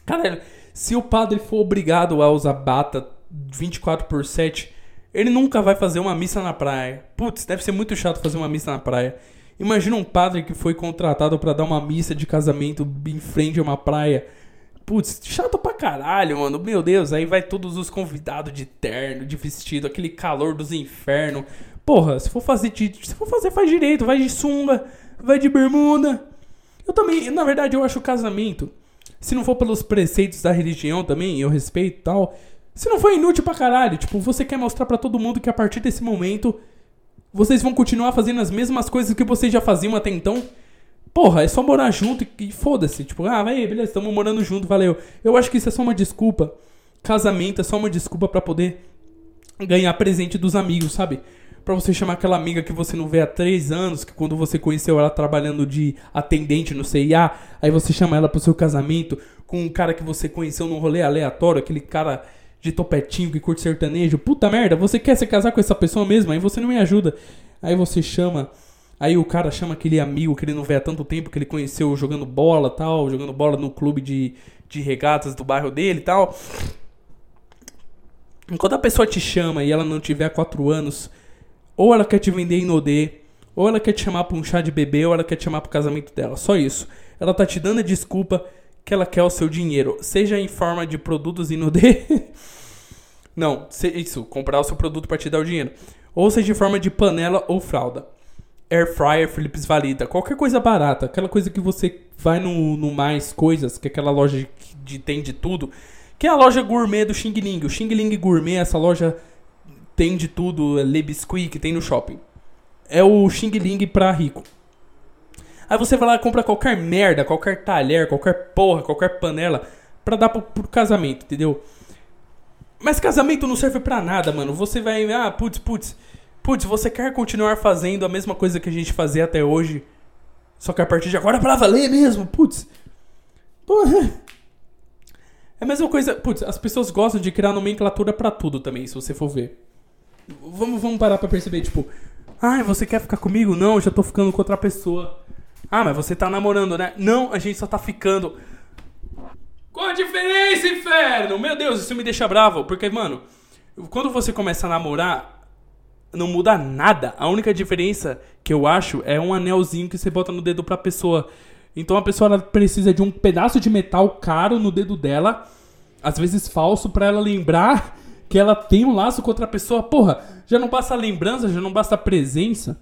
A: Cara, se o padre for obrigado a usar bata 24 por 7, ele nunca vai fazer uma missa na praia. Putz, deve ser muito chato fazer uma missa na praia. Imagina um padre que foi contratado para dar uma missa de casamento em frente a uma praia. Putz, chato pra caralho, mano. Meu Deus, aí vai todos os convidados de terno, de vestido, aquele calor dos infernos. Porra, se for fazer se for fazer faz direito, vai de sunga vai de bermuda. Eu também, na verdade, eu acho o casamento, se não for pelos preceitos da religião também, eu respeito e tal, se não for inútil pra caralho. Tipo, você quer mostrar para todo mundo que a partir desse momento vocês vão continuar fazendo as mesmas coisas que vocês já faziam até então. Porra, é só morar junto e, foda-se. Tipo, ah, vai, beleza, estamos morando junto, valeu. Eu acho que isso é só uma desculpa. Casamento é só uma desculpa para poder ganhar presente dos amigos, sabe? Para você chamar aquela amiga que você não vê há três anos, que quando você conheceu ela trabalhando de atendente no CIA, aí você chama ela pro seu casamento com um cara que você conheceu num rolê aleatório, aquele cara de topetinho que curte sertanejo. Puta merda, você quer se casar com essa pessoa mesmo? Aí você não me ajuda. Aí você chama. Aí o cara chama aquele amigo que ele não vê há tanto tempo, que ele conheceu jogando bola tal, jogando bola no clube de, de regatas do bairro dele tal. Quando a pessoa te chama e ela não tiver há quatro anos ou ela quer te vender em Nodê, ou ela quer te chamar pra um chá de bebê, ou ela quer te chamar pro casamento dela. Só isso. Ela tá te dando a desculpa que ela quer o seu dinheiro. Seja em forma de produtos em Nodê. Não, isso, comprar o seu produto para te dar o dinheiro. Ou seja em forma de panela ou fralda. Air fryer Philips Valida. Qualquer coisa barata. Aquela coisa que você vai no, no Mais Coisas, que é aquela loja que de, tem de tudo. Que é a loja gourmet do Xing Ling. O Xing Ling Gourmet, essa loja tem de tudo, é Le Biscuit que tem no shopping. É o Xing Ling pra rico. Aí você vai lá e compra qualquer merda, qualquer talher, qualquer porra, qualquer panela pra dar pro, pro casamento, entendeu? Mas casamento não serve pra nada, mano. Você vai, ah, putz, putz, putz, você quer continuar fazendo a mesma coisa que a gente fazia até hoje, só que a partir de agora é pra valer mesmo, putz. Porra. É a mesma coisa, putz, as pessoas gostam de criar nomenclatura para tudo também, se você for ver. Vamos, vamos parar pra perceber, tipo, ai, você quer ficar comigo? Não, eu já tô ficando com outra pessoa. Ah, mas você tá namorando, né? Não, a gente só tá ficando. Qual a diferença, inferno? Meu Deus, isso me deixa bravo. Porque, mano, quando você começa a namorar, não muda nada. A única diferença que eu acho é um anelzinho que você bota no dedo pra pessoa. Então a pessoa precisa de um pedaço de metal caro no dedo dela, às vezes falso, para ela lembrar que ela tem um laço com outra pessoa. Porra, já não basta a lembrança, já não basta a presença.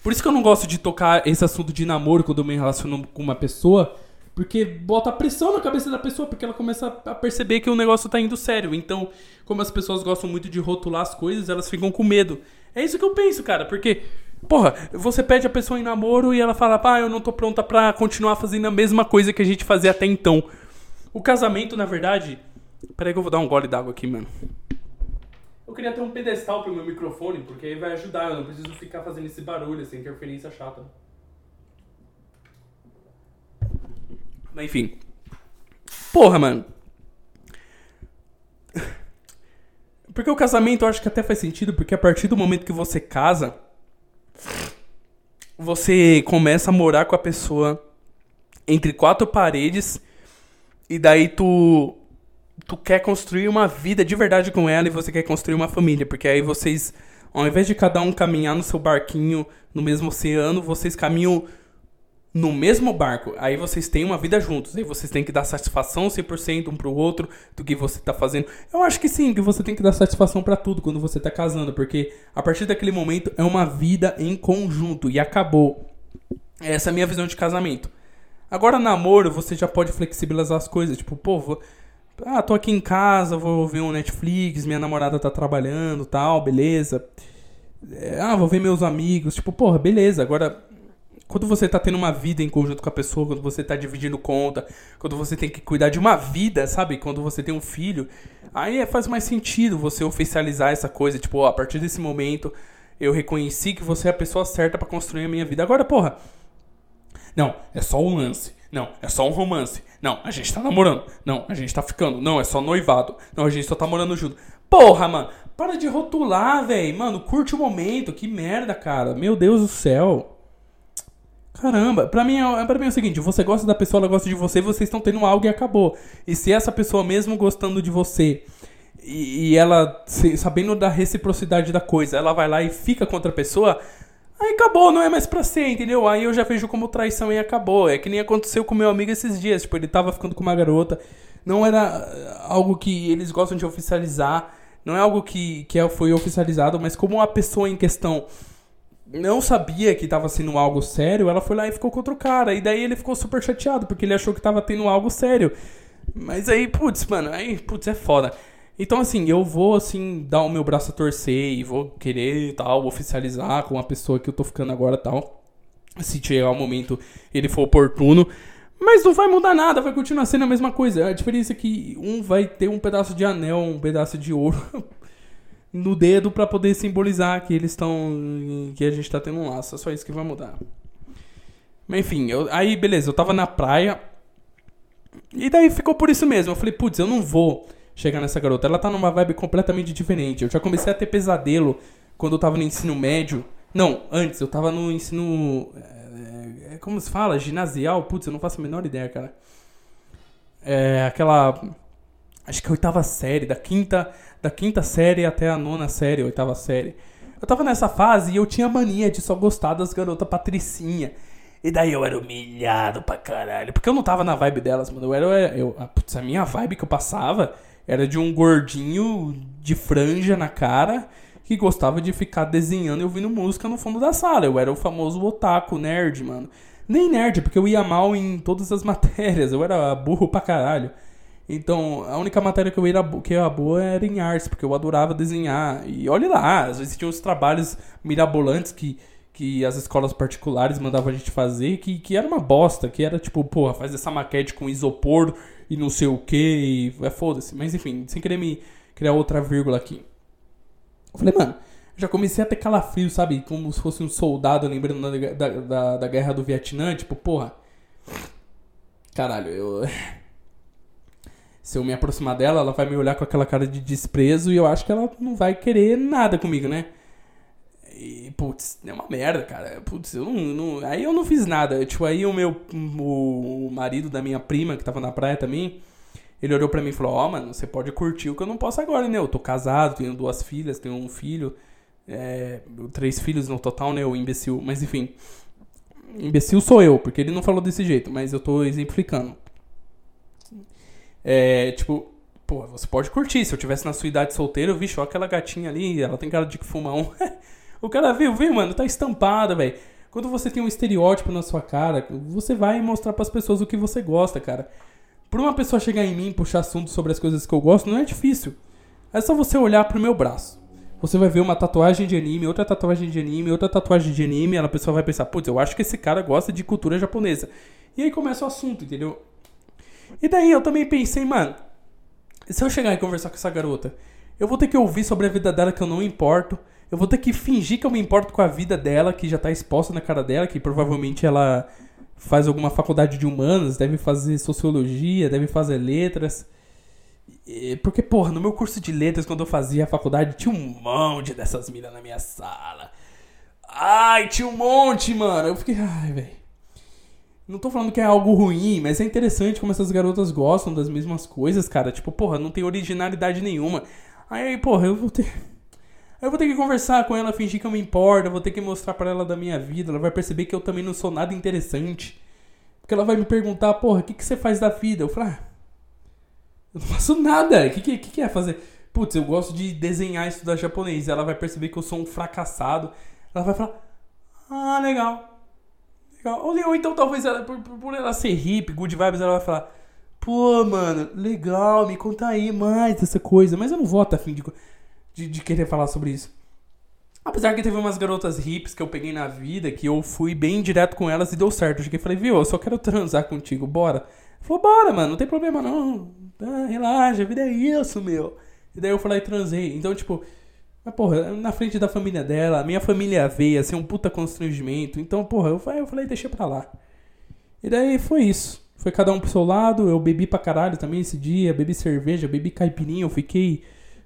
A: Por isso que eu não gosto de tocar esse assunto de namoro quando eu me relaciono com uma pessoa. Porque bota pressão na cabeça da pessoa, porque ela começa a perceber que o negócio tá indo sério. Então, como as pessoas gostam muito de rotular as coisas, elas ficam com medo. É isso que eu penso, cara, porque Porra, você pede a pessoa em namoro e ela fala, pá, eu não tô pronta pra continuar fazendo a mesma coisa que a gente fazia até então. O casamento, na verdade. Peraí que eu vou dar um gole d'água aqui, mano. Eu queria ter um pedestal pro meu microfone, porque aí vai ajudar, eu não preciso ficar fazendo esse barulho, essa interferência chata. Mas enfim. Porra, mano. Porque o casamento eu acho que até faz sentido, porque a partir do momento que você casa, você começa a morar com a pessoa entre quatro paredes e daí tu tu quer construir uma vida de verdade com ela e você quer construir uma família, porque aí vocês ao invés de cada um caminhar no seu barquinho no mesmo oceano, vocês caminham no mesmo barco. Aí vocês têm uma vida juntos. Aí vocês têm que dar satisfação 100% um pro outro do que você tá fazendo. Eu acho que sim, que você tem que dar satisfação para tudo quando você tá casando, porque a partir daquele momento é uma vida em conjunto e acabou. Essa é a minha visão de casamento. Agora namoro, você já pode flexibilizar as coisas, tipo, pô. Ah, tô aqui em casa, vou ver um Netflix, minha namorada tá trabalhando, tal, beleza. É, ah, vou ver meus amigos, tipo, porra, beleza. Agora quando você tá tendo uma vida em conjunto com a pessoa, quando você tá dividindo conta, quando você tem que cuidar de uma vida, sabe? Quando você tem um filho, aí é, faz mais sentido você oficializar essa coisa, tipo, ó, a partir desse momento eu reconheci que você é a pessoa certa para construir a minha vida. Agora, porra, não, é só um lance. Não, é só um romance. Não, a gente tá namorando. Não, a gente tá ficando. Não, é só noivado. Não, a gente só tá morando junto. Porra, mano, para de rotular, velho. Mano, curte o momento. Que merda, cara. Meu Deus do céu. Caramba, pra mim, é, pra mim é o seguinte, você gosta da pessoa, ela gosta de você, vocês estão tendo algo e acabou. E se essa pessoa, mesmo gostando de você, e, e ela, se, sabendo da reciprocidade da coisa, ela vai lá e fica contra a pessoa, aí acabou, não é mais pra ser, entendeu? Aí eu já vejo como traição e acabou. É que nem aconteceu com meu amigo esses dias, tipo, ele tava ficando com uma garota, não era algo que eles gostam de oficializar, não é algo que, que é, foi oficializado, mas como a pessoa em questão não sabia que tava sendo algo sério, ela foi lá e ficou com outro cara. E daí ele ficou super chateado, porque ele achou que tava tendo algo sério. Mas aí, putz, mano, aí, putz, é foda. Então, assim, eu vou, assim, dar o meu braço a torcer e vou querer, tal, oficializar com a pessoa que eu tô ficando agora, tal. Se chegar o momento ele for oportuno. Mas não vai mudar nada, vai continuar sendo a mesma coisa. A diferença é que um vai ter um pedaço de anel, um pedaço de ouro no dedo para poder simbolizar que eles estão. que a gente tá tendo um laço. É só isso que vai mudar. Mas enfim, eu, aí beleza, eu tava na praia. E daí ficou por isso mesmo. Eu falei, putz, eu não vou chegar nessa garota. Ela tá numa vibe completamente diferente. Eu já comecei a ter pesadelo quando eu tava no ensino médio. Não, antes, eu tava no ensino. É, como se fala? Ginasial? Putz, eu não faço a menor ideia, cara. É aquela. Acho que a oitava série, da quinta da quinta série até a nona série, oitava série. Eu tava nessa fase e eu tinha mania de só gostar das garotas patricinha. E daí eu era humilhado pra caralho. Porque eu não tava na vibe delas, mano. Eu era. Eu, a, putz, a minha vibe que eu passava era de um gordinho de franja na cara que gostava de ficar desenhando e ouvindo música no fundo da sala. Eu era o famoso otaku, nerd, mano. Nem nerd, porque eu ia mal em todas as matérias. Eu era burro pra caralho. Então, a única matéria que eu era, que era boa era em artes, porque eu adorava desenhar. E olha lá, às vezes tinha uns trabalhos mirabolantes que, que as escolas particulares mandavam a gente fazer, que, que era uma bosta, que era tipo, porra, faz essa maquete com isopor e não sei o que, é foda-se. Mas enfim, sem querer me criar outra vírgula aqui. Eu falei, mano, já comecei a ter calafrio, sabe? Como se fosse um soldado lembrando da, da, da guerra do Vietnã, tipo, porra. Caralho, eu se eu me aproximar dela, ela vai me olhar com aquela cara de desprezo e eu acho que ela não vai querer nada comigo, né? E, putz, é uma merda, cara. Putz, eu não, não, Aí eu não fiz nada. Tipo, aí o meu. O, o marido da minha prima, que tava na praia também, ele olhou para mim e falou: Ó, oh, mano, você pode curtir o que eu não posso agora, né? Eu tô casado, tenho duas filhas, tenho um filho. É, três filhos no total, né? O imbecil. Mas enfim. Imbecil sou eu, porque ele não falou desse jeito, mas eu tô exemplificando. É, tipo, pô, você pode curtir. Se eu tivesse na sua idade solteiro, vixe, ó, aquela gatinha ali, ela tem cara de que fuma um. o cara viu, viu, mano, tá estampada, velho. Quando você tem um estereótipo na sua cara, você vai mostrar para as pessoas o que você gosta, cara. Por uma pessoa chegar em mim e puxar assunto sobre as coisas que eu gosto, não é difícil. É só você olhar pro meu braço. você vai ver uma tatuagem de anime, outra tatuagem de anime, outra tatuagem de anime, a pessoa vai pensar, putz, eu acho que esse cara gosta de cultura japonesa. E aí começa o assunto, entendeu? E daí eu também pensei, mano, se eu chegar e conversar com essa garota, eu vou ter que ouvir sobre a vida dela que eu não importo. Eu vou ter que fingir que eu me importo com a vida dela, que já tá exposta na cara dela, que provavelmente ela faz alguma faculdade de humanas, deve fazer sociologia, deve fazer letras. Porque, porra, no meu curso de letras, quando eu fazia a faculdade, tinha um monte dessas minas na minha sala. Ai, tinha um monte, mano. Eu fiquei, ai, velho. Não tô falando que é algo ruim, mas é interessante como essas garotas gostam das mesmas coisas, cara. Tipo, porra, não tem originalidade nenhuma. Aí, porra, eu vou ter. Eu vou ter que conversar com ela, fingir que eu me importo, eu vou ter que mostrar para ela da minha vida, ela vai perceber que eu também não sou nada interessante. Porque ela vai me perguntar, porra, o que, que você faz da vida? Eu falo, ah, eu não faço nada. O que, que, que é fazer? Putz, eu gosto de desenhar e estudar japonês. Ela vai perceber que eu sou um fracassado. Ela vai falar, ah, legal. Ou, ou então talvez ela, por, por ela ser hippie, good vibes, ela vai falar: Pô, mano, legal, me conta aí mais dessa coisa. Mas eu não vou estar afim de, de, de querer falar sobre isso. Apesar que teve umas garotas hips que eu peguei na vida, que eu fui bem direto com elas e deu certo. Eu cheguei e falei, viu, eu só quero transar contigo, bora. Falou, bora, mano, não tem problema não. Ah, relaxa, a vida é isso, meu. E daí eu falei e transei. Então, tipo, mas, porra, na frente da família dela, minha família veio, assim, um puta constrangimento. Então, porra, eu falei, eu falei, deixa pra lá. E daí foi isso. Foi cada um pro seu lado, eu bebi pra caralho também esse dia, bebi cerveja, bebi caipirinha, eu fiquei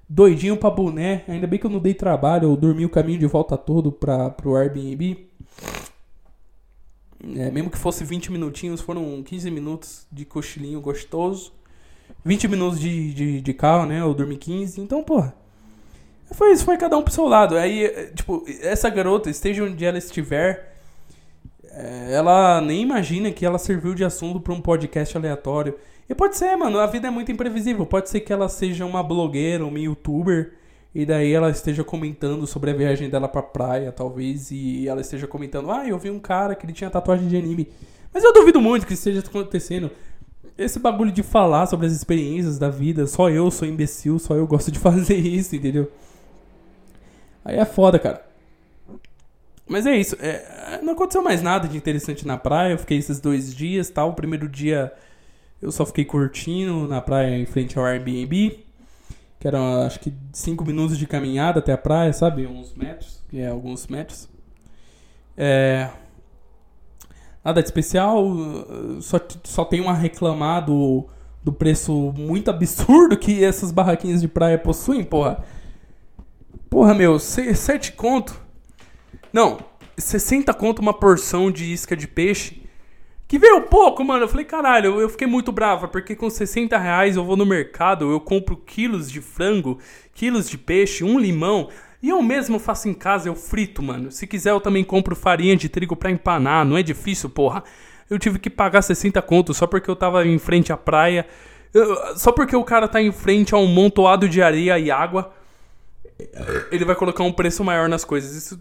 A: doidinho pra boné. Ainda bem que eu não dei trabalho, eu dormi o caminho de volta todo pra, pro Airbnb. É, mesmo que fosse 20 minutinhos, foram 15 minutos de cochilinho gostoso. 20 minutos de, de, de carro, né? Eu dormi 15. Então, porra. Foi isso, foi cada um pro seu lado. Aí, eh, tipo, essa garota, esteja onde ela estiver, eh, ela nem imagina que ela serviu de assunto pra um podcast aleatório. E pode ser, mano, a vida é muito imprevisível. Pode ser que ela seja uma blogueira, uma youtuber, e daí ela esteja comentando sobre a viagem dela pra praia, talvez, e ela esteja comentando, ah, eu vi um cara que ele tinha tatuagem de anime. Mas eu duvido muito que isso esteja acontecendo. Esse bagulho de falar sobre as experiências da vida, só eu sou imbecil, só eu gosto de fazer isso, entendeu? Aí é foda, cara. Mas é isso. É, não aconteceu mais nada de interessante na praia. Eu fiquei esses dois dias tal. O primeiro dia eu só fiquei curtindo na praia em frente ao Airbnb. Que eram acho que 5 minutos de caminhada até a praia, sabe? Uns metros. Que é alguns metros. É. Nada de especial. Só, só tenho a reclamar do, do preço muito absurdo que essas barraquinhas de praia possuem, porra. Porra, meu, 7 conto. Não, 60 conto uma porção de isca de peixe. Que veio pouco, mano. Eu falei, caralho, eu fiquei muito brava, porque com 60 reais eu vou no mercado, eu compro quilos de frango, quilos de peixe, um limão. E eu mesmo faço em casa, eu frito, mano. Se quiser, eu também compro farinha de trigo pra empanar. Não é difícil, porra. Eu tive que pagar 60 conto só porque eu tava em frente à praia. Eu, só porque o cara tá em frente a um montoado de areia e água ele vai colocar um preço maior nas coisas. Isso.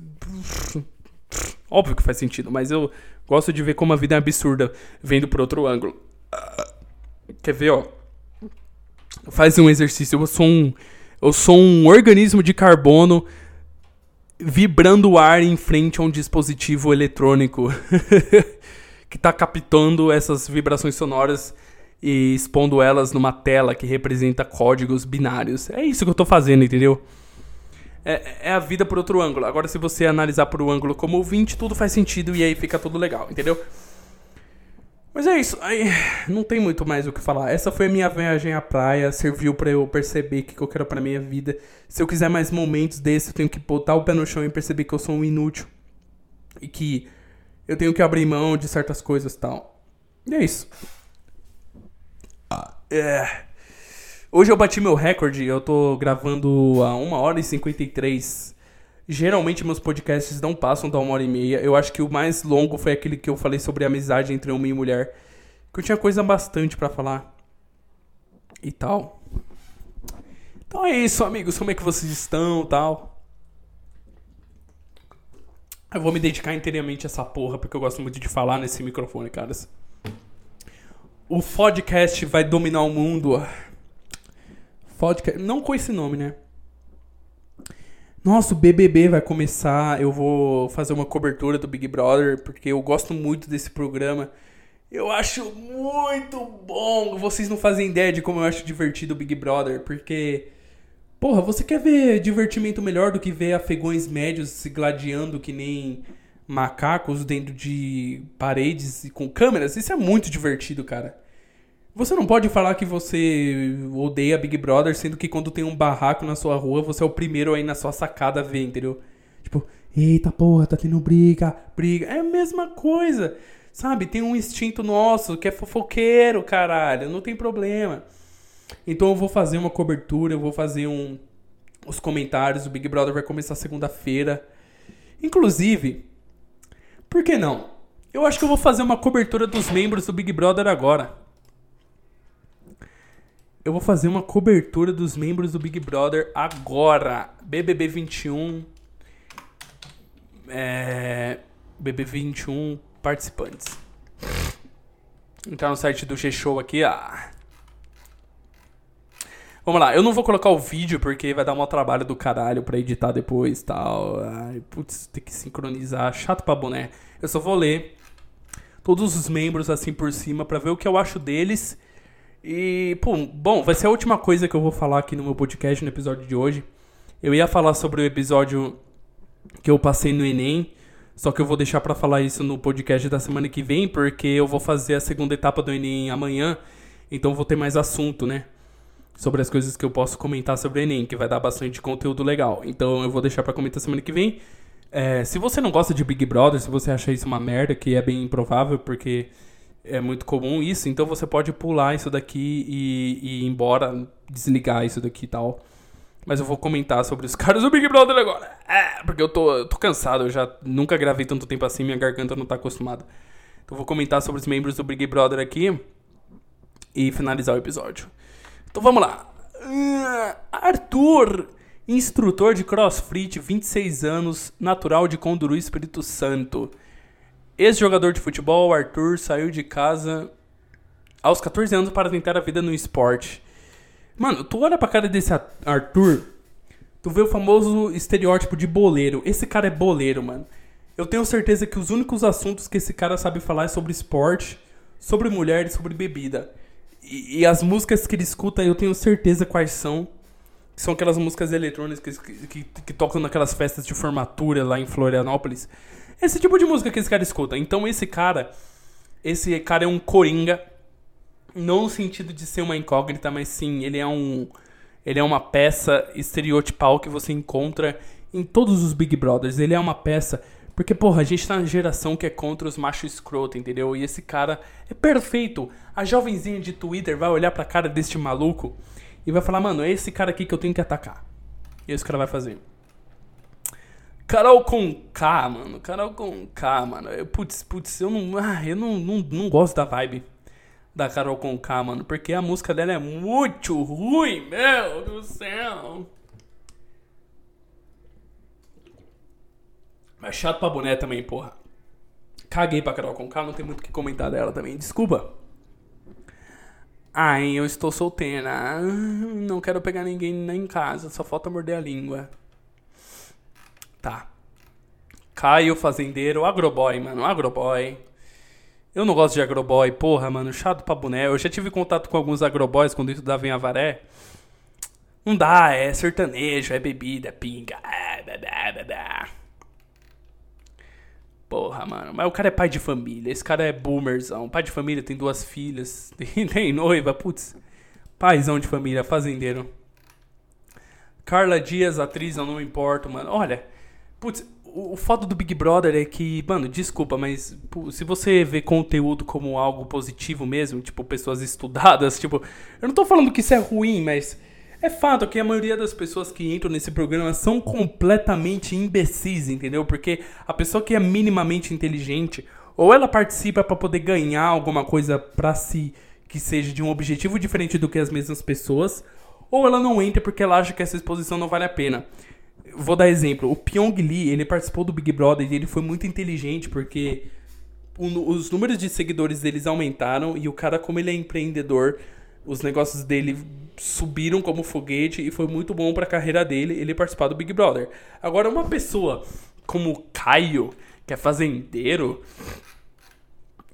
A: Óbvio que faz sentido, mas eu gosto de ver como a vida é absurda vendo por outro ângulo. Quer ver, ó? Faz um exercício. Eu sou um. Eu sou um organismo de carbono vibrando o ar em frente a um dispositivo eletrônico que está captando essas vibrações sonoras e expondo elas numa tela que representa códigos binários. É isso que eu estou fazendo, entendeu? É, é, a vida por outro ângulo. Agora, se você analisar por um ângulo como ouvinte, tudo faz sentido e aí fica tudo legal, entendeu? Mas é isso, aí não tem muito mais o que falar. Essa foi a minha viagem à praia, serviu para eu perceber o que eu quero para minha vida. Se eu quiser mais momentos desses, eu tenho que botar o pé no chão e perceber que eu sou um inútil e que eu tenho que abrir mão de certas coisas, tal. E é isso. Ah, é. Hoje eu bati meu recorde, eu tô gravando a 1 hora e 53. Geralmente meus podcasts não passam da 1 hora e meia. Eu acho que o mais longo foi aquele que eu falei sobre amizade entre homem e mulher. Que eu tinha coisa bastante para falar. E tal. Então é isso, amigos. Como é que vocês estão tal? Eu vou me dedicar inteiramente a essa porra, porque eu gosto muito de falar nesse microfone, caras. O podcast vai dominar o mundo. Podcast. Não com esse nome, né? Nossa, o BBB vai começar. Eu vou fazer uma cobertura do Big Brother, porque eu gosto muito desse programa. Eu acho muito bom. Vocês não fazem ideia de como eu acho divertido o Big Brother, porque. Porra, você quer ver divertimento melhor do que ver afegões médios se gladiando que nem macacos dentro de paredes e com câmeras? Isso é muito divertido, cara. Você não pode falar que você odeia Big Brother, sendo que quando tem um barraco na sua rua, você é o primeiro aí na sua sacada a ver, entendeu? Tipo, eita porra, tá tendo briga, briga. É a mesma coisa. Sabe, tem um instinto nosso que é fofoqueiro, caralho, não tem problema. Então eu vou fazer uma cobertura, eu vou fazer um os comentários, o Big Brother vai começar segunda-feira. Inclusive, por que não? Eu acho que eu vou fazer uma cobertura dos membros do Big Brother agora. Eu vou fazer uma cobertura dos membros do Big Brother agora. BBB 21. É, BBB 21 participantes. Entrar no site do G-Show aqui, ah. Vamos lá, eu não vou colocar o vídeo porque vai dar um trabalho do caralho pra editar depois e tal. Ai, putz, tem que sincronizar. Chato pra boné. Eu só vou ler todos os membros assim por cima pra ver o que eu acho deles. E, pô, bom, vai ser a última coisa que eu vou falar aqui no meu podcast no episódio de hoje. Eu ia falar sobre o episódio que eu passei no Enem. Só que eu vou deixar para falar isso no podcast da semana que vem, porque eu vou fazer a segunda etapa do Enem amanhã, então vou ter mais assunto, né? Sobre as coisas que eu posso comentar sobre o Enem, que vai dar bastante conteúdo legal. Então eu vou deixar para comentar semana que vem. É, se você não gosta de Big Brother, se você acha isso uma merda, que é bem improvável, porque é muito comum isso, então você pode pular isso daqui e, e ir embora, desligar isso daqui e tal. Mas eu vou comentar sobre os caras do Big Brother agora. É, porque eu tô, eu tô cansado, eu já nunca gravei tanto tempo assim, minha garganta não tá acostumada. Então eu vou comentar sobre os membros do Big Brother aqui e finalizar o episódio. Então vamos lá. Uh, Arthur, instrutor de CrossFit, 26 anos, natural de Conduru, Espírito Santo. Ex-jogador de futebol, Arthur saiu de casa aos 14 anos para tentar a vida no esporte. Mano, tu olha pra cara desse Arthur, tu vê o famoso estereótipo de boleiro. Esse cara é boleiro, mano. Eu tenho certeza que os únicos assuntos que esse cara sabe falar é sobre esporte, sobre mulher e sobre bebida. E, e as músicas que ele escuta, eu tenho certeza quais são. São aquelas músicas eletrônicas que, que, que tocam naquelas festas de formatura lá em Florianópolis. Esse tipo de música que esse cara escuta. Então esse cara, esse cara é um coringa não no sentido de ser uma incógnita, mas sim, ele é um ele é uma peça estereotipal que você encontra em todos os Big Brothers. Ele é uma peça porque, porra, a gente tá na geração que é contra os machos escroto, entendeu? E esse cara é perfeito. A jovenzinha de Twitter vai olhar pra cara deste maluco e vai falar, mano, é esse cara aqui que eu tenho que atacar. E esse cara vai fazer. Carol com K, mano. Carol com K, mano. Putz, putz, eu não. Ah, eu não, não, não gosto da vibe da Carol Conká, mano. Porque a música dela é muito ruim, meu do céu. Mas chato pra boné também, porra. Caguei pra Carol Conká, não tem muito o que comentar dela também. Desculpa. Ai, eu estou solteira. Não quero pegar ninguém nem em casa, só falta morder a língua. Tá. Caio Fazendeiro, Agroboy, mano, Agroboy. Eu não gosto de agroboy, porra, mano, chato pra boné. Eu já tive contato com alguns agroboys quando eu estudava em Avaré. Não dá, é sertanejo, é bebida, é pinga. É, blá, blá, blá, Porra, mano. Mas o cara é pai de família. Esse cara é boomerzão. Pai de família, tem duas filhas. Tem, noiva, putz. Paizão de família, fazendeiro. Carla Dias, atriz, eu não importo, mano. Olha, putz, o, o foda do Big Brother é que, mano, desculpa, mas se você vê conteúdo como algo positivo mesmo, tipo, pessoas estudadas, tipo, eu não tô falando que isso é ruim, mas é fato que a maioria das pessoas que entram nesse programa são completamente imbecis, entendeu? Porque a pessoa que é minimamente inteligente, ou ela participa para poder ganhar alguma coisa para si que seja de um objetivo diferente do que as mesmas pessoas, ou ela não entra porque ela acha que essa exposição não vale a pena vou dar exemplo. O Pyong Lee, ele participou do Big Brother e ele foi muito inteligente porque o, os números de seguidores deles aumentaram e o cara, como ele é empreendedor, Os negócios dele subiram como foguete e foi muito bom pra carreira dele ele participar do Big Brother. Agora, uma pessoa como o Caio, que é fazendeiro,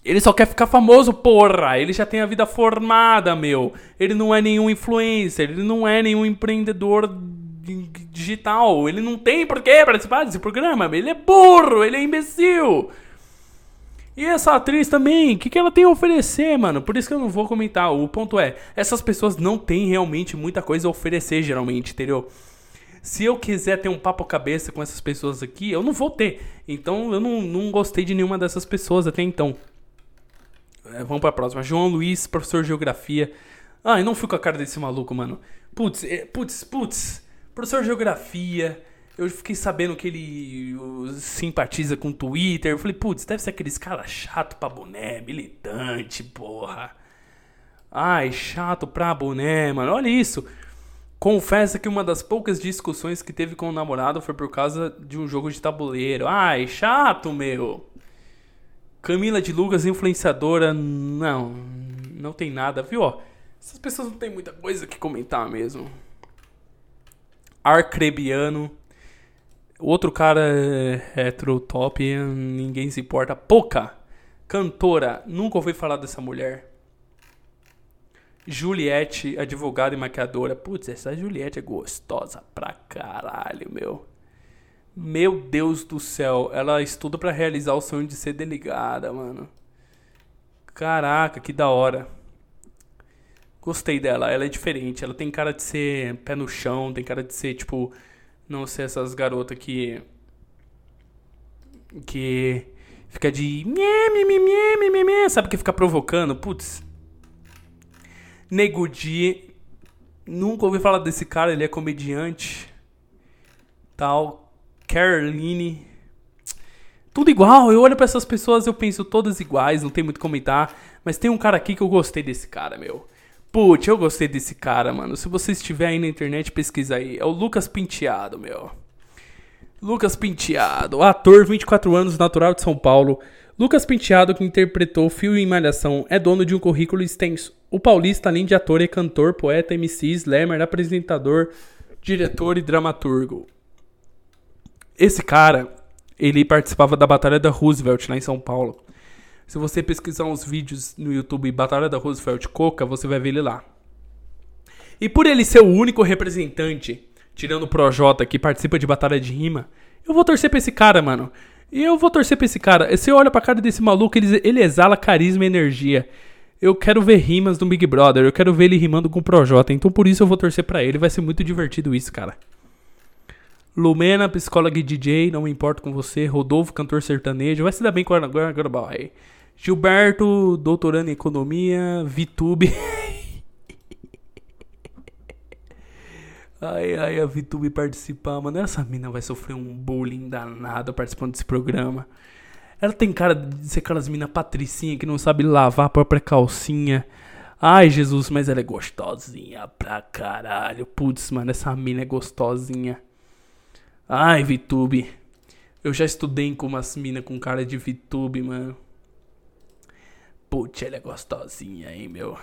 A: ele só quer ficar famoso, porra. Ele já tem a vida formada, meu. Ele não é nenhum influencer, ele não é nenhum empreendedor digital. Ele não tem por que participar desse programa. Ele é burro, ele é imbecil. E essa atriz também, o que, que ela tem a oferecer, mano? Por isso que eu não vou comentar. O ponto é, essas pessoas não têm realmente muita coisa a oferecer, geralmente, entendeu? Se eu quiser ter um papo cabeça com essas pessoas aqui, eu não vou ter. Então eu não, não gostei de nenhuma dessas pessoas até então. É, vamos pra próxima. João Luiz, professor de geografia. Ah, eu não fui com a cara desse maluco, mano. Putz, é, putz, putz. Professor de geografia eu fiquei sabendo que ele simpatiza com o Twitter. Eu falei, putz, deve ser aqueles cara chato pra boné, militante, porra. Ai, chato pra boné, mano. Olha isso. Confessa que uma das poucas discussões que teve com o namorado foi por causa de um jogo de tabuleiro. Ai, chato, meu. Camila de Lucas, influenciadora. Não, não tem nada, viu? Essas pessoas não tem muita coisa que comentar mesmo. Arcrebiano. Outro cara é hetero top, ninguém se importa. Pouca cantora, nunca ouvi falar dessa mulher. Juliette, advogada e maquiadora. Putz, essa Juliette é gostosa pra caralho, meu. Meu Deus do céu, ela estuda para realizar o sonho de ser delegada, mano. Caraca, que da hora. Gostei dela, ela é diferente. Ela tem cara de ser pé no chão, tem cara de ser, tipo, não ser essas garotas que. Que. Fica de. Sabe que fica provocando? Putz. Nego Di. Nunca ouvi falar desse cara, ele é comediante. Tal. Caroline. Tudo igual. Eu olho para essas pessoas eu penso todas iguais, não tem muito comentar. Mas tem um cara aqui que eu gostei desse cara, meu. Putz, eu gostei desse cara, mano. Se você estiver aí na internet, pesquisa aí. É o Lucas Penteado, meu. Lucas Penteado, ator, 24 anos, natural de São Paulo. Lucas Penteado, que interpretou Fio em Malhação, é dono de um currículo extenso. O paulista, além de ator, é cantor, poeta, MC, slammer, apresentador, diretor e dramaturgo. Esse cara, ele participava da Batalha da Roosevelt lá em São Paulo. Se você pesquisar uns vídeos no YouTube Batalha da Roosevelt Coca, você vai ver ele lá. E por ele ser o único representante, tirando o Projota, que participa de Batalha de Rima, eu vou torcer pra esse cara, mano. E eu vou torcer pra esse cara. Você olha pra cara desse maluco, ele, ele exala carisma e energia. Eu quero ver rimas do Big Brother, eu quero ver ele rimando com o Projota, então por isso eu vou torcer pra ele. Vai ser muito divertido isso, cara. Lumena, psicóloga e DJ, não me importo com você. Rodolfo, cantor sertanejo, vai se dar bem com a Global aí. Gilberto, doutorando em economia, VTube. ai, ai, a VTube participar, mano. Essa mina vai sofrer um bullying danado participando desse programa. Ela tem cara de ser aquelas minas patricinha que não sabe lavar a própria calcinha. Ai, Jesus, mas ela é gostosinha pra caralho. Putz, mano, essa mina é gostosinha. Ai, VTube. Eu já estudei com umas minas com cara de VTube, mano. Putz, ela é gostosinha, hein, meu.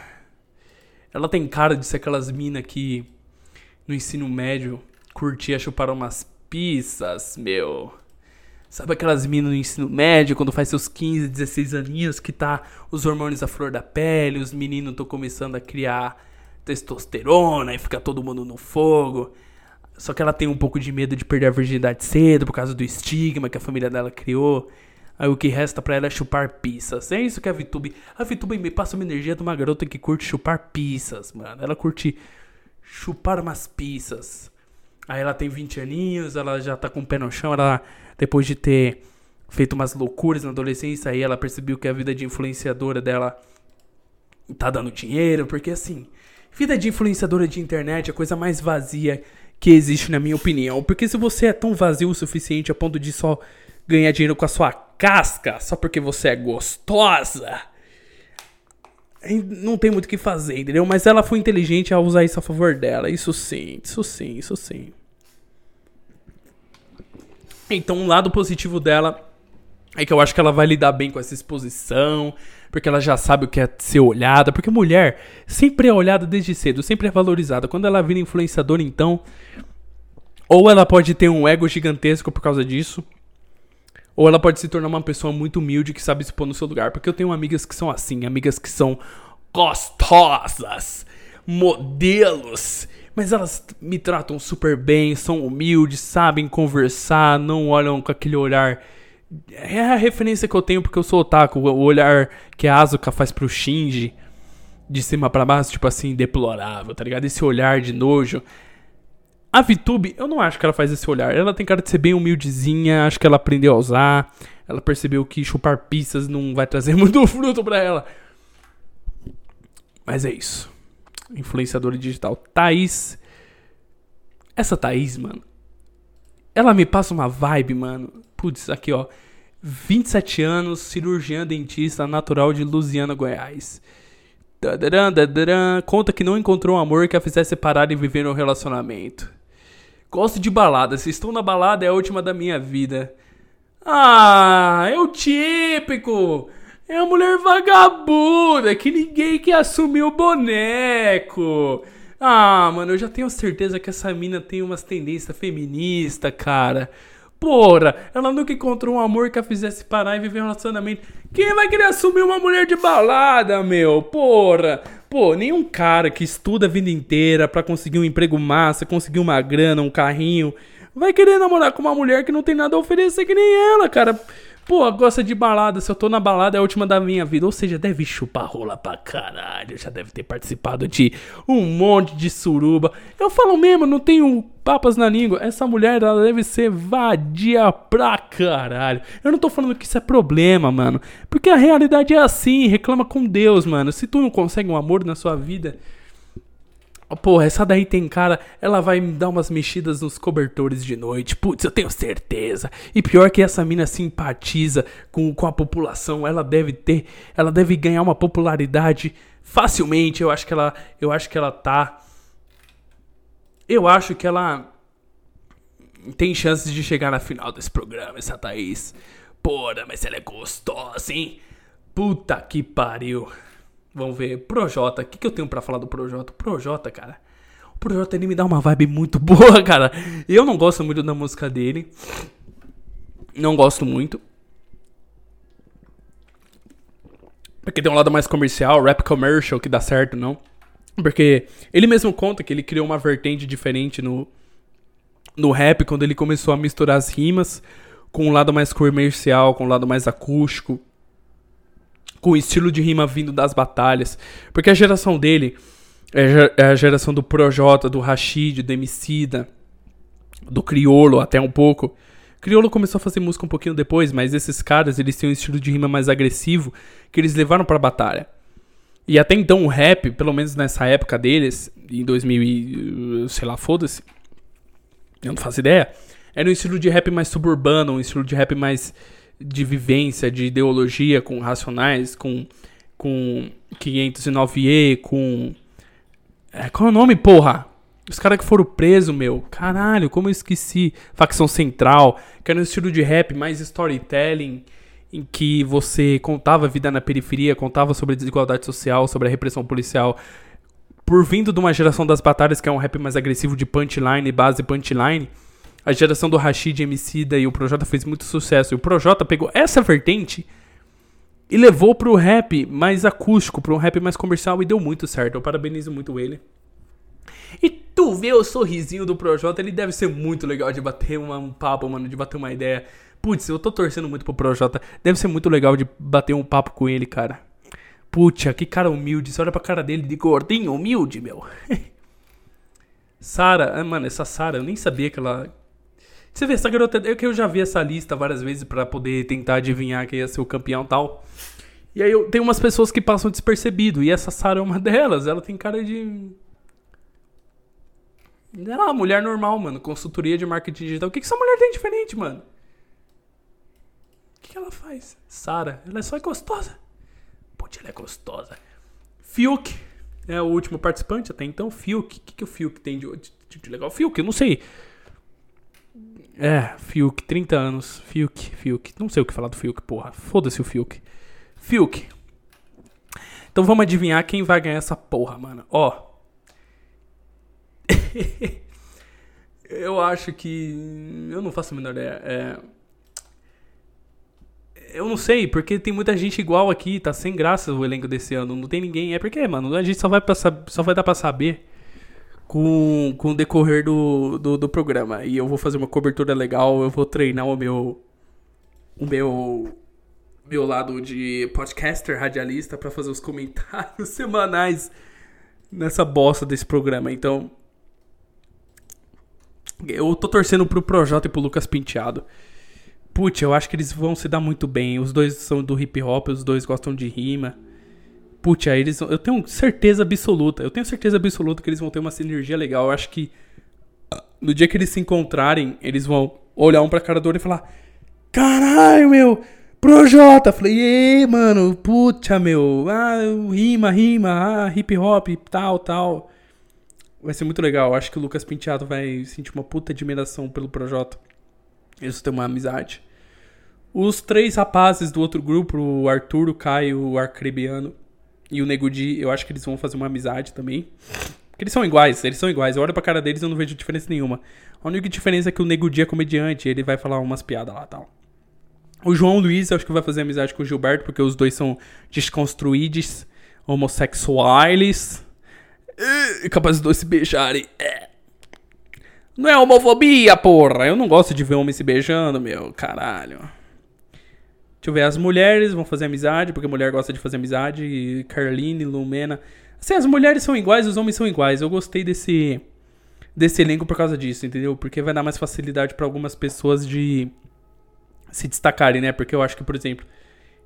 A: Ela tem cara de ser aquelas minas que no ensino médio curtia chupar umas pizzas, meu. Sabe aquelas minas no ensino médio, quando faz seus 15, 16 aninhos, que tá os hormônios à flor da pele, os meninos estão começando a criar testosterona e fica todo mundo no fogo. Só que ela tem um pouco de medo de perder a virgindade cedo por causa do estigma que a família dela criou. Aí o que resta para ela é chupar pizzas. É isso que a VTube. A VTube me passa uma energia de uma garota que curte chupar pizzas, mano. Ela curte chupar umas pizzas. Aí ela tem 20 aninhos, ela já tá com o pé no chão, ela depois de ter feito umas loucuras na adolescência, aí ela percebeu que a vida de influenciadora dela tá dando dinheiro, porque assim, vida de influenciadora de internet é a coisa mais vazia que existe na minha opinião, porque se você é tão vazio o suficiente a ponto de só ganhar dinheiro com a sua casca só porque você é gostosa. Não tem muito o que fazer, entendeu? Mas ela foi inteligente ao usar isso a favor dela. Isso sim, isso sim, isso sim. Então, um lado positivo dela É que eu acho que ela vai lidar bem com essa exposição, porque ela já sabe o que é ser olhada, porque mulher sempre é olhada desde cedo, sempre é valorizada. Quando ela vira influenciadora, então, ou ela pode ter um ego gigantesco por causa disso, ou ela pode se tornar uma pessoa muito humilde que sabe se pôr no seu lugar. Porque eu tenho amigas que são assim, amigas que são gostosas, modelos, mas elas me tratam super bem, são humildes, sabem conversar, não olham com aquele olhar. É a referência que eu tenho porque eu sou otaku, o olhar que a Asuka faz pro Shinji, de cima para baixo, tipo assim, deplorável, tá ligado? Esse olhar de nojo. A VTube, eu não acho que ela faz esse olhar. Ela tem cara de ser bem humildezinha, acho que ela aprendeu a usar. Ela percebeu que chupar pizzas não vai trazer muito fruto para ela. Mas é isso. Influenciadora digital. Thaís. Essa Thaís, mano. Ela me passa uma vibe, mano. Putz, aqui ó. 27 anos, cirurgiã dentista natural de Lusiana, Goiás. Dadaran, conta que não encontrou um amor que a fizesse parar e viver no relacionamento. Gosto de balada. Se estou na balada, é a última da minha vida. Ah, é o típico. É a mulher vagabunda que ninguém quer assumir o boneco. Ah, mano, eu já tenho certeza que essa mina tem umas tendências feministas, cara. Porra, ela nunca encontrou um amor que a fizesse parar e viver um relacionamento. Quem vai querer assumir uma mulher de balada, meu? Porra. Pô, nenhum cara que estuda a vida inteira para conseguir um emprego massa, conseguir uma grana, um carrinho, vai querer namorar com uma mulher que não tem nada a oferecer que nem ela, cara. Pô, gosta de balada. Se eu tô na balada, é a última da minha vida. Ou seja, deve chupar rola pra caralho. Já deve ter participado de um monte de suruba. Eu falo mesmo, não tenho papas na língua. Essa mulher, ela deve ser vadia pra caralho. Eu não tô falando que isso é problema, mano. Porque a realidade é assim. Reclama com Deus, mano. Se tu não consegue um amor na sua vida Porra, essa daí tem cara, ela vai me dar umas mexidas nos cobertores de noite. Putz, eu tenho certeza. E pior que essa mina simpatiza com, com a população, ela deve ter, ela deve ganhar uma popularidade facilmente. Eu acho que ela, eu acho que ela tá Eu acho que ela tem chances de chegar na final desse programa, essa Thaís. Porra, mas ela é gostosa, hein? Puta que pariu. Vamos ver. Projota. O que, que eu tenho para falar do Projota? Projota, cara. O Projota ele me dá uma vibe muito boa, cara. Eu não gosto muito da música dele. Não gosto muito. Porque tem um lado mais comercial, rap commercial, que dá certo, não. Porque ele mesmo conta que ele criou uma vertente diferente no, no rap quando ele começou a misturar as rimas com um lado mais comercial, com um lado mais acústico com o estilo de rima vindo das batalhas. Porque a geração dele é, é a geração do Projota, do Rashid, do Emicida, do Criolo até um pouco. Criolo começou a fazer música um pouquinho depois, mas esses caras, eles têm um estilo de rima mais agressivo que eles levaram pra batalha. E até então o rap, pelo menos nessa época deles, em 2000 e, sei lá, foda-se, eu não faço ideia, era um estilo de rap mais suburbano, um estilo de rap mais de vivência, de ideologia com Racionais, com, com 509E, com. É, qual é o nome, porra? Os caras que foram presos, meu. Caralho, como eu esqueci. Facção Central, que era um estilo de rap mais storytelling, em que você contava a vida na periferia, contava sobre a desigualdade social, sobre a repressão policial. Por vindo de uma geração das batalhas, que é um rap mais agressivo de punchline, base punchline a geração do Rashid, Emicida e o Projota fez muito sucesso. E o Projota pegou essa vertente e levou pro rap mais acústico, pro rap mais comercial e deu muito certo. Eu parabenizo muito ele. E tu vê o sorrisinho do Projota, ele deve ser muito legal de bater uma, um papo, mano, de bater uma ideia. Putz, eu tô torcendo muito pro Projota. Deve ser muito legal de bater um papo com ele, cara. Putz, que cara humilde. Você olha pra cara dele de gordinho, humilde, meu. Sara, ah, mano, essa Sara, eu nem sabia que ela, você vê, essa garota. É que eu já vi essa lista várias vezes para poder tentar adivinhar quem ia ser o campeão e tal. E aí eu tenho umas pessoas que passam despercebido. E essa Sarah é uma delas. Ela tem cara de. Ela é uma mulher normal, mano. Consultoria de marketing digital. O que, que essa mulher tem diferente, mano? O que, que ela faz? Sara, ela é só gostosa. Putz, ela é gostosa. Fiuk é o último participante até então. Fiuk. O que, que o Fiuk tem de, de, de legal? Fiuk, eu não sei É, Fiuk, 30 anos. Fiuk, Fiuk. Não sei o que falar do Fiuk, porra. Foda-se o Fiuk. Fiuk. Então vamos adivinhar quem vai ganhar essa porra, mano. Ó. eu acho que. Eu não faço a menor ideia. É. Eu não sei, porque tem muita gente igual aqui, tá sem graça o elenco desse ano. Não tem ninguém. É porque, mano, a gente só vai, passar, só vai dar pra saber com, com o decorrer do, do, do, programa. E eu vou fazer uma cobertura legal, eu vou treinar o meu. O meu. Meu lado de podcaster, radialista, para fazer os comentários semanais nessa bosta desse programa. Então. Eu tô torcendo pro Projota e pro Lucas Penteado. Putz, eu acho que eles vão se dar muito bem. Os dois são do hip hop, os dois gostam de rima. Putz, aí eles. Eu tenho certeza absoluta. Eu tenho certeza absoluta que eles vão ter uma sinergia legal. Eu acho que. No dia que eles se encontrarem, eles vão olhar um pra cara do outro e falar: Caralho, meu! Projota! Falei, e mano, puta, meu. Ah, rima, rima, ah, hip hop, tal, tal. Vai ser muito legal. Acho que o Lucas Penteado vai sentir uma puta admiração pelo Projota. Eles têm uma amizade. Os três rapazes do outro grupo, o Arthur, o Caio, o Arcrebiano e o Negudi, eu acho que eles vão fazer uma amizade também. Porque eles são iguais, eles são iguais. Eu olho pra cara deles e eu não vejo diferença nenhuma. A única diferença é que o Negudi é comediante, ele vai falar umas piadas lá tal. O João Luiz, eu acho que vai fazer amizade com o Gilberto, porque os dois são desconstruídos, homossexuais. E capazes de dois se beijarem. É. Não é homofobia, porra. Eu não gosto de ver homem se beijando, meu. Caralho. Deixa eu ver, as mulheres vão fazer amizade, porque mulher gosta de fazer amizade. Carline, Lumena. Assim, as mulheres são iguais, os homens são iguais. Eu gostei desse desse elenco por causa disso, entendeu? Porque vai dar mais facilidade para algumas pessoas de se destacarem, né? Porque eu acho que, por exemplo,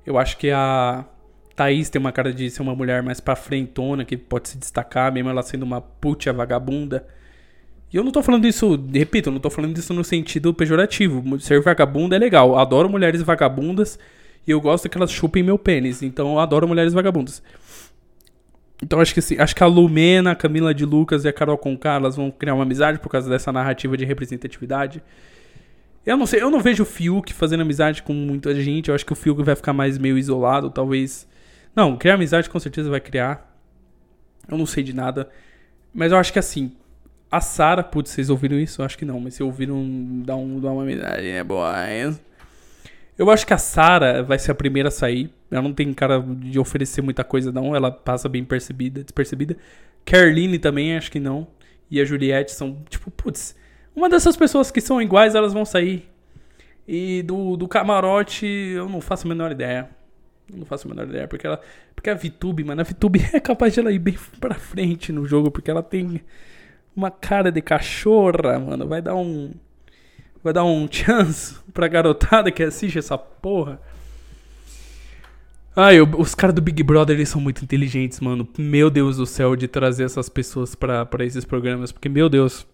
A: eu acho que a Thaís tem uma cara de ser uma mulher mais pra frentona, que pode se destacar, mesmo ela sendo uma puta vagabunda. E eu não tô falando isso, repito, eu não tô falando isso no sentido pejorativo. Ser vagabunda é legal. Adoro mulheres vagabundas e eu gosto que elas chupem meu pênis. Então eu adoro mulheres vagabundas. Então acho que assim, acho que a Lumena, a Camila de Lucas e a Carol Conká, elas vão criar uma amizade por causa dessa narrativa de representatividade. Eu não sei, eu não vejo o Fiuk fazendo amizade com muita gente. Eu acho que o Fiuk vai ficar mais meio isolado, talvez. Não, criar amizade com certeza vai criar. Eu não sei de nada. Mas eu acho que assim, a Sara, putz, vocês ouviram isso? Eu acho que não, mas se ouviram, dá, um, dá uma amizade, é boa. Eu acho que a Sara vai ser a primeira a sair. Ela não tem cara de oferecer muita coisa, não. Ela passa bem percebida, despercebida. Caroline também, acho que não. E a Juliette são, tipo, putz, uma dessas pessoas que são iguais, elas vão sair. E do, do camarote, eu não faço a menor ideia. Eu não faço a menor ideia, porque ela. Porque a VTube, mano, a VTube é capaz de ela ir bem pra frente no jogo, porque ela tem uma cara de cachorra, mano. Vai dar um. Vai dar um chance pra garotada que assiste essa porra. Ai, os caras do Big Brother, eles são muito inteligentes, mano. Meu Deus do céu, de trazer essas pessoas para esses programas. Porque, meu Deus.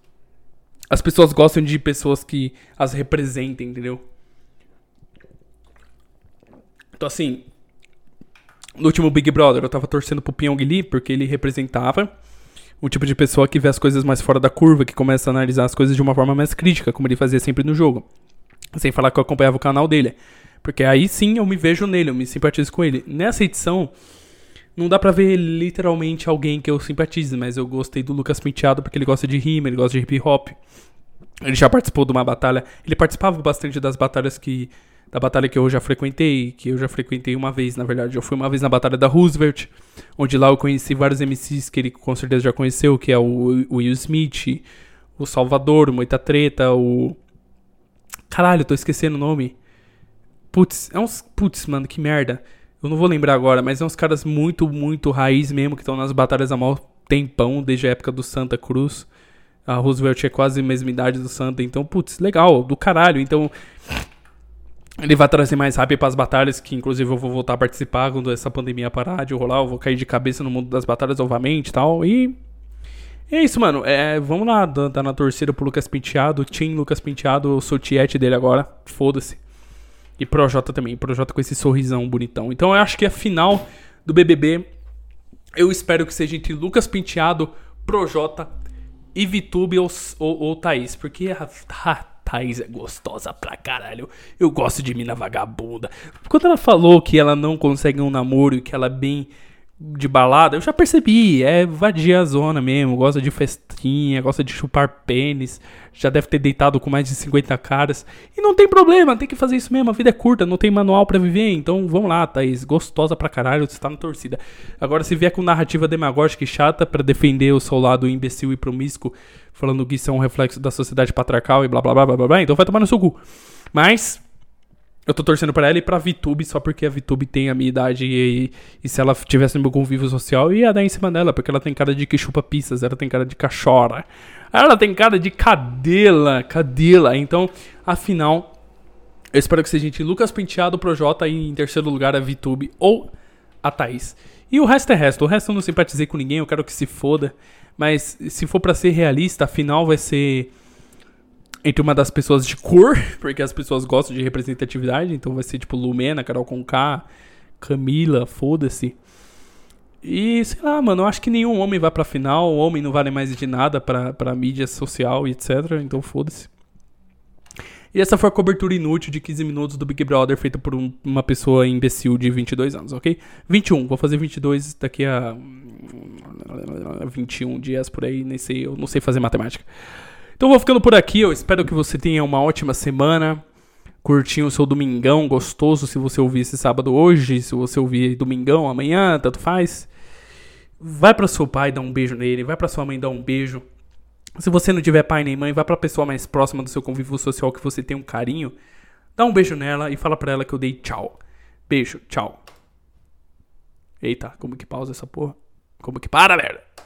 A: As pessoas gostam de pessoas que as representem, entendeu? Então, assim. No último Big Brother, eu tava torcendo pro Pyong Lee, porque ele representava o tipo de pessoa que vê as coisas mais fora da curva, que começa a analisar as coisas de uma forma mais crítica, como ele fazia sempre no jogo. Sem falar que eu acompanhava o canal dele. Porque aí sim eu me vejo nele, eu me simpatizo com ele. Nessa edição, não dá pra ver literalmente alguém que eu simpatize, mas eu gostei do Lucas Penteado porque ele gosta de rima, ele gosta de hip hop. Ele já participou de uma batalha. Ele participava bastante das batalhas que da batalha que eu já frequentei, que eu já frequentei uma vez, na verdade. Eu fui uma vez na batalha da Roosevelt, onde lá eu conheci vários MCs que ele com certeza já conheceu, que é o, Will Smith, o Salvador, o Moita Treta, o... Caralho, tô esquecendo o nome. Putz, é uns... Putz, mano, que merda. Eu não vou lembrar agora, mas é uns caras muito, muito raiz mesmo, que estão nas batalhas há maior tempão, desde a época do Santa Cruz. A Roosevelt é quase a mesma idade do Santa, então, putz, legal, do caralho. Então, ele vai trazer mais hype para as batalhas, que inclusive eu vou voltar a participar quando essa pandemia parar de rolar. Eu vou cair de cabeça no mundo das batalhas novamente e tal. E. É isso, mano. É, vamos lá, tá na torcida pro Lucas Penteado. Tim Lucas Penteado, eu sou tiete dele agora. Foda-se. E Projota também. Projota com esse sorrisão bonitão. Então eu acho que a final do BBB. Eu espero que seja entre Lucas Penteado, Projota e Vitube ou, ou, ou Thaís. Porque a, a Thaís é gostosa pra caralho. Eu gosto de mina vagabunda. Quando ela falou que ela não consegue um namoro e que ela é bem de balada, eu já percebi, é vadia a zona mesmo, gosta de festinha, gosta de chupar pênis, já deve ter deitado com mais de 50 caras. E não tem problema, tem que fazer isso mesmo, a vida é curta, não tem manual para viver, então vamos lá, Thaís, gostosa pra caralho, você tá na torcida. Agora, se vier com narrativa demagógica e chata para defender o seu lado imbecil e promíscuo, falando que isso é um reflexo da sociedade patriarcal e blá blá blá blá blá, blá então vai tomar no seu cu. Mas, eu tô torcendo pra ela e pra VTube só porque a VTube tem a minha idade e, e, se ela tivesse no meu convívio social, ia dar em cima dela, porque ela tem cara de que chupa pizzas, ela tem cara de cachora. Ela tem cara de cadela, cadela. Então, afinal, eu espero que seja gente Lucas Penteado, Projota e em terceiro lugar a VTube ou a Thaís. E o resto é resto. O resto eu não simpatizei com ninguém, eu quero que se foda. Mas se for para ser realista, a final vai ser entre uma das pessoas de cor, porque as pessoas gostam de representatividade, então vai ser tipo Lumena, Carol Conká, Camila, foda-se. E sei lá, mano, eu acho que nenhum homem vai pra final, o homem não vale mais de nada pra, pra mídia social e etc, então foda-se. E essa foi a cobertura inútil de 15 minutos do Big Brother feita por um, uma pessoa imbecil de 22 anos, ok? 21, vou fazer 22 daqui a 21 dias por aí, nem sei, eu não sei fazer matemática. Então vou ficando por aqui. Eu espero que você tenha uma ótima semana. Curtinho o seu domingão gostoso. Se você ouvir esse sábado hoje, se você ouvir domingão amanhã, tanto faz. Vai para seu pai dar um beijo nele. Vai para sua mãe dar um beijo. Se você não tiver pai nem mãe, vai para a pessoa mais próxima do seu convívio social que você tem um carinho. Dá um beijo nela e fala para ela que eu dei tchau. Beijo, tchau. Eita, como que pausa essa porra? Como que para, merda?